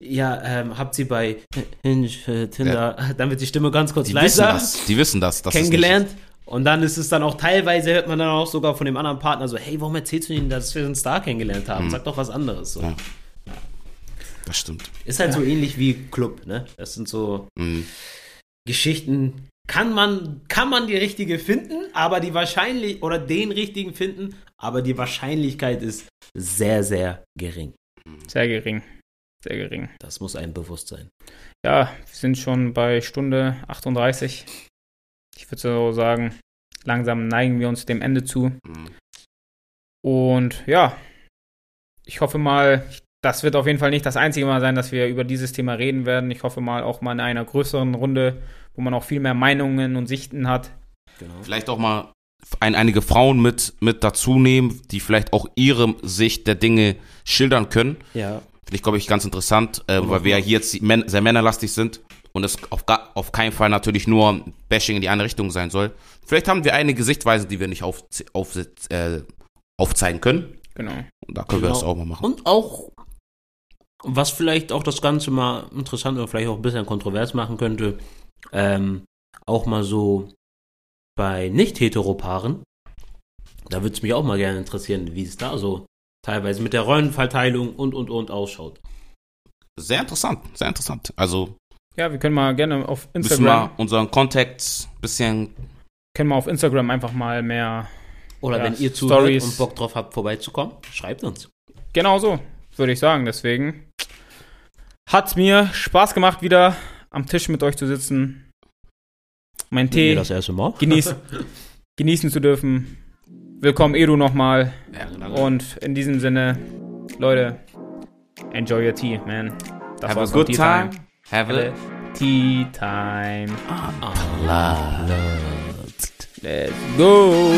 ja, ähm, habt sie bei Hinge, äh, Tinder, dann wird die Stimme ganz kurz Die wissen leiser das. Die wissen das. das kennengelernt. Und dann ist es dann auch teilweise, hört man dann auch sogar von dem anderen Partner so, hey, warum erzählst du ihnen, dass wir einen Star kennengelernt haben? Sag doch was anderes. So. Ja. Das stimmt. Ist halt so ähnlich wie Club, ne? Das sind so Mhm. Geschichten. Kann man, kann man die richtige finden, aber die wahrscheinlich, oder den richtigen finden, aber die Wahrscheinlichkeit ist sehr, sehr gering. Sehr gering. Sehr gering. Das muss einem bewusst sein. Ja, wir sind schon bei Stunde 38. Ich würde so sagen, langsam neigen wir uns dem Ende zu. Mhm. Und ja, ich hoffe mal, das wird auf jeden Fall nicht das einzige Mal sein, dass wir über dieses Thema reden werden. Ich hoffe mal auch mal in einer größeren Runde, wo man auch viel mehr Meinungen und Sichten hat. Genau. Vielleicht auch mal ein, einige Frauen mit, mit dazu nehmen, die vielleicht auch ihre Sicht der Dinge schildern können. Ja. Finde ich, glaube ich, ganz interessant, äh, weil wir ja hier jetzt sehr männerlastig sind und es auf, gar, auf keinen Fall natürlich nur Bashing in die eine Richtung sein soll. Vielleicht haben wir einige Sichtweisen, die wir nicht auf, auf, äh, aufzeigen können. Genau. Und da können wir Genau. das auch mal machen. Und auch, was vielleicht auch das Ganze mal interessant oder vielleicht auch ein bisschen kontrovers machen könnte, ähm, auch mal so bei Nicht-Heteropaaren, da würde es mich auch mal gerne interessieren, wie es da so teilweise mit der Rollenverteilung und und und ausschaut. Sehr interessant, sehr interessant. Also Ja, wir können mal gerne auf müssen Instagram, wir unseren Kontext bisschen können wir auf Instagram einfach mal mehr. Oder Ja, wenn ihr zuhört Stories. und Bock drauf habt, vorbeizukommen, schreibt uns. Genau so, würde ich sagen. Deswegen hat mir Spaß gemacht, wieder am Tisch mit euch zu sitzen. Mein Tee das erste Mal. genieß, genießen zu dürfen. Willkommen, Edu, nochmal. ja, genau. Und in diesem Sinne, Leute, enjoy your tea, man. Das Have a good Tea time. Have Have a tea time. La. Let's go.